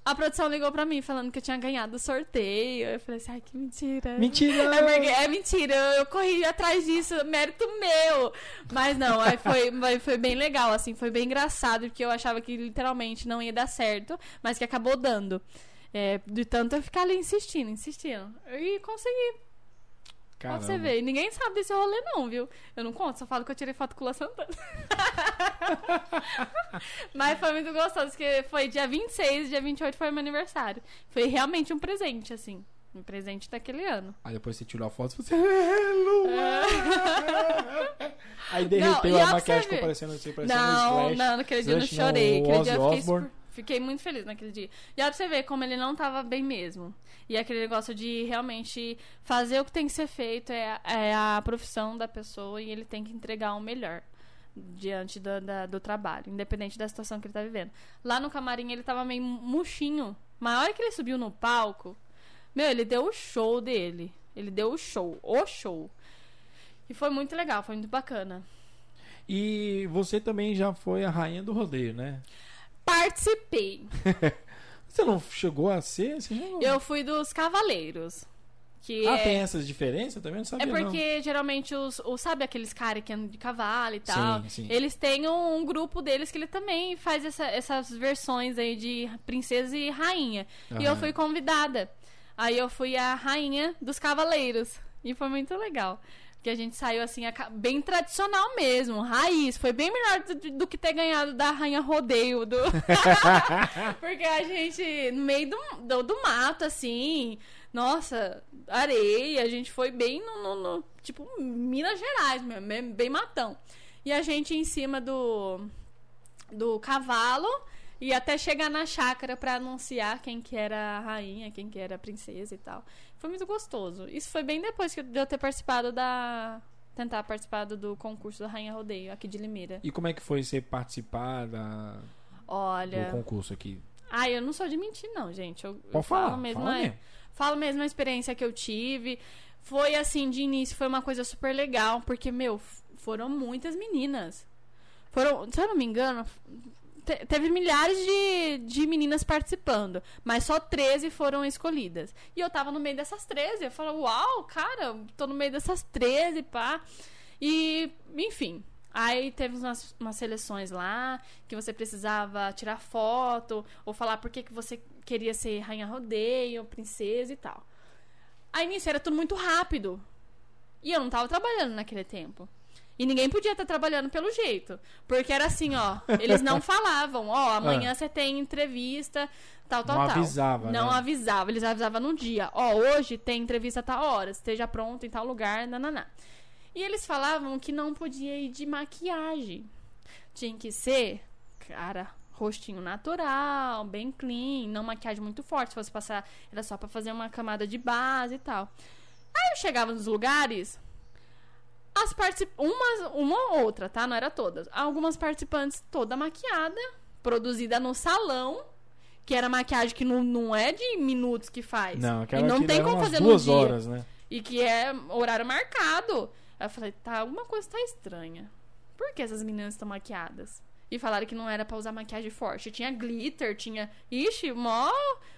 a produção ligou pra mim falando que eu tinha ganhado o sorteio. Eu falei assim, ai que mentira. Mentira! É, porque- é mentira, eu, corri atrás disso, mérito meu. Mas não, aí foi, (laughs) foi, foi bem legal, assim, foi bem engraçado, porque eu achava que literalmente não ia dar certo, mas que acabou dando. É, de tanto eu ficar ali insistindo, insistindo. E consegui, pra Caramba. você ver. Ninguém sabe desse rolê, não, viu? Eu não conto, só falo que eu tirei foto com o Lua Santana. (laughs) Mas foi muito gostoso, porque foi dia 26, dia 28 foi meu aniversário. Foi realmente um presente, assim. Um presente daquele ano. Aí depois você tirou a foto e você. "É, Luan!" (laughs) Aí derreteu Não, a pra maquiagem ficou parecendo assim, parecendo um Não, não, naquele dia eu não não, chorei. Aquele dia eu fiquei, super- fiquei muito feliz naquele dia. E olha pra você ver como ele não tava bem mesmo. E aquele negócio de realmente fazer o que tem que ser feito é, é a profissão da pessoa e ele tem que entregar o melhor diante do, da- do trabalho, independente da situação que ele tá vivendo. Lá no camarim ele tava meio murchinho. Mas a hora que ele subiu no palco, meu, ele deu o show dele. Ele deu o show, o show. E foi muito legal, foi muito bacana. E você também já foi a rainha do rodeio, né? Participei. (laughs) Você não chegou a ser? Chegou. Eu fui dos cavaleiros. Que Ah, é, tem essas diferenças? Também não sabia. é porque geralmente os, os. Sabe aqueles caras que andam de cavalo e tal? Sim, sim. Eles têm um, um grupo deles que ele também faz essa- essas versões aí de princesa e rainha. E eu fui convidada. Aí eu fui a rainha dos cavaleiros. E foi muito legal. Que a gente saiu assim, bem tradicional mesmo, raiz. Foi bem melhor do, do que ter ganhado da Rainha Rodeio. Do... (laughs) (laughs) Porque a gente, no meio do, do, do mato, assim, nossa, areia, a gente foi bem no, no- no- tipo, Minas Gerais mesmo, bem, matão. e a gente em cima do, do cavalo e até chegar na chácara pra anunciar quem que era a rainha, quem que era a princesa e tal. Foi muito gostoso. Isso foi bem depois que eu- de eu ter participado da. Tentar participar do, concurso da Rainha Rodeio aqui de Limeira. E como é que foi você participar da, Olha. do concurso aqui? Ah, eu não sou de mentir, não, gente. Eu, eu falar, falo mesmo, fala é- mesmo. Falo mesmo a experiência que eu tive. Foi assim, de início, foi uma coisa super legal, porque, meu, foram muitas meninas. Foram, se eu não me engano, te- teve milhares de, de meninas participando, mas só 13 foram escolhidas. E eu tava no meio dessas 13. Eu falo, uau, cara, tô no meio dessas 13, pá. E, enfim. Aí teve umas, umas seleções lá que você precisava tirar foto ou falar por que, que você queria ser rainha rodeio, princesa e tal. Aí nisso era tudo muito rápido. E eu não tava trabalhando naquele tempo. E ninguém podia estar trabalhando pelo jeito. Porque era assim, ó. Eles não (laughs) falavam, ó, amanhã você tem entrevista, tal, tal, Não tal. avisava, Não né? avisava, eles avisavam no dia. Ó, hoje tem entrevista a tal hora, esteja pronto em tal lugar, nananá. E eles falavam que não podia ir de maquiagem. Tinha que ser, cara, rostinho natural, bem clean, não maquiagem muito forte. Se fosse passar, era só pra fazer uma camada de base e tal. Aí eu chegava nos lugares, as particip... umas, uma ou outra, tá? Não era todas. Algumas participantes toda maquiada, produzida no salão, que era maquiagem que não, não é de minutos que faz. Não, e aquela não que tem como fazer no duas dia. horas, né? E que é horário marcado. Aí eu falei, tá, alguma coisa tá estranha. Por que essas meninas estão maquiadas? E falaram que não era pra usar maquiagem forte. Tinha glitter, tinha. Ixi, mó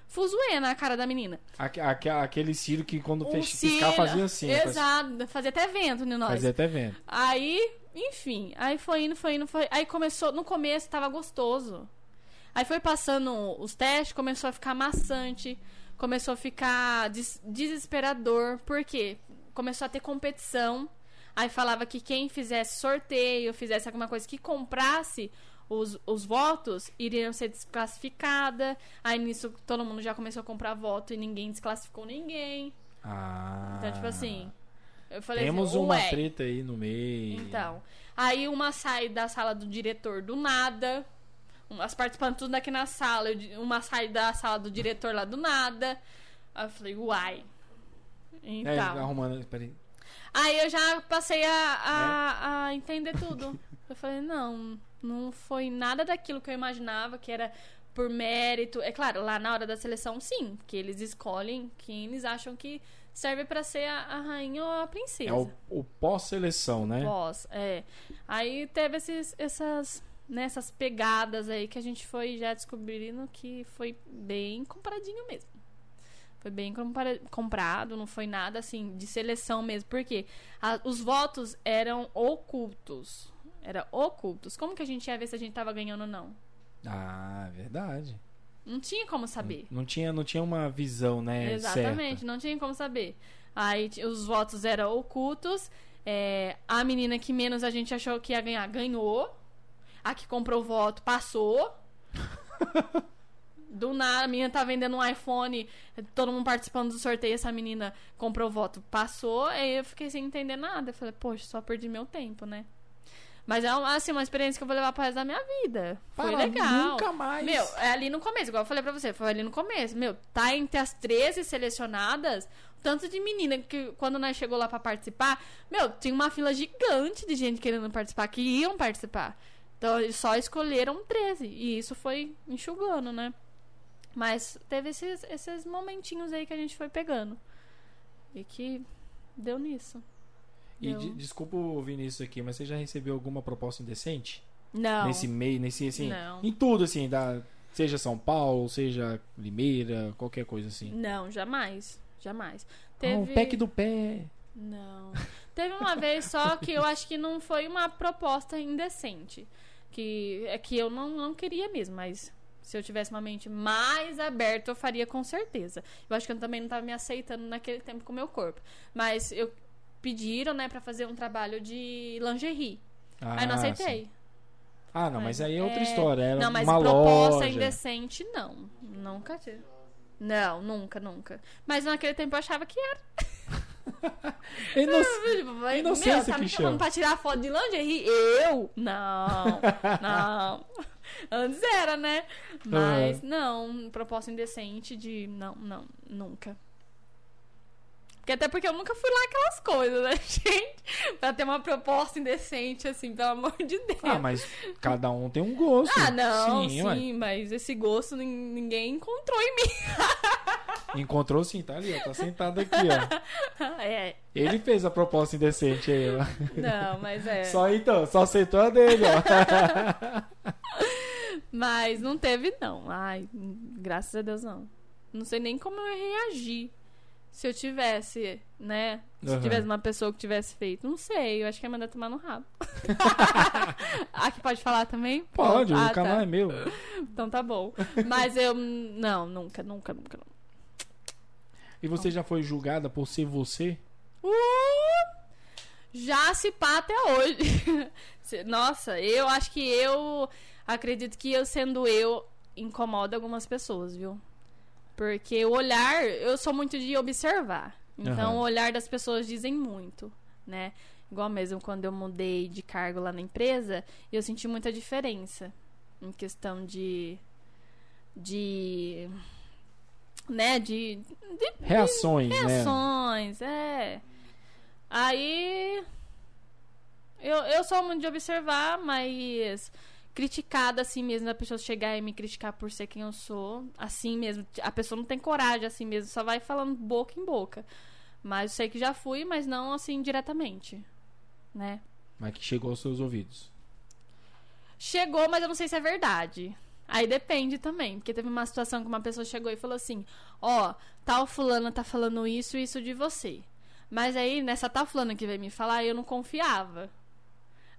fuzuê na cara da menina. Aque- aque- aquele cílio que quando Um fech- piscar cílio- fazia assim. faz- Exato, fazia até vento em nós. Fazia até vento. Aí, enfim, aí foi indo, foi indo, foi. Aí começou, no começo tava gostoso. Aí foi passando os testes, começou a ficar maçante, começou a ficar des- desesperador. Por quê? Começou a ter competição. Aí falava que quem fizesse sorteio, fizesse alguma coisa que comprasse os, os votos, iriam ser desclassificada. Aí nisso todo mundo já começou a comprar voto e ninguém desclassificou ninguém. Ah. Então, tipo assim. Eu falei Temos assim, uma treta aí no meio. Então. Aí uma sai da sala do diretor do nada. As participantes tudo aqui na sala. Uma sai da sala do diretor lá do nada. Aí eu falei, uai. É, Então. arrumando. Peraí. Aí eu já passei a, a, a entender tudo. Eu falei, não, não foi nada daquilo que eu imaginava, que era por mérito. É claro, lá na hora da seleção, sim, que eles escolhem quem eles acham que serve pra ser a, a rainha ou a princesa. É o, o pós-seleção, né? Pós, é. Aí teve esses, essas, né, essas pegadas aí que a gente foi já descobrindo que foi bem compradinho mesmo. Foi bem comprado, não foi nada assim de seleção mesmo. Porque a- os votos eram ocultos. Era ocultos. Como que a gente ia ver se a gente tava ganhando ou não? Ah, verdade. Não tinha como saber. Não tinha, não tinha uma visão, né? Exatamente, certa. não tinha como saber. Aí os votos eram ocultos. é, a menina que menos a gente achou que ia ganhar, ganhou. A que comprou o voto, passou. (laughs) Do nada, a menina tá vendendo um iPhone, todo mundo participando do sorteio, essa menina comprou o voto, passou. Aí eu fiquei sem entender nada. Eu falei, poxa, só perdi meu tempo, né? Mas é uma, assim, uma experiência que eu vou levar pro resto da minha vida. Foi Para legal. Nunca mais. Meu, é ali no começo, igual eu falei pra você, foi ali no começo. Meu, tá entre as 13 selecionadas, tanto de menina que quando nós chegou lá pra participar, meu, tinha uma fila gigante de gente querendo participar, que iam participar. Então eles só escolheram 13. E isso foi enxugando, né? Mas teve esses, esses momentinhos aí que a gente foi pegando. E que deu nisso. E Deu. de- desculpa o Vinícius aqui, mas você já recebeu alguma proposta indecente? Não. Nesse meio, nesse assim. Não. Em tudo, assim, da, seja São Paulo, seja Limeira, qualquer coisa assim. Não, jamais. Jamais. Ah, o pack do pé. Não. Teve uma vez só que eu acho que não foi uma proposta indecente. Que é que eu não, não queria mesmo, mas se eu tivesse uma mente mais aberta, eu faria com certeza. Eu acho que eu também não estava me aceitando naquele tempo com o meu corpo. Mas eu pediram, né, pra fazer um trabalho de lingerie. Aí eu não Ah, aceitei. sim. Ah, não, mas aí é outra É, história. Era não, mas uma proposta loja. indecente, não. Nunca tive. Não, nunca, nunca. Mas naquele tempo eu achava que era. (laughs) Inoc- (laughs) Tipo, Inocência meu, tá me chama. chamando pra tirar foto de lingerie? Eu? Não, (laughs) não. (laughs) Antes era, né? Mas não, proposta indecente de não, não, nunca. Porque até porque eu nunca fui lá aquelas coisas, né, (laughs) gente? Pra ter uma proposta indecente, assim, pelo amor de Deus. Ah, mas cada um tem um gosto. Ah, não, sim, ué. mas esse gosto nin- ninguém encontrou em mim. (laughs) Encontrou sim, tá ali, ó. Tá sentado aqui, ó. (laughs) é, Ele fez a proposta indecente aí, ó. não, mas é. Só então, só aceitou a dele, ó. Mas não teve, não. Ai, graças a Deus, não. Não sei nem como eu ia reagir se eu tivesse, né? Se Aham. tivesse uma pessoa que tivesse feito. Não sei, eu acho que ia mandar tomar no rabo. (laughs) Aqui pode falar também? Pode, Ah, o canal tá. é meu. Então tá bom. Mas eu. Não, nunca, nunca, nunca. E você já foi julgada por ser você? Uh! Já se pá até hoje. (laughs) Nossa, eu acho que eu acredito que eu sendo eu incomoda algumas pessoas, viu? Porque o olhar, eu sou muito de observar. Então Aham. o olhar das pessoas dizem muito, né? Igual mesmo quando eu mudei de cargo lá na empresa, eu senti muita diferença em questão de de né, de, de Reações, né? Reações, é. Aí. Eu, eu sou muito de observar, mas criticada assim mesmo, da pessoa chegar e me criticar por ser quem eu sou, assim mesmo. A pessoa não tem coragem assim mesmo, só vai falando boca em boca. Mas eu sei que já fui, mas não assim diretamente, né? Mas que chegou aos seus ouvidos. Chegou, mas eu não sei se é verdade. Aí depende também, porque teve uma situação que uma pessoa chegou e falou assim: Ó, tal fulana tá falando isso e isso de você. Mas aí, nessa tal fulana que veio me falar, eu não confiava.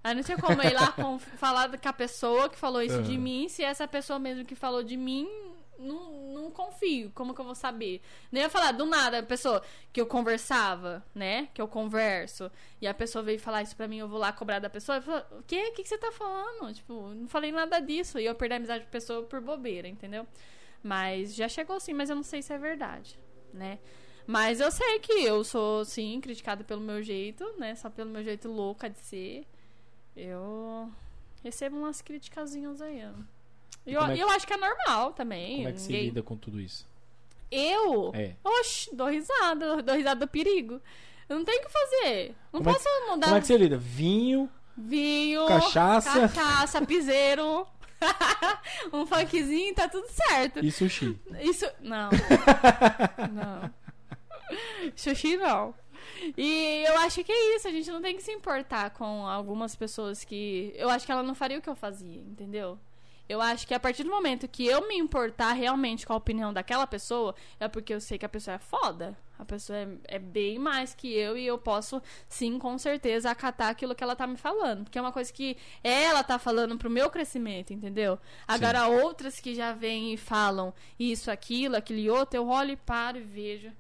Aí não tinha como ir lá (laughs) conf- falar com a pessoa que falou isso de Aham. mim, se essa pessoa mesmo que falou de mim, não, não confio. Como que eu vou saber? Nem ia falar do nada, a pessoa que eu conversava, né? Que eu converso. E a pessoa veio falar isso pra mim, eu vou lá cobrar da pessoa. Eu falo, o quê? O que, que você tá falando? Tipo, não falei nada disso. E eu perdi a amizade com a pessoa por bobeira, entendeu? Mas já chegou assim, mas eu não sei se é verdade, né? Mas eu sei que eu sou, sim, criticada pelo meu jeito, né? Só pelo meu jeito louca de ser. Eu recebo umas criticazinhas aí. E eu, é que- eu acho que é normal também. Como é que você ninguém- lida com tudo isso? Eu? É. Oxi, dou risada, dou risada do perigo. Eu não tenho o que fazer. Não Como é posso mudar Como é que você lida? Vinho, vinho, Cachaça. cachaça, piseiro, (laughs) um funkzinho, tá tudo certo. e sushi. Isso. Não. (laughs) não. Sushi não. E eu acho que é isso, a gente não tem que se importar com algumas pessoas que. Eu acho que ela não faria o que eu fazia, entendeu? Eu acho que a partir do momento que eu me importar realmente com a opinião daquela pessoa, é porque eu sei que a pessoa é foda. A pessoa é, é bem mais que eu e eu posso, sim, com certeza, acatar aquilo que ela tá me falando. Porque é uma coisa que ela tá falando pro meu crescimento, entendeu? Agora, outras que já vêm e falam isso, aquilo, aquilo e outro, eu olho e paro e vejo.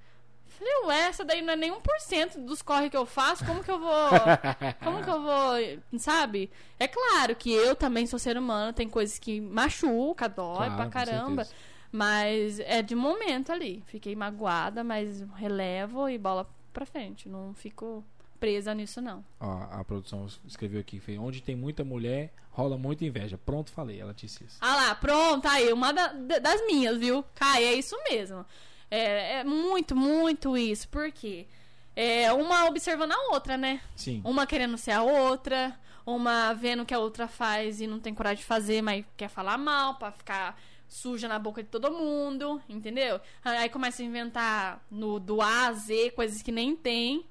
Falei, ué, essa daí não é nem 1% dos corre que eu faço, como que eu vou. (laughs) Como que eu vou. Sabe? É claro que eu também sou ser humano, tem coisas que machuca, dói Claro, pra caramba. Mas é de momento ali. Fiquei magoada, mas relevo e bola pra frente. Não fico presa nisso, não. Ó, a produção escreveu aqui, foi onde tem muita mulher, rola muita inveja. Pronto, falei, ela disse isso. Ah lá, pronto, aí, uma da- da- das minhas, viu? Kai, é isso mesmo. É, é muito, muito isso. Por quê? É uma observando a outra, né? Sim. Uma querendo ser a outra, uma vendo que a outra faz e não tem coragem de fazer, mas quer falar mal pra ficar suja na boca de todo mundo, entendeu? Aí começa a inventar no do A a Z coisas que nem tem.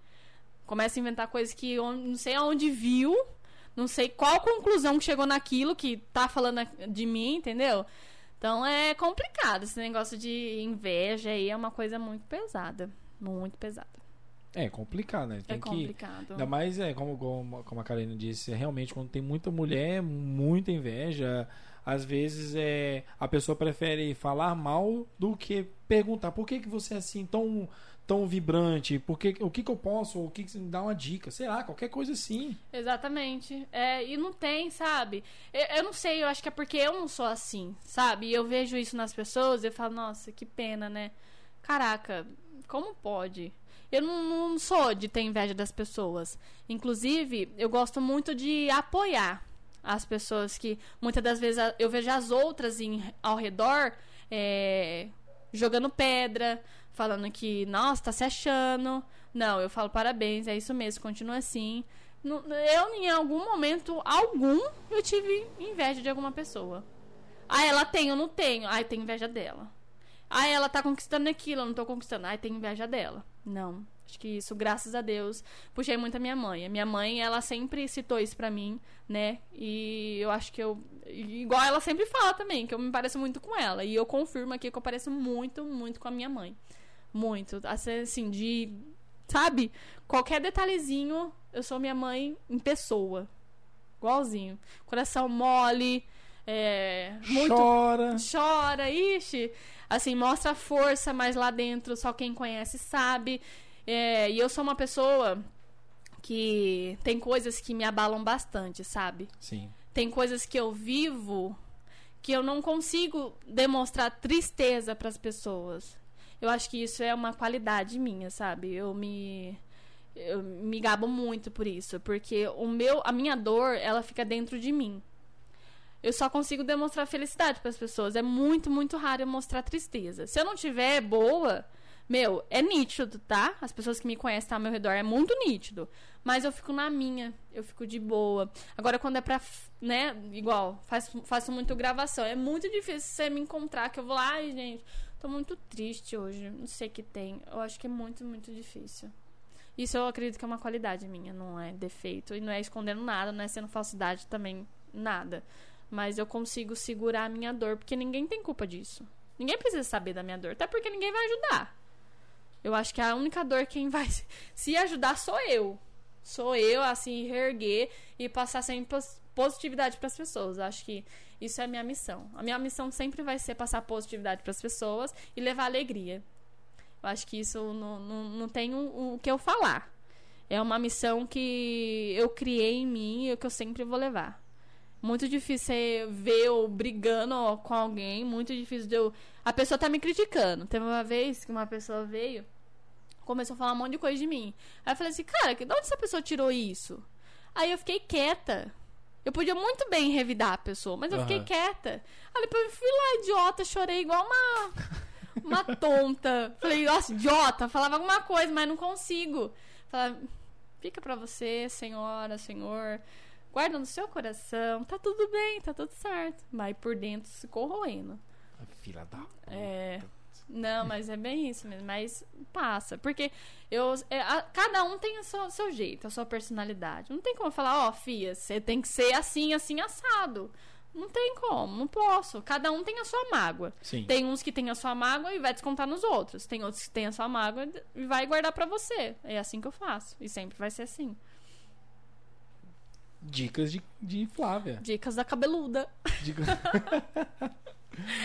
Começa a inventar coisas que on- não sei aonde viu, não sei qual conclusão que chegou naquilo que tá falando de mim, entendeu? Então é complicado esse negócio de inveja aí, é uma coisa muito pesada, muito pesada. É complicado, né? Tem é que. complicado. Ainda mais, é, como, como, como a Karina disse, é realmente quando tem muita mulher, muita inveja, às vezes é, a pessoa prefere falar mal do que perguntar por que, que você é assim tão, tão vibrante, por que, o que, que eu posso, o que, que me dá uma dica, sei lá, qualquer coisa assim. Exatamente. É, e não tem, sabe? Eu, eu não sei, eu acho que é porque eu não sou assim, sabe? E eu vejo isso nas pessoas e eu falo, nossa, que pena, né? Caraca, como pode? Eu não, não sou de ter inveja das pessoas. Inclusive, eu gosto muito de apoiar as pessoas que muitas das vezes eu vejo as outras em, ao redor é, jogando pedra, falando que, nossa, tá se achando. Não, eu falo parabéns, é isso mesmo, continua assim. Eu, em algum momento, algum, eu tive inveja de alguma pessoa. Ah, ela tem, eu não tenho. Ah, eu tenho inveja dela. Ah, ela tá conquistando aquilo, eu não tô conquistando. Ah, tenho inveja dela. Não. Acho que isso, graças a Deus, puxei muito a minha mãe. A minha mãe, ela sempre citou isso pra mim, né? E eu acho que eu. Igual ela sempre fala também, que eu me pareço muito com ela. E eu confirmo aqui que eu pareço muito, muito com a minha mãe. Muito. Assim, de. Sabe? Qualquer detalhezinho, eu sou minha mãe em pessoa. Igualzinho. Coração mole. É. Muito Chora. chora, ixi, assim, mostra força, mas lá dentro só quem conhece sabe. É, e eu sou uma pessoa que tem coisas que me abalam bastante, sabe? Sim. Tem coisas que eu vivo que eu não consigo demonstrar tristeza para as pessoas. Eu acho que isso é uma qualidade minha, sabe? Eu me eu me gabo muito por isso, porque o meu a minha dor, ela fica dentro de mim. Eu só consigo demonstrar felicidade para as pessoas. É muito, muito raro eu mostrar tristeza. Se eu não tiver boa, meu, é nítido, tá? As pessoas que me conhecem ao meu redor é muito nítido. Mas eu fico na minha, eu fico de boa. Agora, quando é pra, né, igual, faço, faço muito gravação. É muito difícil você me encontrar, que eu vou lá, ai, gente, tô muito triste hoje. Não sei o que tem. Eu acho que é muito, muito difícil. Isso eu acredito que é uma qualidade minha, não é defeito. E não é escondendo nada, não é sendo falsidade também, nada. Mas eu consigo segurar a minha dor, porque ninguém tem culpa disso. Ninguém precisa saber da minha dor, até porque ninguém vai ajudar. Eu acho que a única dor quem vai se ajudar sou eu. Sou eu, assim, reerguer e passar sempre pos- positividade para as pessoas. Acho que isso é a minha missão. A minha missão sempre vai ser passar positividade para as pessoas e levar alegria. Eu acho que isso não, não, não tem o, o que eu falar. É uma missão que eu criei em mim e que eu sempre vou levar. Muito difícil você ver eu brigando com alguém. Muito difícil de eu. A pessoa tá me criticando. Teve uma vez que uma pessoa veio, começou a falar um monte de coisa de mim. Aí eu falei assim, cara, de onde essa pessoa tirou isso? Aí eu fiquei quieta. Eu podia muito bem revidar a pessoa, mas eu fiquei Aham. quieta. Aí depois eu fui lá, idiota, chorei igual uma. Uma tonta. Falei, nossa, idiota, falava alguma coisa, mas não consigo. Falava, fica pra você, senhora, senhor. Guarda no seu coração, tá tudo bem, tá tudo certo. Mas por dentro se corroendo. Filha da puta. É. Não, mas é bem isso mesmo. Mas passa. Porque eu, é, a- cada um tem o seu, seu jeito, a sua personalidade. Não tem como falar, ó, Fia, você tem que ser assim, assim, assado. Não tem como, não posso. Cada um tem a sua mágoa. Sim. Tem uns que tem a sua mágoa e vai descontar nos outros. Tem outros que tem a sua mágoa e vai guardar pra você. É assim que eu faço. E sempre vai ser assim. Dicas de, de Flávia. Dicas da cabeluda. Dica- (laughs)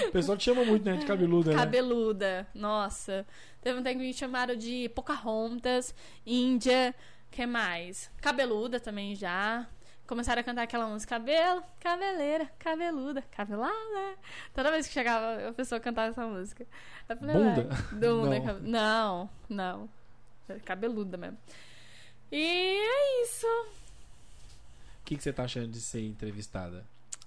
o pessoal te chama muito, né? De cabeluda, né? Cabeluda. Nossa. Teve um tempo que me chamaram de Pocahontas, Índia, que mais? Cabeluda também já. Começaram a cantar aquela música, cabelo, cabeleira, cabeluda, cabelada. Toda vez que chegava, a pessoa cantava essa música. Eu falei, Bunda? "Ué, Bunda, Não. cabe- não, não. Cabeluda mesmo. E é isso. O que, que você tá achando de ser entrevistada?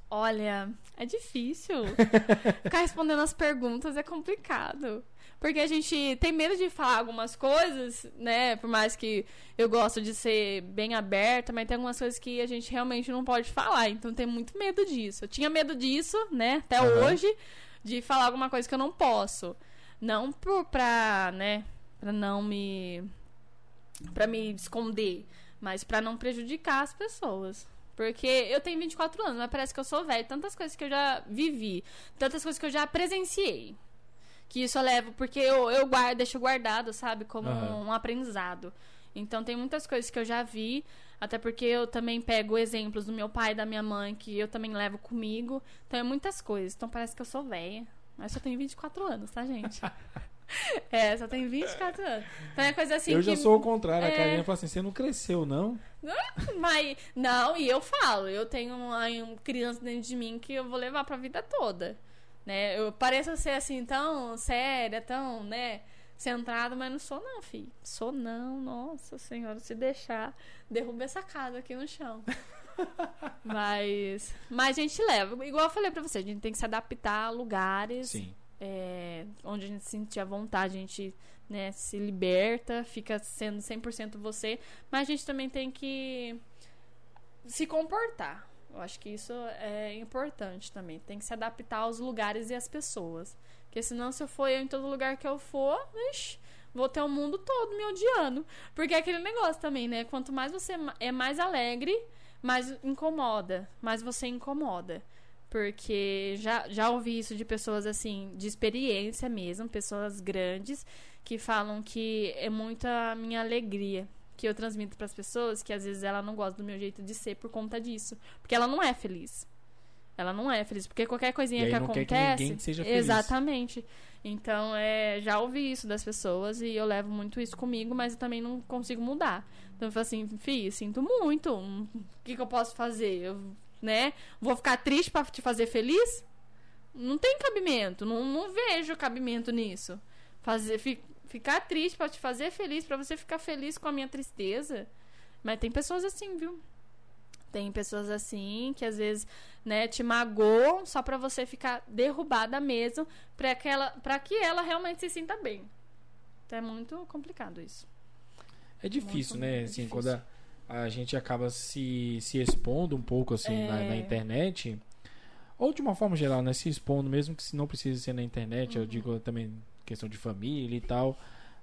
Olha, é difícil. (laughs) Ficar respondendo as perguntas é complicado. Porque a gente tem medo de falar algumas coisas, né? Por mais que eu gosto de ser bem aberta, mas tem algumas coisas que a gente realmente não pode falar. Então tem muito medo disso. Eu tinha medo disso, né? Até Aham. hoje, de falar alguma coisa que eu não posso. Não por, pra, né? Pra não me. Pra me esconder. Mas pra não prejudicar as pessoas. Porque eu tenho 24 anos, mas parece que eu sou velho. Tantas coisas que eu já vivi, tantas coisas que eu já presenciei. Que isso eu levo, porque eu, eu guardo, deixo guardado, sabe? Como Aham. um aprendizado. Então tem muitas coisas que eu já vi, até porque eu também pego exemplos do meu pai e da minha mãe, que eu também levo comigo. Então é muitas coisas. Então parece que eu sou velha. Mas só tenho 24 anos, tá, gente? (laughs) é, só tenho 24 anos. Então é coisa assim eu que... já sou o contrário. A É. Karina fala assim: você não cresceu, não? Mas, não, e eu falo, eu tenho uma, uma criança dentro de mim que eu vou levar pra vida toda. Né? Eu pareço ser assim, tão séria, tão, né? centrado, mas não sou não, filho. Sou não, nossa senhora, se deixar, derruba essa casa aqui no chão. (laughs) mas, mas a gente leva. Igual eu falei pra você, a gente tem que se adaptar a lugares Sim. É, onde a gente sentir a vontade, a gente né, se liberta, fica sendo 100% você, mas a gente também tem que se comportar. Eu acho que isso é importante também. Tem que se adaptar aos lugares e às pessoas. Porque senão, se eu for eu em todo lugar que eu for, ixi, vou ter o mundo todo me odiando. Porque é aquele negócio também, né? Quanto mais você é mais alegre, mais incomoda. Mais você incomoda. Porque já, já ouvi isso de pessoas assim, de experiência mesmo, pessoas grandes, que falam que é muita minha alegria que eu transmito para as pessoas, que às vezes ela não gosta do meu jeito de ser por conta disso. Porque ela não é feliz. Ela não é feliz. Porque qualquer coisinha que acontece. que seja feliz. Exatamente. Então, é, já ouvi isso das pessoas e eu levo muito isso comigo, mas eu também não consigo mudar. Então eu falo assim, fi, sinto muito. O que, que eu posso fazer? Eu, né? Vou ficar triste para te fazer feliz? Não tem cabimento. Não, não vejo cabimento nisso. Fazer, fi- ficar triste para te fazer feliz, para você ficar feliz com a minha tristeza. Mas tem pessoas assim, viu? Tem pessoas assim que às vezes, né, te magoam só pra você ficar derrubada mesmo, pra que ela, pra que ela realmente se sinta bem. Então é muito complicado isso. É difícil, Muito, né? muito Assim, difícil. quando a, a gente acaba se, se expondo um pouco assim na, É. na internet, ou de uma forma geral, né? Se expondo, mesmo que se não precise ser na internet, Uhum. eu digo também questão de família e tal.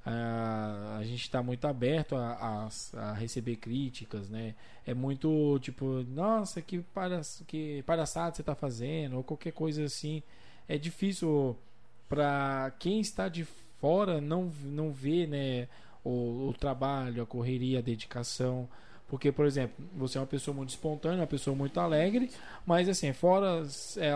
ah, a gente está muito aberto a, a, a receber críticas, né? É muito tipo, nossa, que, palha, que palhaçada você tá fazendo, ou qualquer coisa assim. É difícil para quem está de fora não, não ver, né? o, o trabalho, a correria, a dedicação. Porque, por exemplo, você é uma pessoa muito espontânea, uma pessoa muito alegre, mas assim, fora é,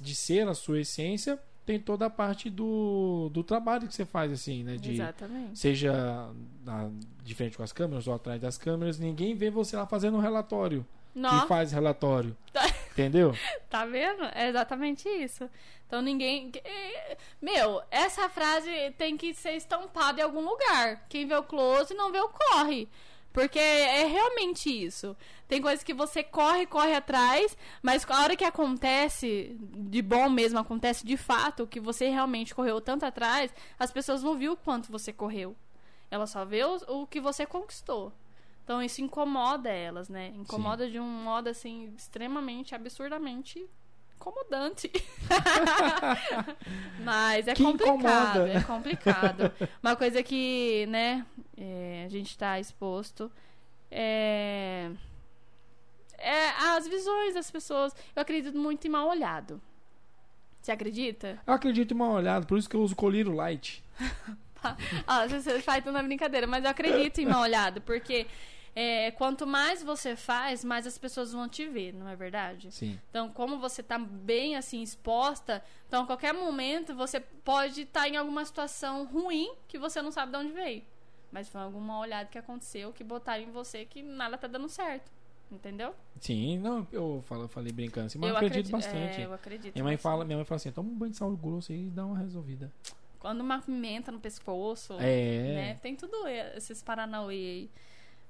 de ser a sua essência, tem toda a parte do, do trabalho que você faz, assim, né? De, Exatamente. seja na, de frente com as câmeras ou atrás das câmeras, ninguém vê você lá fazendo um relatório. Que Nossa, faz relatório. Tá. Entendeu? (laughs) tá vendo? É exatamente isso. Então ninguém. eh, Meu, essa frase tem que ser estampada em algum lugar. Quem vê o close não vê o corre. Porque é realmente isso. Tem coisas que você corre, corre atrás, mas a hora que acontece, de bom mesmo, acontece de fato, que você realmente correu tanto atrás, as pessoas não viu o quanto você correu. Ela só vê o, o que você conquistou. Então isso incomoda elas, né? Incomoda de um modo assim extremamente, absurdamente incomodante. (laughs) Mas é Que complicado, incomoda. é complicado. Uma coisa que, né, é, a gente tá exposto é, é as visões das pessoas. Eu acredito muito em mal olhado. Você acredita? Eu acredito em uma olhada, por isso que eu uso colírio light. (laughs) Ah, você faz tudo na brincadeira, mas eu acredito em mal olhado, porque é, quanto mais você faz, mais as pessoas vão te ver, não é verdade? Sim. Então, como você tá bem assim exposta, então a qualquer momento você pode estar em alguma situação ruim que você não sabe de onde veio. Mas foi alguma olhada que aconteceu que botaram em você que nada tá dando certo. Entendeu? Sim, não, eu, falo, eu falei brincando assim, mas eu, acredito acredi- bastante. É, eu acredito. Minha mãe, fala, minha mãe fala assim: toma um banho de sal grosso e dá uma resolvida. Quando uma pimenta no pescoço, É. né? Tem tudo esses paranauê aí.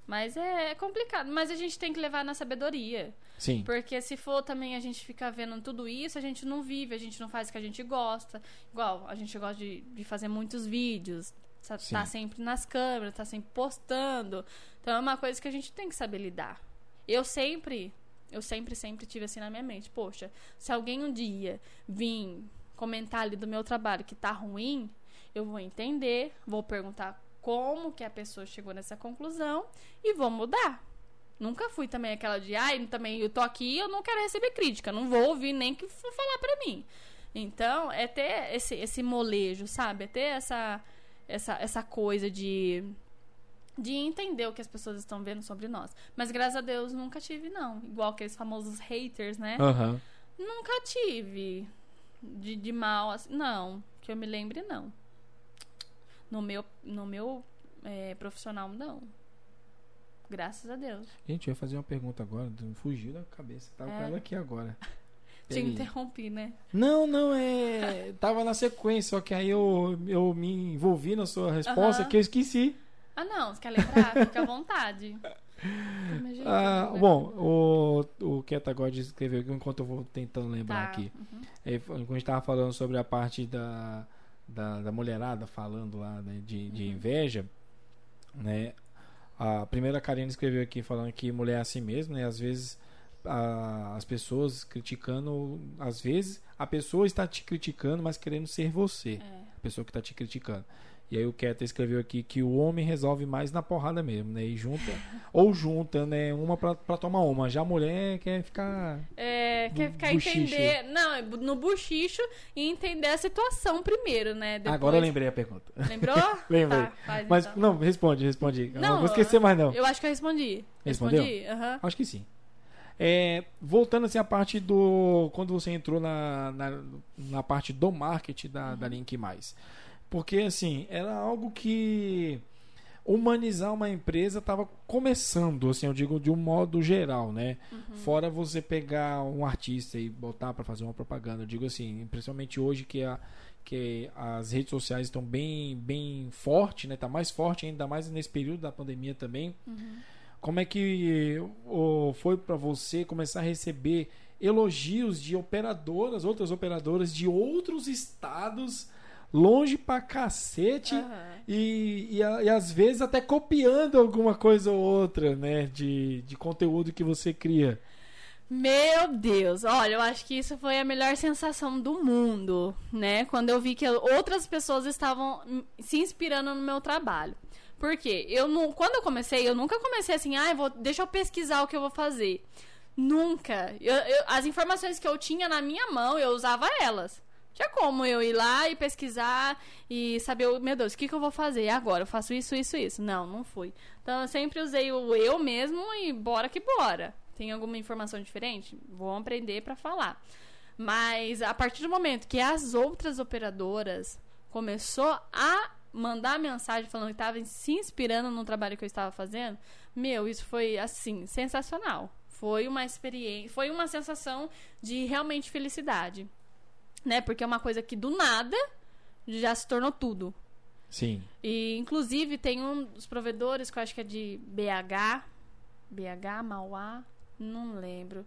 Mas é complicado. Mas a gente tem que levar na sabedoria. Sim. Porque se for também a gente ficar vendo tudo isso, a gente não vive, a gente não faz o que a gente gosta. Igual, a gente gosta de, de fazer muitos vídeos, tá, tá sempre nas câmeras, tá sempre postando. Então é uma coisa que a gente tem que saber lidar. Eu sempre, eu sempre, sempre tive assim na minha mente, poxa, se alguém um dia vir comentar ali do meu trabalho que tá ruim, eu vou entender, vou perguntar como que a pessoa chegou nessa conclusão e vou mudar. Nunca fui também aquela de, ai, também eu tô aqui, eu não quero receber crítica, não vou ouvir nem que for falar pra mim. Então, é ter esse, esse molejo, sabe? É ter essa, essa, essa coisa de, de entender o que as pessoas estão vendo sobre nós. Mas graças a Deus nunca tive, não. Igual aqueles famosos haters, né? Aham. Nunca tive de, de mal, assim, não. Que eu me lembre, não. No meu, no meu é, profissional, não. Graças a Deus. Gente, eu ia fazer uma pergunta agora, fugiu da cabeça. Tava com É. ela aqui agora. (laughs) Te interrompi, né? Não, não, é. Tava na sequência, só que aí eu, eu me envolvi na sua resposta Aham. que eu esqueci. Ah, não, você quer lembrar? (laughs) Fica à vontade. Jeito, Ah, né? bom, o, o Ketagod escreveu aqui enquanto eu vou tentando lembrar Tá. aqui. Uhum. É, quando a gente tava falando sobre a parte da, da, da mulherada falando lá né, de, de inveja, né? A primeira Karine escreveu aqui falando que mulher é assim mesmo, né? Às vezes a- as pessoas criticando, às vezes a pessoa está te criticando, mas querendo ser você, É. a pessoa que está te criticando. E aí o Keta escreveu aqui que o homem resolve mais na porrada mesmo, né? E junta, ou junta, né? Uma pra, pra tomar uma. Já a mulher quer ficar É, quer ficar buchicho. entender. Não, é no buchicho e entender a situação primeiro, né? Depois- Agora eu lembrei a pergunta. Lembrou? (laughs) Lembrei. Tá, faz Mas então. não, responde, responde. Não, Não, vou esquecer mais não. Eu acho que eu respondi. Respondeu? Respondi? Aham. Acho que sim. É, voltando assim a parte do quando você entrou na, na, na parte do marketing da, Uhum. da Link Mais, porque assim era algo que humanizar uma empresa estava começando, assim eu digo de um modo geral, né? Uhum. Fora você pegar um artista e botar para fazer uma propaganda, eu digo assim, principalmente hoje que a que as redes sociais estão bem bem forte, né? Tá mais forte ainda mais nesse período da pandemia também. Como é que ô, foi para você começar a receber elogios de operadoras, outras operadoras de outros estados, longe pra cacete, Aham. e, e, e às vezes até copiando alguma coisa ou outra, né, de, de conteúdo que você cria. Meu Deus, olha, eu acho que isso foi a melhor sensação do mundo, né? Quando eu vi que outras pessoas estavam se inspirando no meu trabalho. Por quê? Eu não, quando eu comecei, eu nunca comecei assim, ah, eu vou, deixa eu pesquisar o que eu vou fazer. Nunca. Eu- eu- as informações que eu tinha na minha mão, eu usava elas. Tinha como eu ir lá e pesquisar e saber, meu Deus, o que, que eu vou fazer agora? Eu faço isso, isso, isso. Não, não fui. Então eu sempre usei o eu mesmo e bora que bora. Tem alguma informação diferente? Vou aprender pra falar. Mas a partir do momento que as outras operadoras começou a mandar mensagem falando que estavam se inspirando no trabalho que eu estava fazendo, meu, isso foi assim, sensacional. Foi uma experiência, foi uma sensação de realmente felicidade. Né? Porque é uma coisa que do nada já se tornou tudo. Sim. E, inclusive, tem um dos provedores que eu acho que é de BH. BH, Mauá, não lembro.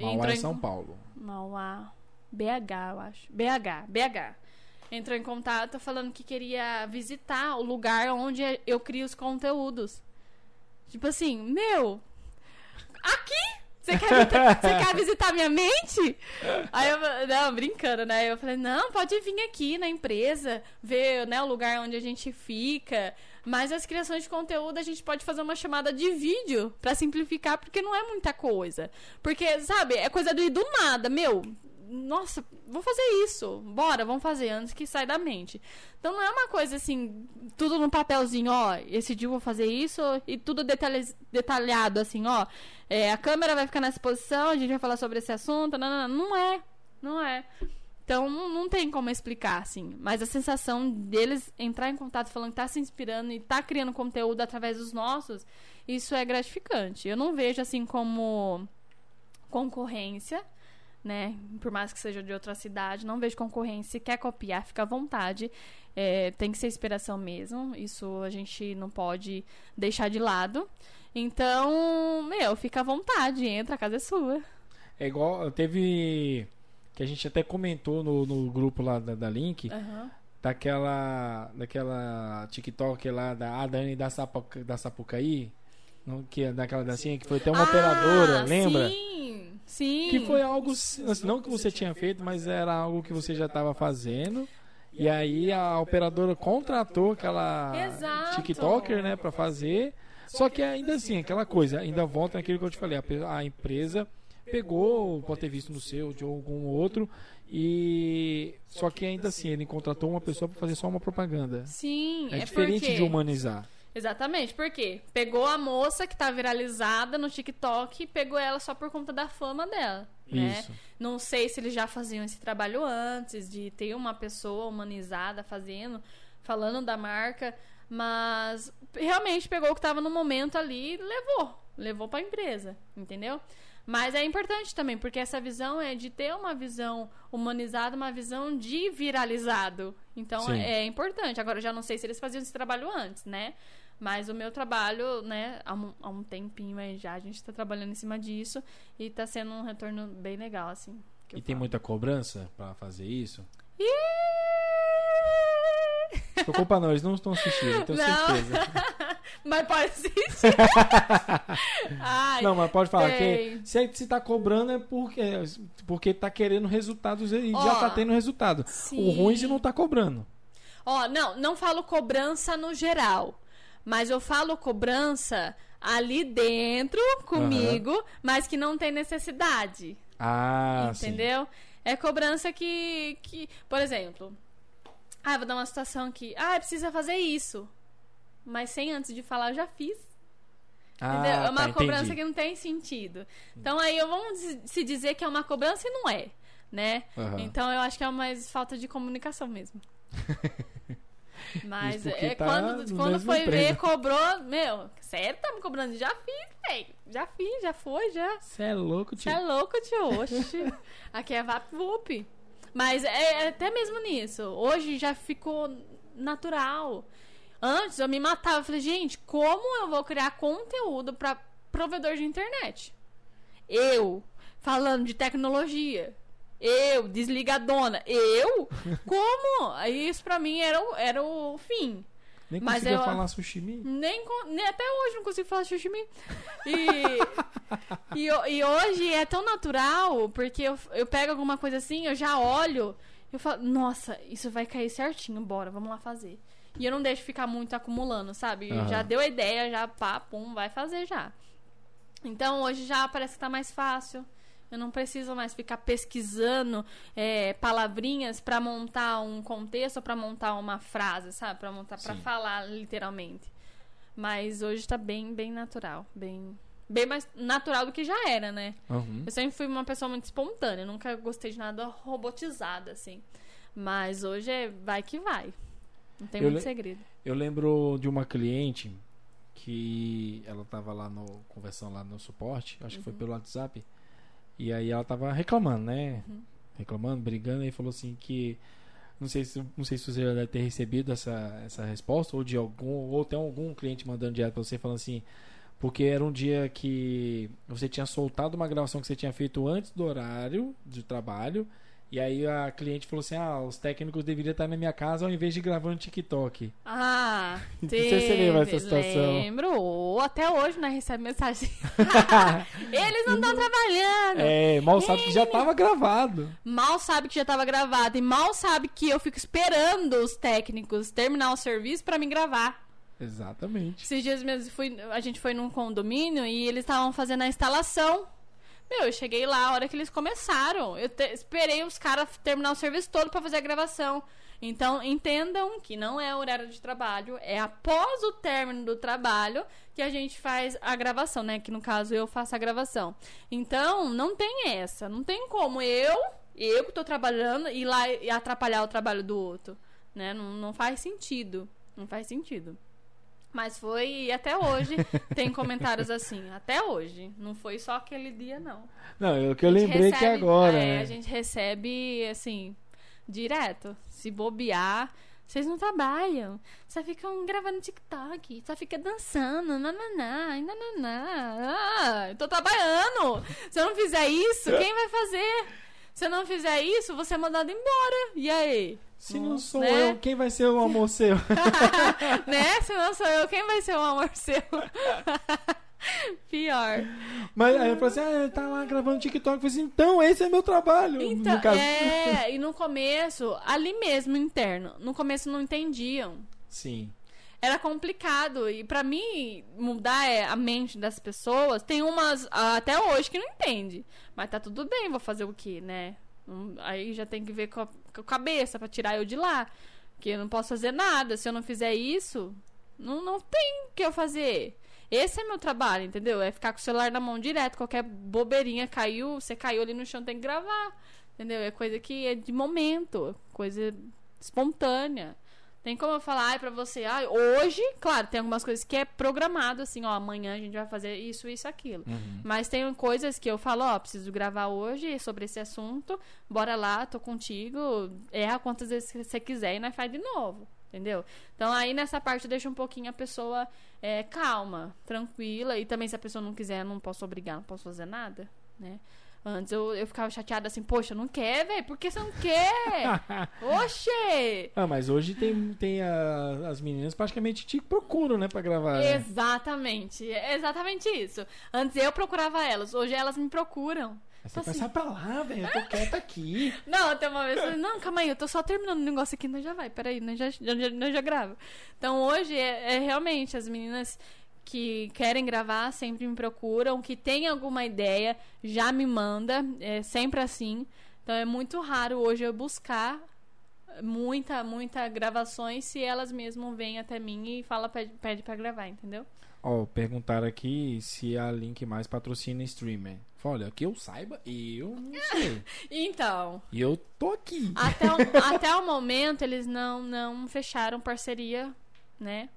Mauá Entrou é em- São Paulo. Mauá. BH, eu acho. BH, BH. Entrou em contato falando que queria visitar o lugar onde eu crio os conteúdos. Tipo assim, meu, aqui? Você quer, visitar, você quer visitar minha mente? Aí eu, não, brincando, né? Eu falei, não, pode vir aqui na empresa, ver né, o lugar onde a gente fica. Mas as criações de conteúdo a gente pode fazer uma chamada de vídeo pra simplificar, porque não é muita coisa. Porque, sabe, é coisa do, do nada, meu. Nossa, vou fazer isso. Bora, vamos fazer antes que sai da mente. Então não é uma coisa assim, tudo num papelzinho, ó, esse dia eu vou fazer isso e tudo detalhado assim, ó. É, a câmera vai ficar nessa posição, a gente vai falar sobre esse assunto. Não, não, não, não é. Não é. Então não, não tem como explicar, assim. Mas a sensação deles entrar em contato falando que tá se inspirando e tá criando conteúdo através dos nossos, isso é gratificante. Eu não vejo assim como concorrência, né? Por mais que seja de outra cidade, não vejo concorrência. Se quer copiar, fica à vontade. É, tem que ser inspiração mesmo. Isso a gente não pode deixar de lado. Então, meu, fica à vontade, entra, a casa é sua. É igual, teve que a gente até comentou no, no grupo lá da, da Link, Aham. daquela daquela TikTok lá da a Dani da, Sapuca, da Sapucaí, não, que é daquela dancinha que foi até uma operadora, Ah, lembra? Sim, sim. Que foi algo, assim, não que você tinha feito, mas era algo que você já estava fazendo. E aí a operadora contratou aquela Exato. TikToker, né, para fazer. Só que ainda assim, aquela coisa, ainda volta naquilo que eu te falei, a, a empresa pegou, pode ter visto no seu, de algum outro, e só que ainda assim ele contratou uma pessoa para fazer só uma propaganda. Sim, É, é, diferente porque... de humanizar. Exatamente, por quê? Pegou a moça que tá viralizada no TikTok e pegou ela só por conta da fama dela, né? Isso. Não sei se eles já faziam esse trabalho antes, de ter uma pessoa humanizada fazendo, falando da marca, mas realmente pegou o que tava no momento ali e levou. Levou pra empresa, entendeu? Mas é importante também, porque essa visão é de ter uma visão humanizada, uma visão de viralizado. Então Sim. é importante. Agora, eu já não sei se eles faziam esse trabalho antes, né? Mas o meu trabalho, né, há um, há um tempinho aí já, a gente tá trabalhando em cima disso e tá sendo um retorno bem legal, assim. E tem falo. muita cobrança pra fazer isso? Ih! Preocupa não, eles não estão assistindo, eu tenho Não. certeza. (laughs) Mas pode assistir. (laughs) Ai, Não, mas pode falar tem. que se, se tá cobrando é porque, porque tá querendo resultados e Ó, já tá tendo resultado. O sim. ruim é se não tá cobrando. Ó, não, não falo cobrança no geral. Mas eu falo cobrança ali dentro, comigo, mas que não tem necessidade. Ah, sim. entendeu? É cobrança que, que. Por exemplo, ah, vou dar uma situação aqui. Ah, precisa fazer isso. Mas sem antes de falar, eu já fiz. Ah, Entendeu? É uma tá, cobrança entendi. que não tem sentido. Então aí eu vamos se- dizer que é uma cobrança e não é, né? Aham. Então eu acho que é mais falta de comunicação mesmo. (laughs) (laughs) Mas é tá quando, quando foi ver, cobrou, meu, sério, tá me cobrando? Já fiz, velho. Já fiz, já foi, já. Você é louco, Você tio. é louco, tio. Oxi. (laughs) Aqui é VapVup. Mas é, é até mesmo nisso. Hoje já ficou natural. Antes eu me matava. Eu falei, gente, como eu vou criar conteúdo pra provedor de internet? Eu, falando de tecnologia. Eu, desligadona. Eu? (laughs) Como? Isso pra mim era o, era o fim. Nem Mas conseguia eu- falar sushi. Nem, nem até hoje não consigo falar sushi. E, (laughs) e, e hoje é tão natural, porque eu, eu pego alguma coisa assim, eu já olho, eu falo, nossa, isso vai cair certinho, bora, vamos lá fazer. E eu não deixo ficar muito acumulando, sabe? Aham. Já deu a ideia, já pá, pum, vai fazer já. Então hoje já parece que tá mais fácil. Eu não preciso mais ficar pesquisando é, palavrinhas pra montar um contexto, pra montar uma frase, sabe? Pra montar, para falar literalmente. Mas hoje tá bem, bem natural, bem, bem mais natural do que já era, né? Uhum. Eu sempre fui uma pessoa muito espontânea, nunca gostei de nada robotizado assim. Mas hoje é vai que vai. Não tem Eu muito segredo. Eu lembro de uma cliente que ela tava lá no conversando lá no suporte, acho que foi Uhum. pelo WhatsApp. E aí ela tava reclamando, né? Uhum. Reclamando, brigando e falou assim que não sei se não sei se você já deve ter recebido essa, essa resposta ou de algum ou tem algum cliente mandando direto pra você falando assim, porque era um dia que você tinha soltado uma gravação que você tinha feito antes do horário de trabalho. E aí a cliente falou assim: "Ah, os técnicos deveriam estar na minha casa ao invés de gravar no TikTok". Ah, (laughs) Não sei se você lembra teve, essa situação. Lembro. Ou até hoje nós recebemos mensagem. (laughs) Eles não estão trabalhando. É, mal sabe que já tava gravado. Mal sabe que já tava gravado. E mal sabe que eu fico esperando os técnicos terminar o serviço pra me gravar. Exatamente. Esses dias mesmo fui, a gente foi num condomínio e eles estavam fazendo a instalação. Meu, eu cheguei lá a hora que eles começaram. Eu te- esperei os caras terminar o serviço todo pra fazer a gravação. Então, entendam que não é horário de trabalho, é após o término do trabalho que a gente faz a gravação, né? Que no caso eu faço a gravação. Então, não tem essa. Não tem como eu, eu que tô trabalhando, ir lá e atrapalhar o trabalho do outro. Né? Não, não faz sentido. Não faz sentido. Mas foi, e até hoje tem comentários assim, até hoje. Não foi só aquele dia, não. Não, é o que eu lembrei que recebe- agora, é, né? A gente recebe, assim, direto. Se bobear, vocês não trabalham. Só ficam gravando TikTok, só fica dançando, nananá, nananá. Ah, eu tô trabalhando. Se eu não fizer isso, quem vai fazer? Se eu não fizer isso, você é mandado embora. E aí? Se não sou né? eu, quem vai ser o amor seu? (laughs) né? Se não sou eu, quem vai ser o amor seu? (laughs) Pior. Mas aí eu falei assim, ah, ele tá lá gravando TikTok. Eu falei assim, então esse é meu trabalho. Então, é, e no começo, ali mesmo, interno, no começo não entendiam. Sim. Era complicado. E pra mim, mudar é, a mente das pessoas, tem umas ah, até hoje que não entende. Mas tá tudo bem, vou fazer o quê, né? Hum, Aí já tem que ver com a, com a cabeça pra tirar eu de lá. Porque eu não posso fazer nada. Se eu não fizer isso, não, não tem o que eu fazer. Esse é meu trabalho, entendeu? É ficar com o celular na mão direto. Qualquer bobeirinha caiu, você caiu ali no chão, tem que gravar. Entendeu? É coisa que é de momento, coisa espontânea. Tem como eu falar ai, pra você, hoje, claro, tem algumas coisas que é programado, assim, ó, amanhã a gente vai fazer isso, isso, aquilo. Uhum. Mas tem coisas que eu falo, ó, preciso gravar hoje sobre esse assunto, bora lá, tô contigo, erra quantas vezes você quiser e nós faz de novo. Entendeu? Então aí nessa parte deixa um pouquinho a pessoa é, calma, tranquila. E também se a pessoa não quiser, não posso obrigar, não posso fazer nada, né? Antes eu, eu ficava chateada assim, poxa, não quer, velho? Por que você não quer? (laughs) Oxê! Ah, mas hoje tem, tem a- as meninas praticamente te procuram, né, pra gravar. né? Exatamente, é exatamente isso. Antes eu procurava elas, hoje elas me procuram. Aí você assim. pra lá, velho, eu tô (laughs) quieta aqui. Não, até uma vez eu falei, não, calma aí, eu tô só terminando o negócio aqui, nós já vai, peraí, nós já, já, já, nós já grava. Então hoje é, é realmente as meninas que querem gravar sempre me procuram, que tem alguma ideia, já me manda, é sempre assim. Então é muito raro hoje eu buscar muita, muita gravações se elas mesmas vêm até mim e fala, pede, pede pra gravar, entendeu? Ó, perguntaram aqui se a Link Mais patrocina streamer. Olha, que eu saiba, eu não (laughs) sei. Então, E eu tô aqui. Até o, (laughs) até o momento, eles não, não fecharam parceria, né?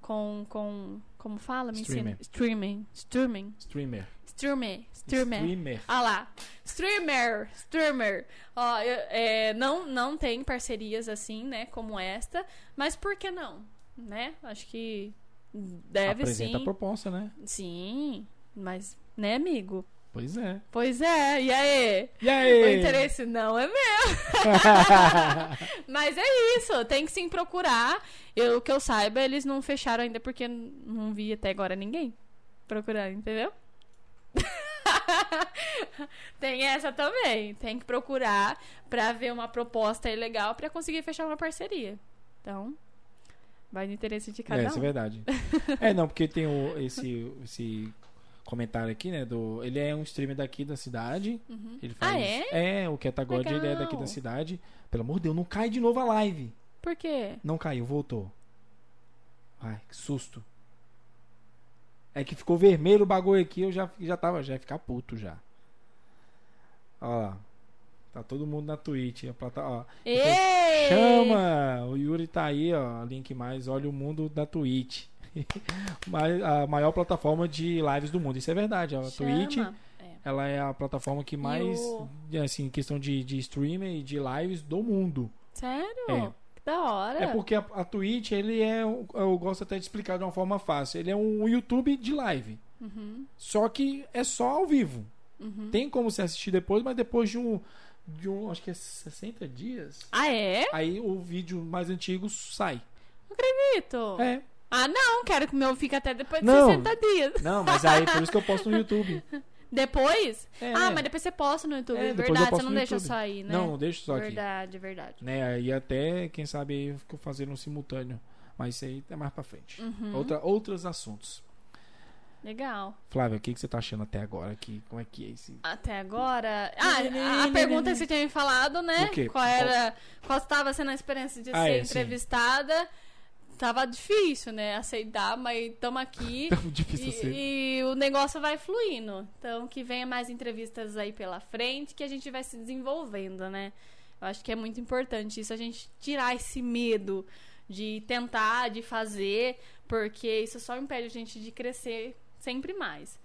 Com, com. Como fala? Me ensina. Streamer. Streaming. Streaming. Streamer. Streamer. Streamer. Streamer. Ah lá. Streamer. Streamer. Ó, eu- é, não, não tem parcerias assim, né? Como esta. Mas por que não? Né? Acho que deve Apresenta a sim. proposta, né? Sim. Mas, né, amigo? Pois é. Pois é. E aí? E aí? O interesse não é meu. (laughs) Mas é isso, tem que sim procurar. Eu que eu saiba, eles não fecharam ainda porque não vi até agora ninguém procurando, entendeu? (laughs) tem essa também, tem que procurar pra ver uma proposta legal pra conseguir fechar uma parceria. Então, vai no interesse de cada é, um. isso é verdade. (laughs) é, não, porque tem o, esse, esse comentário aqui, né? Do, ele é um streamer daqui da cidade. Uhum. Ele faz, Ah, é? É, o Ketagod, ele é daqui da cidade. Pelo amor de Deus, não cai de novo a live. Por quê? Não caiu, voltou. Ai, que susto. É que ficou vermelho o bagulho aqui, eu já, já tava, já ia ficar puto já. Ó lá. Tá todo mundo na Twitch. A plata, ó. Ei! Chama! O Yuri tá aí, ó. Link mais, olha o mundo da Twitch. (laughs) A maior plataforma de lives do mundo. Isso é verdade. A Twitch, Chama. É. ela é a plataforma que mais, o- assim, em questão de, de streamer e de lives do mundo. Sério? É. Que da hora. É porque a, a Twitch, ele é, eu gosto até de explicar de uma forma fácil. Ele é um YouTube de live. Uhum, Só que é só ao vivo. uhum. Tem como você assistir depois, mas depois de um, de um, acho que é 60 dias, Ah, é? aí o vídeo mais antigo sai. Não acredito. É. Ah, não, quero que o meu fique até depois de Não. 60 dias. Não, mas aí por isso que eu posto no YouTube. (laughs) Depois? É. Ah, mas depois você posta no YouTube. É, eu verdade, você não deixa YouTube. só aí, né? Não, deixa só aqui. Verdade, verdade. Né? Aí até, quem sabe, aí eu fico fazendo um simultâneo. Mas isso aí é mais pra frente. Uhum. Outra, outros assuntos. Legal. Flávia, o que, que você tá achando até agora aqui? Como é que é esse. Até agora. Ah, a, pergunta que você tinha me falado, né? Qual era. Qual estava sendo a experiência de Ah, ser é, sim. Tava difícil, né? Aceitar, mas estamos aqui. (laughs) Tão difícil assim. E, e o negócio vai fluindo. Então, que venha mais entrevistas aí pela frente, que a gente vai se desenvolvendo, né? Eu acho que é muito importante isso, a gente tirar esse medo de tentar, de fazer, porque isso só impede a gente de crescer sempre mais.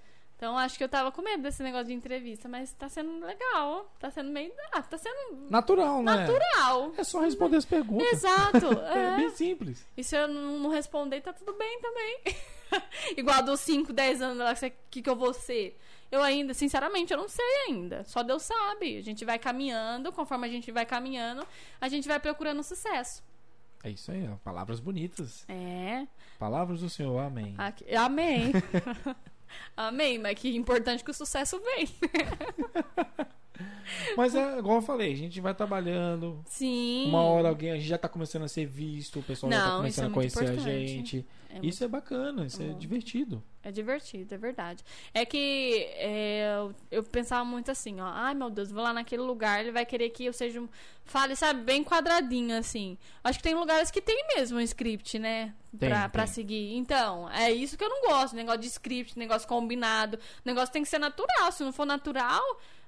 Então, acho que eu tava com medo desse negócio de entrevista, mas tá sendo legal. Tá sendo meio. Ah, tá sendo Natural, né? natural. É só responder as perguntas. Exato. (laughs) É É. bem simples. E se eu não responder, tá tudo bem também. (laughs) Igual dos 5, 10 anos lá, o que, que eu vou ser? Eu ainda, sinceramente, eu não sei ainda. Só Deus sabe. A gente vai caminhando, conforme a gente vai caminhando, a gente vai procurando sucesso. É isso aí, ó. Palavras bonitas. É. Palavras do Senhor, amém. Aqui- amém. (laughs) amém, mas que importante que o sucesso vem. (laughs) Mas é igual eu falei, a gente vai trabalhando. Sim. Uma hora alguém, a gente já tá começando a ser visto, o pessoal já tá Não, começando é a conhecer a importante. gente. É isso é bacana, isso é bom. divertido. É divertido, é verdade. É que é, eu, eu pensava muito assim, ó. Ai, meu Deus, vou lá naquele lugar, ele vai querer que eu seja um. Fale, sabe, bem quadradinho, assim. Acho que tem lugares que tem mesmo um script, né? Tem, pra, pra tem. seguir. Então, é isso que eu não gosto. Negócio de script, negócio combinado. Negócio tem que ser natural. Se não for natural,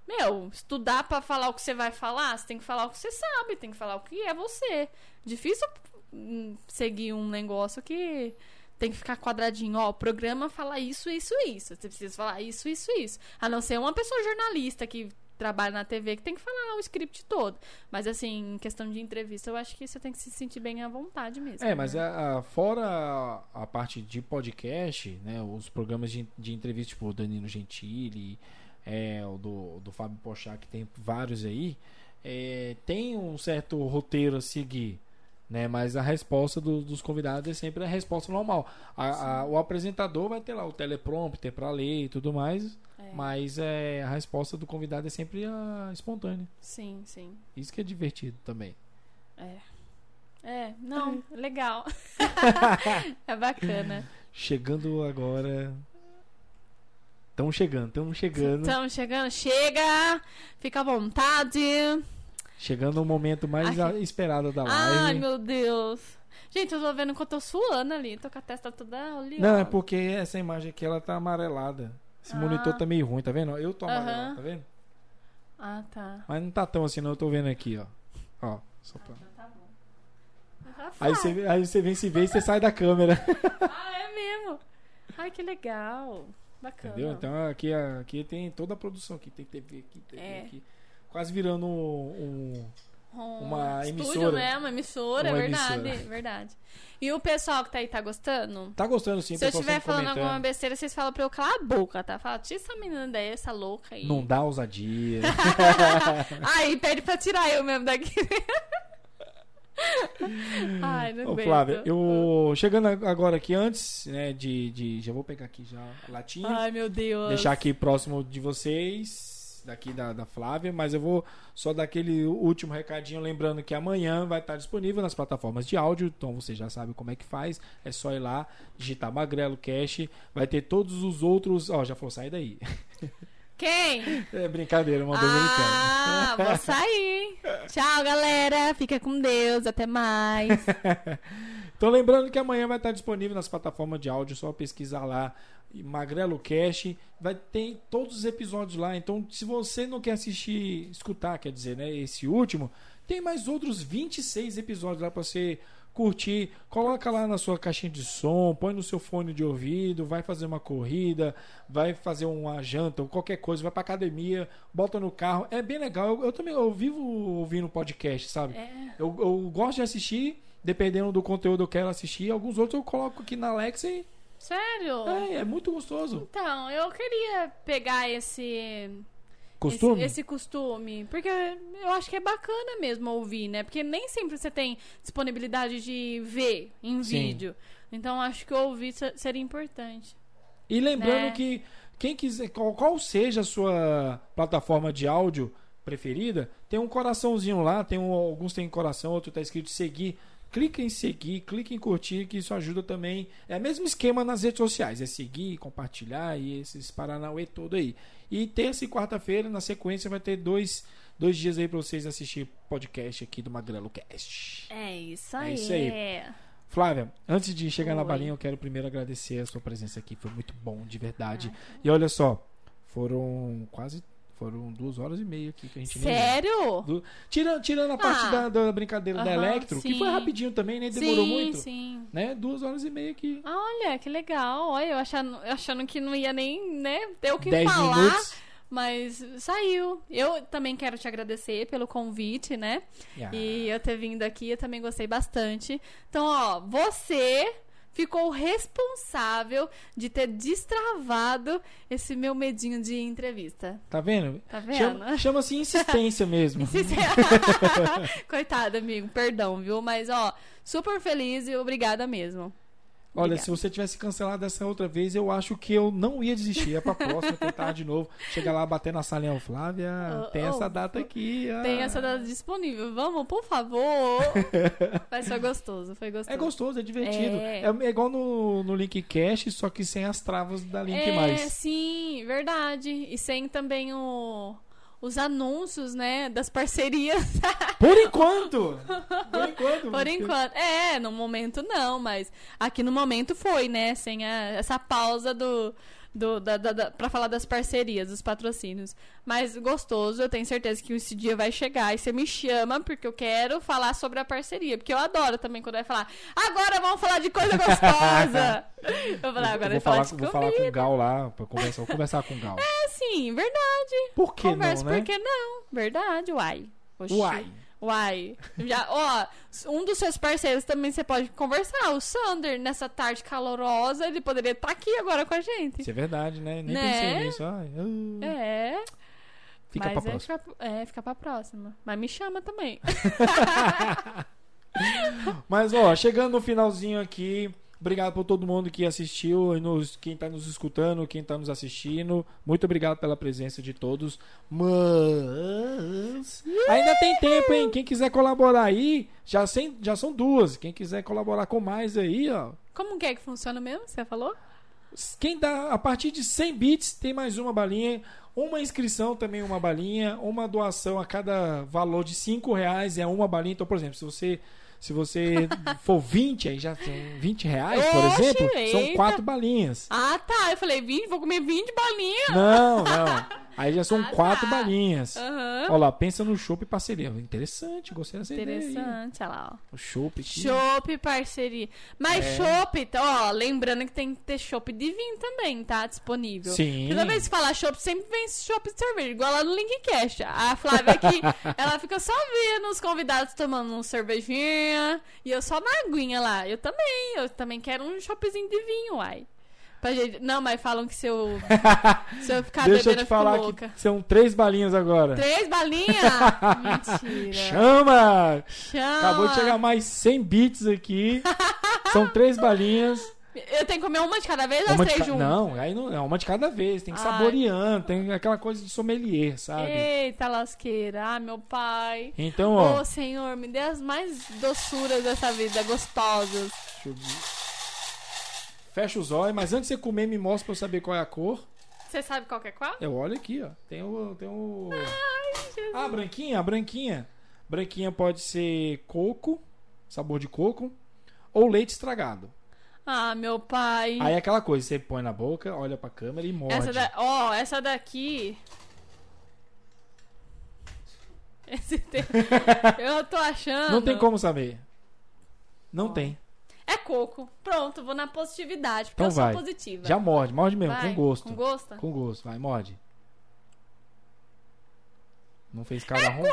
meu, estudar pra falar o que você vai falar, você tem que falar o que você sabe, tem que falar o que é você. Difícil hum, seguir um negócio que tem que ficar quadradinho. Ó, o programa fala isso, isso, isso. Você precisa falar isso, isso, isso. A não ser uma pessoa jornalista que trabalha na TV que tem que falar o script todo. Mas assim, em questão de entrevista, eu acho que você tem que se sentir bem à vontade mesmo. É, mas né? a- a- fora a, a parte de podcast, né? Os programas de, de entrevista, tipo o Danilo Gentili, é, o do, do Fábio Pochá, que tem vários aí, é, tem um certo roteiro a seguir. Né, mas a resposta do- dos convidados é sempre a resposta normal. A- a- o apresentador vai ter lá o teleprompter para ler e tudo mais, É. mas é, a resposta do convidado é sempre a espontânea. Sim, sim. Isso que é divertido também. É. É, não, legal. (laughs) é bacana. Chegando agora. Estão chegando, estamos chegando. Estamos chegando, chega! Fica à vontade. Chegando o momento mais Ai. esperado da Ai, live. meu Deus. Gente, eu tô vendo que eu tô suando ali. Tô com a testa toda oleosa. Não, é porque essa imagem aqui ela tá amarelada. Esse Ah. monitor tá meio ruim, tá vendo? Eu tô amarelado, Aham. tá vendo? Ah, tá. Mas não tá tão assim, não. Eu tô vendo aqui, ó. Ó, só pra... Então tá bom. Aí você, aí você vem se ver e você sai da câmera. (laughs) Ah, é mesmo? Ai, que legal. Bacana. Entendeu? Então aqui, aqui tem toda a produção aqui. Tem TV aqui, TV É. aqui. Quase virando um. Um uma estúdio, emissora. né? Uma emissora, Uma é verdade. emissora. verdade. E o pessoal que tá aí tá gostando? Tá gostando sim, Se eu estiver falando comentando. alguma besteira, vocês falam pra eu calar a boca, tá? Fala, tira essa menina daí, essa louca aí. Não dá ousadia. (laughs) Aí, pede pra tirar eu mesmo daqui. (laughs) Ai, não Ô. Flávia, eu chegando agora aqui antes, né, de, de já vou pegar aqui já a latinha, Ai, meu Deus. deixar aqui próximo de vocês, daqui da, da Flávia, mas eu vou só dar aquele último recadinho, lembrando que amanhã vai estar disponível nas plataformas de áudio, então você já sabe como é que faz, é só ir lá, digitar Magrelo Cash, vai ter todos os outros, ó, já falou, sai daí. (laughs) Quem? É brincadeira, mandou Ah, brincando. vou sair. Tchau, galera. Fica com Deus. Até mais. (laughs) Então lembrando que amanhã vai estar disponível nas plataformas de áudio, só pesquisar lá Magrelo Cash, vai ter todos os episódios lá. Então, se você não quer assistir, escutar, quer dizer, né, esse último, tem mais outros 26 episódios lá para você curtir. Coloca lá na sua caixinha de som, põe no seu fone de ouvido, vai fazer uma corrida, vai fazer uma janta ou qualquer coisa, vai pra academia, bota no carro. É bem legal. Eu, eu também eu vivo ouvindo podcast, sabe? É. Eu, eu gosto de assistir, dependendo do conteúdo eu quero assistir. Alguns outros eu coloco aqui na Alexa e Sério? é, é muito gostoso. Então, eu queria pegar esse, Costume? esse esse costume, porque eu acho que é bacana mesmo ouvir, né? Porque nem sempre você tem disponibilidade de ver em Sim. vídeo. Então, acho que ouvir se- seria importante. E lembrando né? que quem quiser, qual, qual seja a sua plataforma de áudio preferida, tem um coraçãozinho lá, tem um, alguns tem coração, outro tá escrito seguir. Clica em seguir, clica em curtir, que isso ajuda também. É o mesmo esquema nas redes sociais, é seguir, compartilhar e esses paranauê todo aí. E terça e quarta-feira, na sequência, vai ter dois, dois dias aí pra vocês assistir podcast aqui do Magrelo Cast. É isso É aí. isso aí. Flávia, antes de chegar na Oi. balinha, eu quero primeiro agradecer a sua presença aqui. Foi muito bom, de verdade. E olha só, foram quase. Foram duas horas e meia aqui que a gente. Sério? Do- Tirando, tirando a parte Ah. da, da brincadeira da Aham, Electro, que sim. foi rapidinho também, nem demorou sim, muito. sim. Né? Duas horas e meia aqui. Olha, que legal. Olha, eu achando, achando que não ia nem, né, ter o que Dez falar. minutos. Mas saiu. Eu também quero te agradecer pelo convite, né? Ah, E eu ter vindo aqui, eu também gostei bastante. Então, ó, você ficou responsável de ter destravado esse meu medinho de entrevista. Tá vendo? Tá vendo? Chama- Chama-se insistência mesmo. (laughs) (laughs) Coitado, amigo, perdão, viu? Mas, ó, super feliz e obrigada mesmo. Olha, Obrigada. se você tivesse cancelado essa outra vez, eu acho que eu não ia desistir. É pra próxima, tentar de novo. Chegar lá, bater na salinha, Flávia, Oh, tem oh, essa data aqui. ah. Tem essa data disponível. Vamos, por favor. (laughs) Mas foi gostoso, foi gostoso. É gostoso, é divertido. É. É, é igual no, no Link Cash, só que sem as travas da Link É, Mais. sim, verdade. E sem também o, os anúncios, né, das parcerias. (laughs) Por enquanto! Por enquanto. Por enquanto. É, no momento não, mas aqui no momento foi, né? Sem a- essa pausa do, do, da, da, da- pra falar das parcerias, dos patrocínios. Mas gostoso, eu tenho certeza que esse dia vai chegar e você me chama porque eu quero falar sobre a parceria. Porque eu adoro também quando vai falar, agora vamos falar de coisa gostosa. (laughs) eu vou falar, agora vou vai falar, falar, de vou falar com o. Gal lá pra conversar. Vou conversar com o Gal. É sim, verdade. Por que Conversa, não, né? por que não? Verdade, uai. Oxi. Uai. Uai. Já, ó, um dos seus parceiros também você pode conversar. O Sander, nessa tarde calorosa, ele poderia estar aqui agora com a gente. Isso é verdade, né? Nem Né? pensei nisso. Ai, ah. É. Fica mas pra é próxima. Fica, é, fica pra próxima. Mas me chama também. (laughs) Mas, ó, chegando no finalzinho aqui, obrigado por todo mundo que assistiu, nos, quem tá nos escutando, quem tá nos assistindo. Muito obrigado pela presença de todos. Mas. Ainda tem tempo, hein? Quem quiser colaborar aí, já, sem, já são duas. Quem quiser colaborar com mais aí, ó. Como que é que funciona mesmo? Você falou? Quem dá a partir de 100 bits tem mais uma balinha. Uma inscrição também uma balinha. Uma doação a cada valor de 5 reais é uma balinha. Então, por exemplo, se você, se você for 20, aí já são 20 reais, por Oxe, exemplo, são eita. 4 balinhas. Ah, tá. Eu falei 20, vou comer 20 balinhas. Não, não. (laughs) Aí já são Ah, 4 tá. balinhas. Aham. Olha lá, pensa no chopp e parceria. Interessante, gostei dessa ideia aí. Interessante, olha lá, ó. O chopp aqui. Chopp, parceria. Mas É. chopp, ó, lembrando que tem que ter chopp de vinho também, tá? Disponível. Sim. Toda vez que falar chopp, sempre vem chopp de cerveja, igual lá no Linkcast. A Flávia aqui, (laughs) ela fica só vendo os convidados tomando um e eu só na aguinha lá. Eu também, eu também quero um choppzinho de vinho, uai. Pra gente... Não, mas falam que se eu, (laughs) se eu ficar Deixa bebendo, te eu fico falar louca. que são três balinhas agora. Três balinhas? (laughs) Mentira. Chama! Chama. Acabou de chegar mais 100 bits aqui. (laughs) São três balinhas. Eu tenho que comer uma de cada vez ou as três ca- juntas? Não, aí não é uma de cada vez. Tem que Ai. saboreando, tem aquela coisa de sommelier, sabe? Eita lasqueira, ah, meu pai. Então, Ô, ó. Senhor, me dê as mais doçuras dessa vida, gostosas. deixa eu ver. Fecha os olhos, mas antes de você comer, me mostra pra eu saber qual é a cor. Você sabe qual que é qual? Eu olho aqui, ó. Tem o. Tem o... Ai, Jesus. Ah, branquinha, a branquinha. Branquinha pode ser coco, sabor de coco, ou leite estragado. Ah, meu pai. Aí é aquela coisa, você põe na boca, olha pra câmera e morde. essa, da... ó, essa daqui. (laughs) Esse tem- Eu tô achando. Não tem como saber. Não tem. É coco. Pronto, vou na positividade, porque Então eu sou vai. positiva. Já morde, morde mesmo, Vai, com gosto. Com gosto? Com gosto, vai, morde. Não fez cara ruim?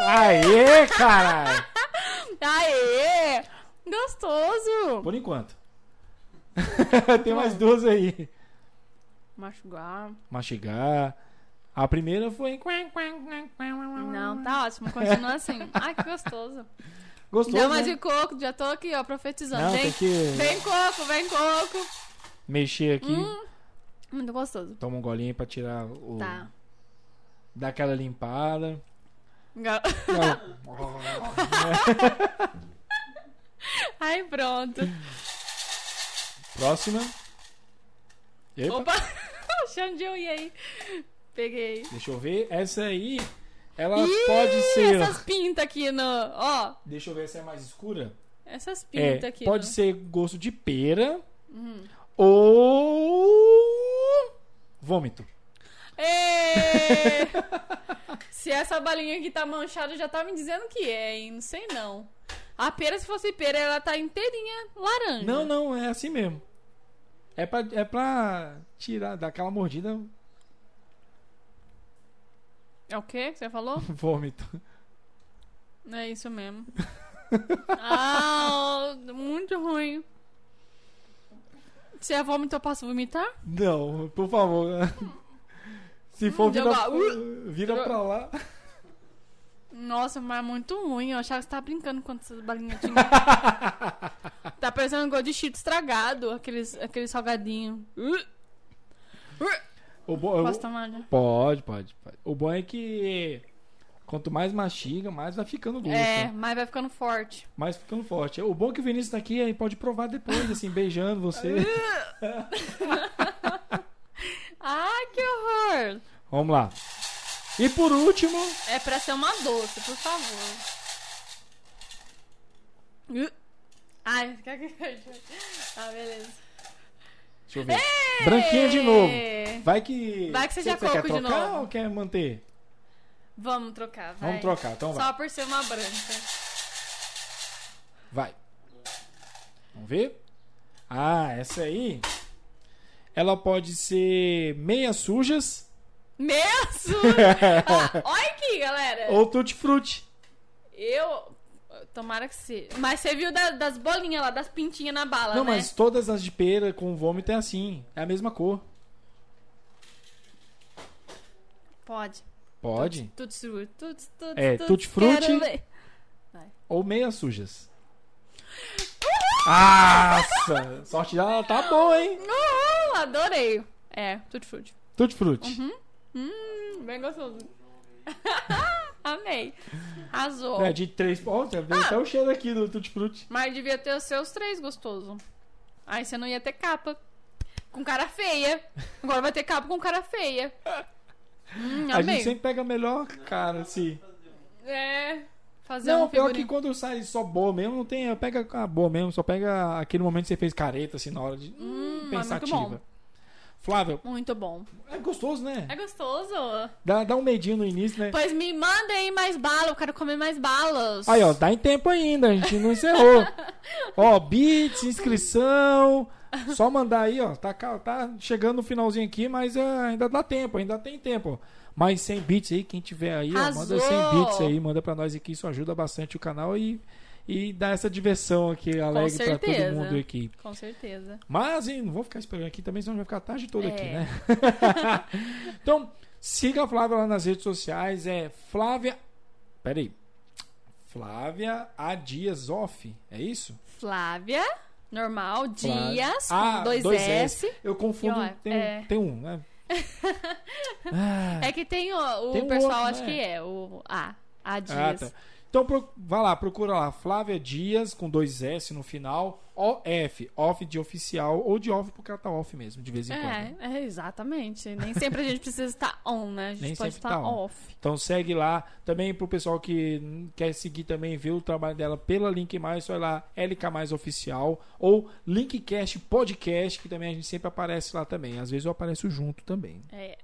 Aê, caralho! (laughs) Aê! Gostoso! Por enquanto. (laughs) Tem mais duas aí. Machugar. Mastigar. A primeira foi. Não, tá ótimo. Continua assim. (laughs) Ai, que gostoso. Gostoso. Mais né? de coco, já tô aqui, ó, profetizando. Não, vem, que vem coco, vem coco. mexer aqui. Hum, muito gostoso. Toma um golinho pra tirar o. Tá. Dar aquela limpada. (laughs) Ai, pronto. Próxima. Epa, Opa! (laughs) Eu ir aí. Peguei. deixa eu ver. Essa aí, ela Ih, pode ser. Essas pintas aqui no. Ó, Deixa eu ver se é mais escura. essas É, pintas aqui. pode no... ser gosto de pera Hum. ou vômito. (laughs) Se essa balinha aqui tá manchada, já tá me dizendo que é, hein? Não sei não. A pera, se fosse pera, ela tá inteirinha laranja. Não, não, é assim mesmo. É pra, é pra tirar daquela mordida É o quê que você falou? (laughs) vômito. É isso mesmo. (laughs) ah, muito ruim. Se é vômito, eu posso vomitar? Não, por favor. (laughs) Se for, Hum, vira, vira pra lá. Nossa, mas é muito ruim. Eu achava que você tava brincando com essas balinhas tinham. (laughs) tá parecendo um gosto de cheeto estragado, aqueles, aqueles salgadinhos. O bo- Posso tomar já? Pode, pode, pode. O bom é que quanto mais mastiga, mais vai ficando gosto. É, mas vai ficando forte. Mais ficando forte. O bom é que o Vinícius tá aqui, aí pode provar depois, assim, beijando você. (laughs) (laughs) Ai, que horror! Vamos lá. E por último, É pra ser uma doce, por favor. Ai, (laughs) quer que Ah, beleza. deixa eu ver. Branquinha de novo. Vai que. Vai que seja você quer coco de trocar novo. ou quer manter? Vamos trocar, vai. Vamos trocar, então vai. Só por ser uma branca. Vai. Vamos ver? Ah, essa aí. Ela pode ser meias sujas Mesmo! Ah, (laughs) olha aqui, galera. ou tutti-frutti. Eu. Tomara que seja. Mas você viu da- das bolinhas lá, das pintinhas na bala, Não, né? mas todas as de pera com vômito é assim. É a mesma cor. Pode. Pode. Tudo frutti. Tudo, tudo, É, quero ver. Ou meias sujas. Nossa! Sorte dela tá boa, hein? Uhul, adorei. É, tudo frutti. Tutti-frutti. Uhum. Hum, bem gostoso. (laughs) Amei. Arrasou. É, de três. Ó, já veio Ah. até o cheiro aqui do tutti-frutti. Mas devia ter os seus três gostoso. Aí você não ia ter capa. Com cara feia. Agora vai ter capa com cara feia. Hum, A amei. gente sempre pega a melhor cara, assim. É. Fazer Não, um pior figurino. que quando sai só boa mesmo, não tem. Pega a boa mesmo, só pega aquele momento que você fez careta, assim, na hora de. Hum, muito pensativa. Flávio, Muito bom. é gostoso, né? É gostoso. Dá, dá um medinho no início, né? Pois me mandem mais bala, eu quero comer mais balas. Aí, ó, dá em tempo ainda, a gente não encerrou. (laughs) ó, bits, inscrição. Só mandar aí, ó. Tá, tá chegando no finalzinho aqui, mas é, ainda dá tempo, ainda tem tempo. Mais 100 bits aí, quem tiver aí, ó, manda Arrasou! 100 bits aí, manda pra nós aqui, isso ajuda bastante o canal e, e dá essa diversão aqui, alegre pra todo mundo aqui. Com certeza. Mas, hein, não vou ficar esperando aqui também, senão vai ficar a tarde toda aqui, É. né? (laughs) então, siga a Flávia lá nas redes sociais, é Flávia. Peraí. Flávia A Dias Off, é isso? Flávia, normal, Flávia. Dias, com Ah, dois, dois S. Eu confundo, E, ó, tem, é. um, tem um, né? Ah, (laughs) É que tem o, o Tem pessoal, outro, acho né? que é, o A. A ah, Dias. tá. Então, pro, vai lá, procura lá, Flávia Dias, com dois S no final, OF, off de oficial, ou de off porque ela tá off mesmo, de vez em quando. É, é, exatamente. Nem sempre a gente precisa estar on, né? A gente Nem pode sempre estar tá off. Então segue lá. Também pro pessoal que quer seguir também, ver o trabalho dela pela Link Mais, só ir lá, LK Mais Oficial. Ou Linkcast Podcast, que também a gente sempre aparece lá também. Às vezes eu apareço junto também. É,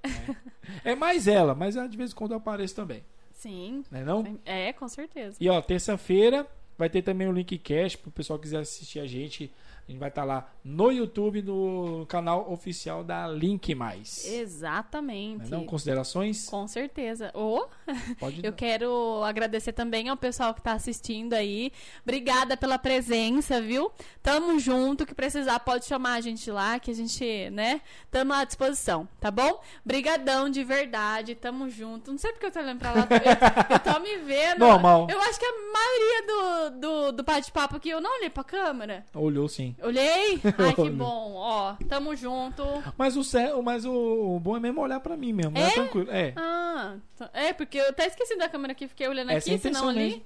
É mais ela, mas ah, de vez em quando eu apareço também. Sim. Né não? É, com certeza. E ó, terça-feira vai ter também o Linkcast pro pessoal que quiser assistir a gente. A gente vai estar lá no YouTube, no canal oficial da Link Mais. Exatamente. não? Considerações? Com certeza. Ô, (laughs) Pode Eu quero agradecer também ao pessoal que tá assistindo aí. Obrigada pela presença, viu? Tamo junto, que precisar pode chamar a gente lá, que a gente, né, tamo à disposição, tá bom? Brigadão de verdade, tamo junto. Não sei porque eu tô olhando pra lá, eu, eu tô me vendo. Normal. Eu acho que a maioria do, do, do bate-papo aqui, eu não olhei pra câmera. Olhou sim. Olhei? (laughs) Ai, que bom. Ó, tamo junto. Mas o, cé- mas o, o bom é mesmo olhar pra mim mesmo. É, É? tranquilo. É. Ah, tá- é, porque eu até esqueci da câmera aqui, fiquei olhando Essa é aqui, senão ali. mesmo.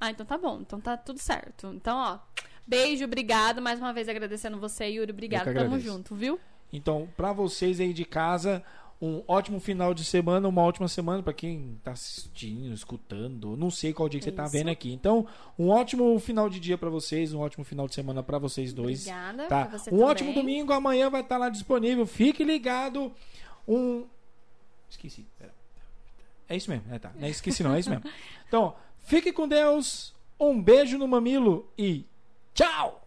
Ah, então tá bom. Então tá tudo certo. Então, ó, beijo, obrigado. Mais uma vez agradecendo você, Yuri. Obrigado. Tamo junto, viu? Então, pra vocês aí de casa, um ótimo final de semana, uma ótima semana pra quem tá assistindo, escutando. Não sei qual dia que você tá Isso. vendo aqui. Então, um ótimo final de dia pra vocês, um ótimo final de semana pra vocês dois. Obrigada. Tá. você Um também. ótimo domingo, amanhã vai estar lá disponível. Fique ligado. Um. Esqueci. Pera. É isso mesmo. É, tá. Não é esqueci, não. É isso mesmo. (laughs) Então, fique com Deus. Um beijo no mamilo e tchau!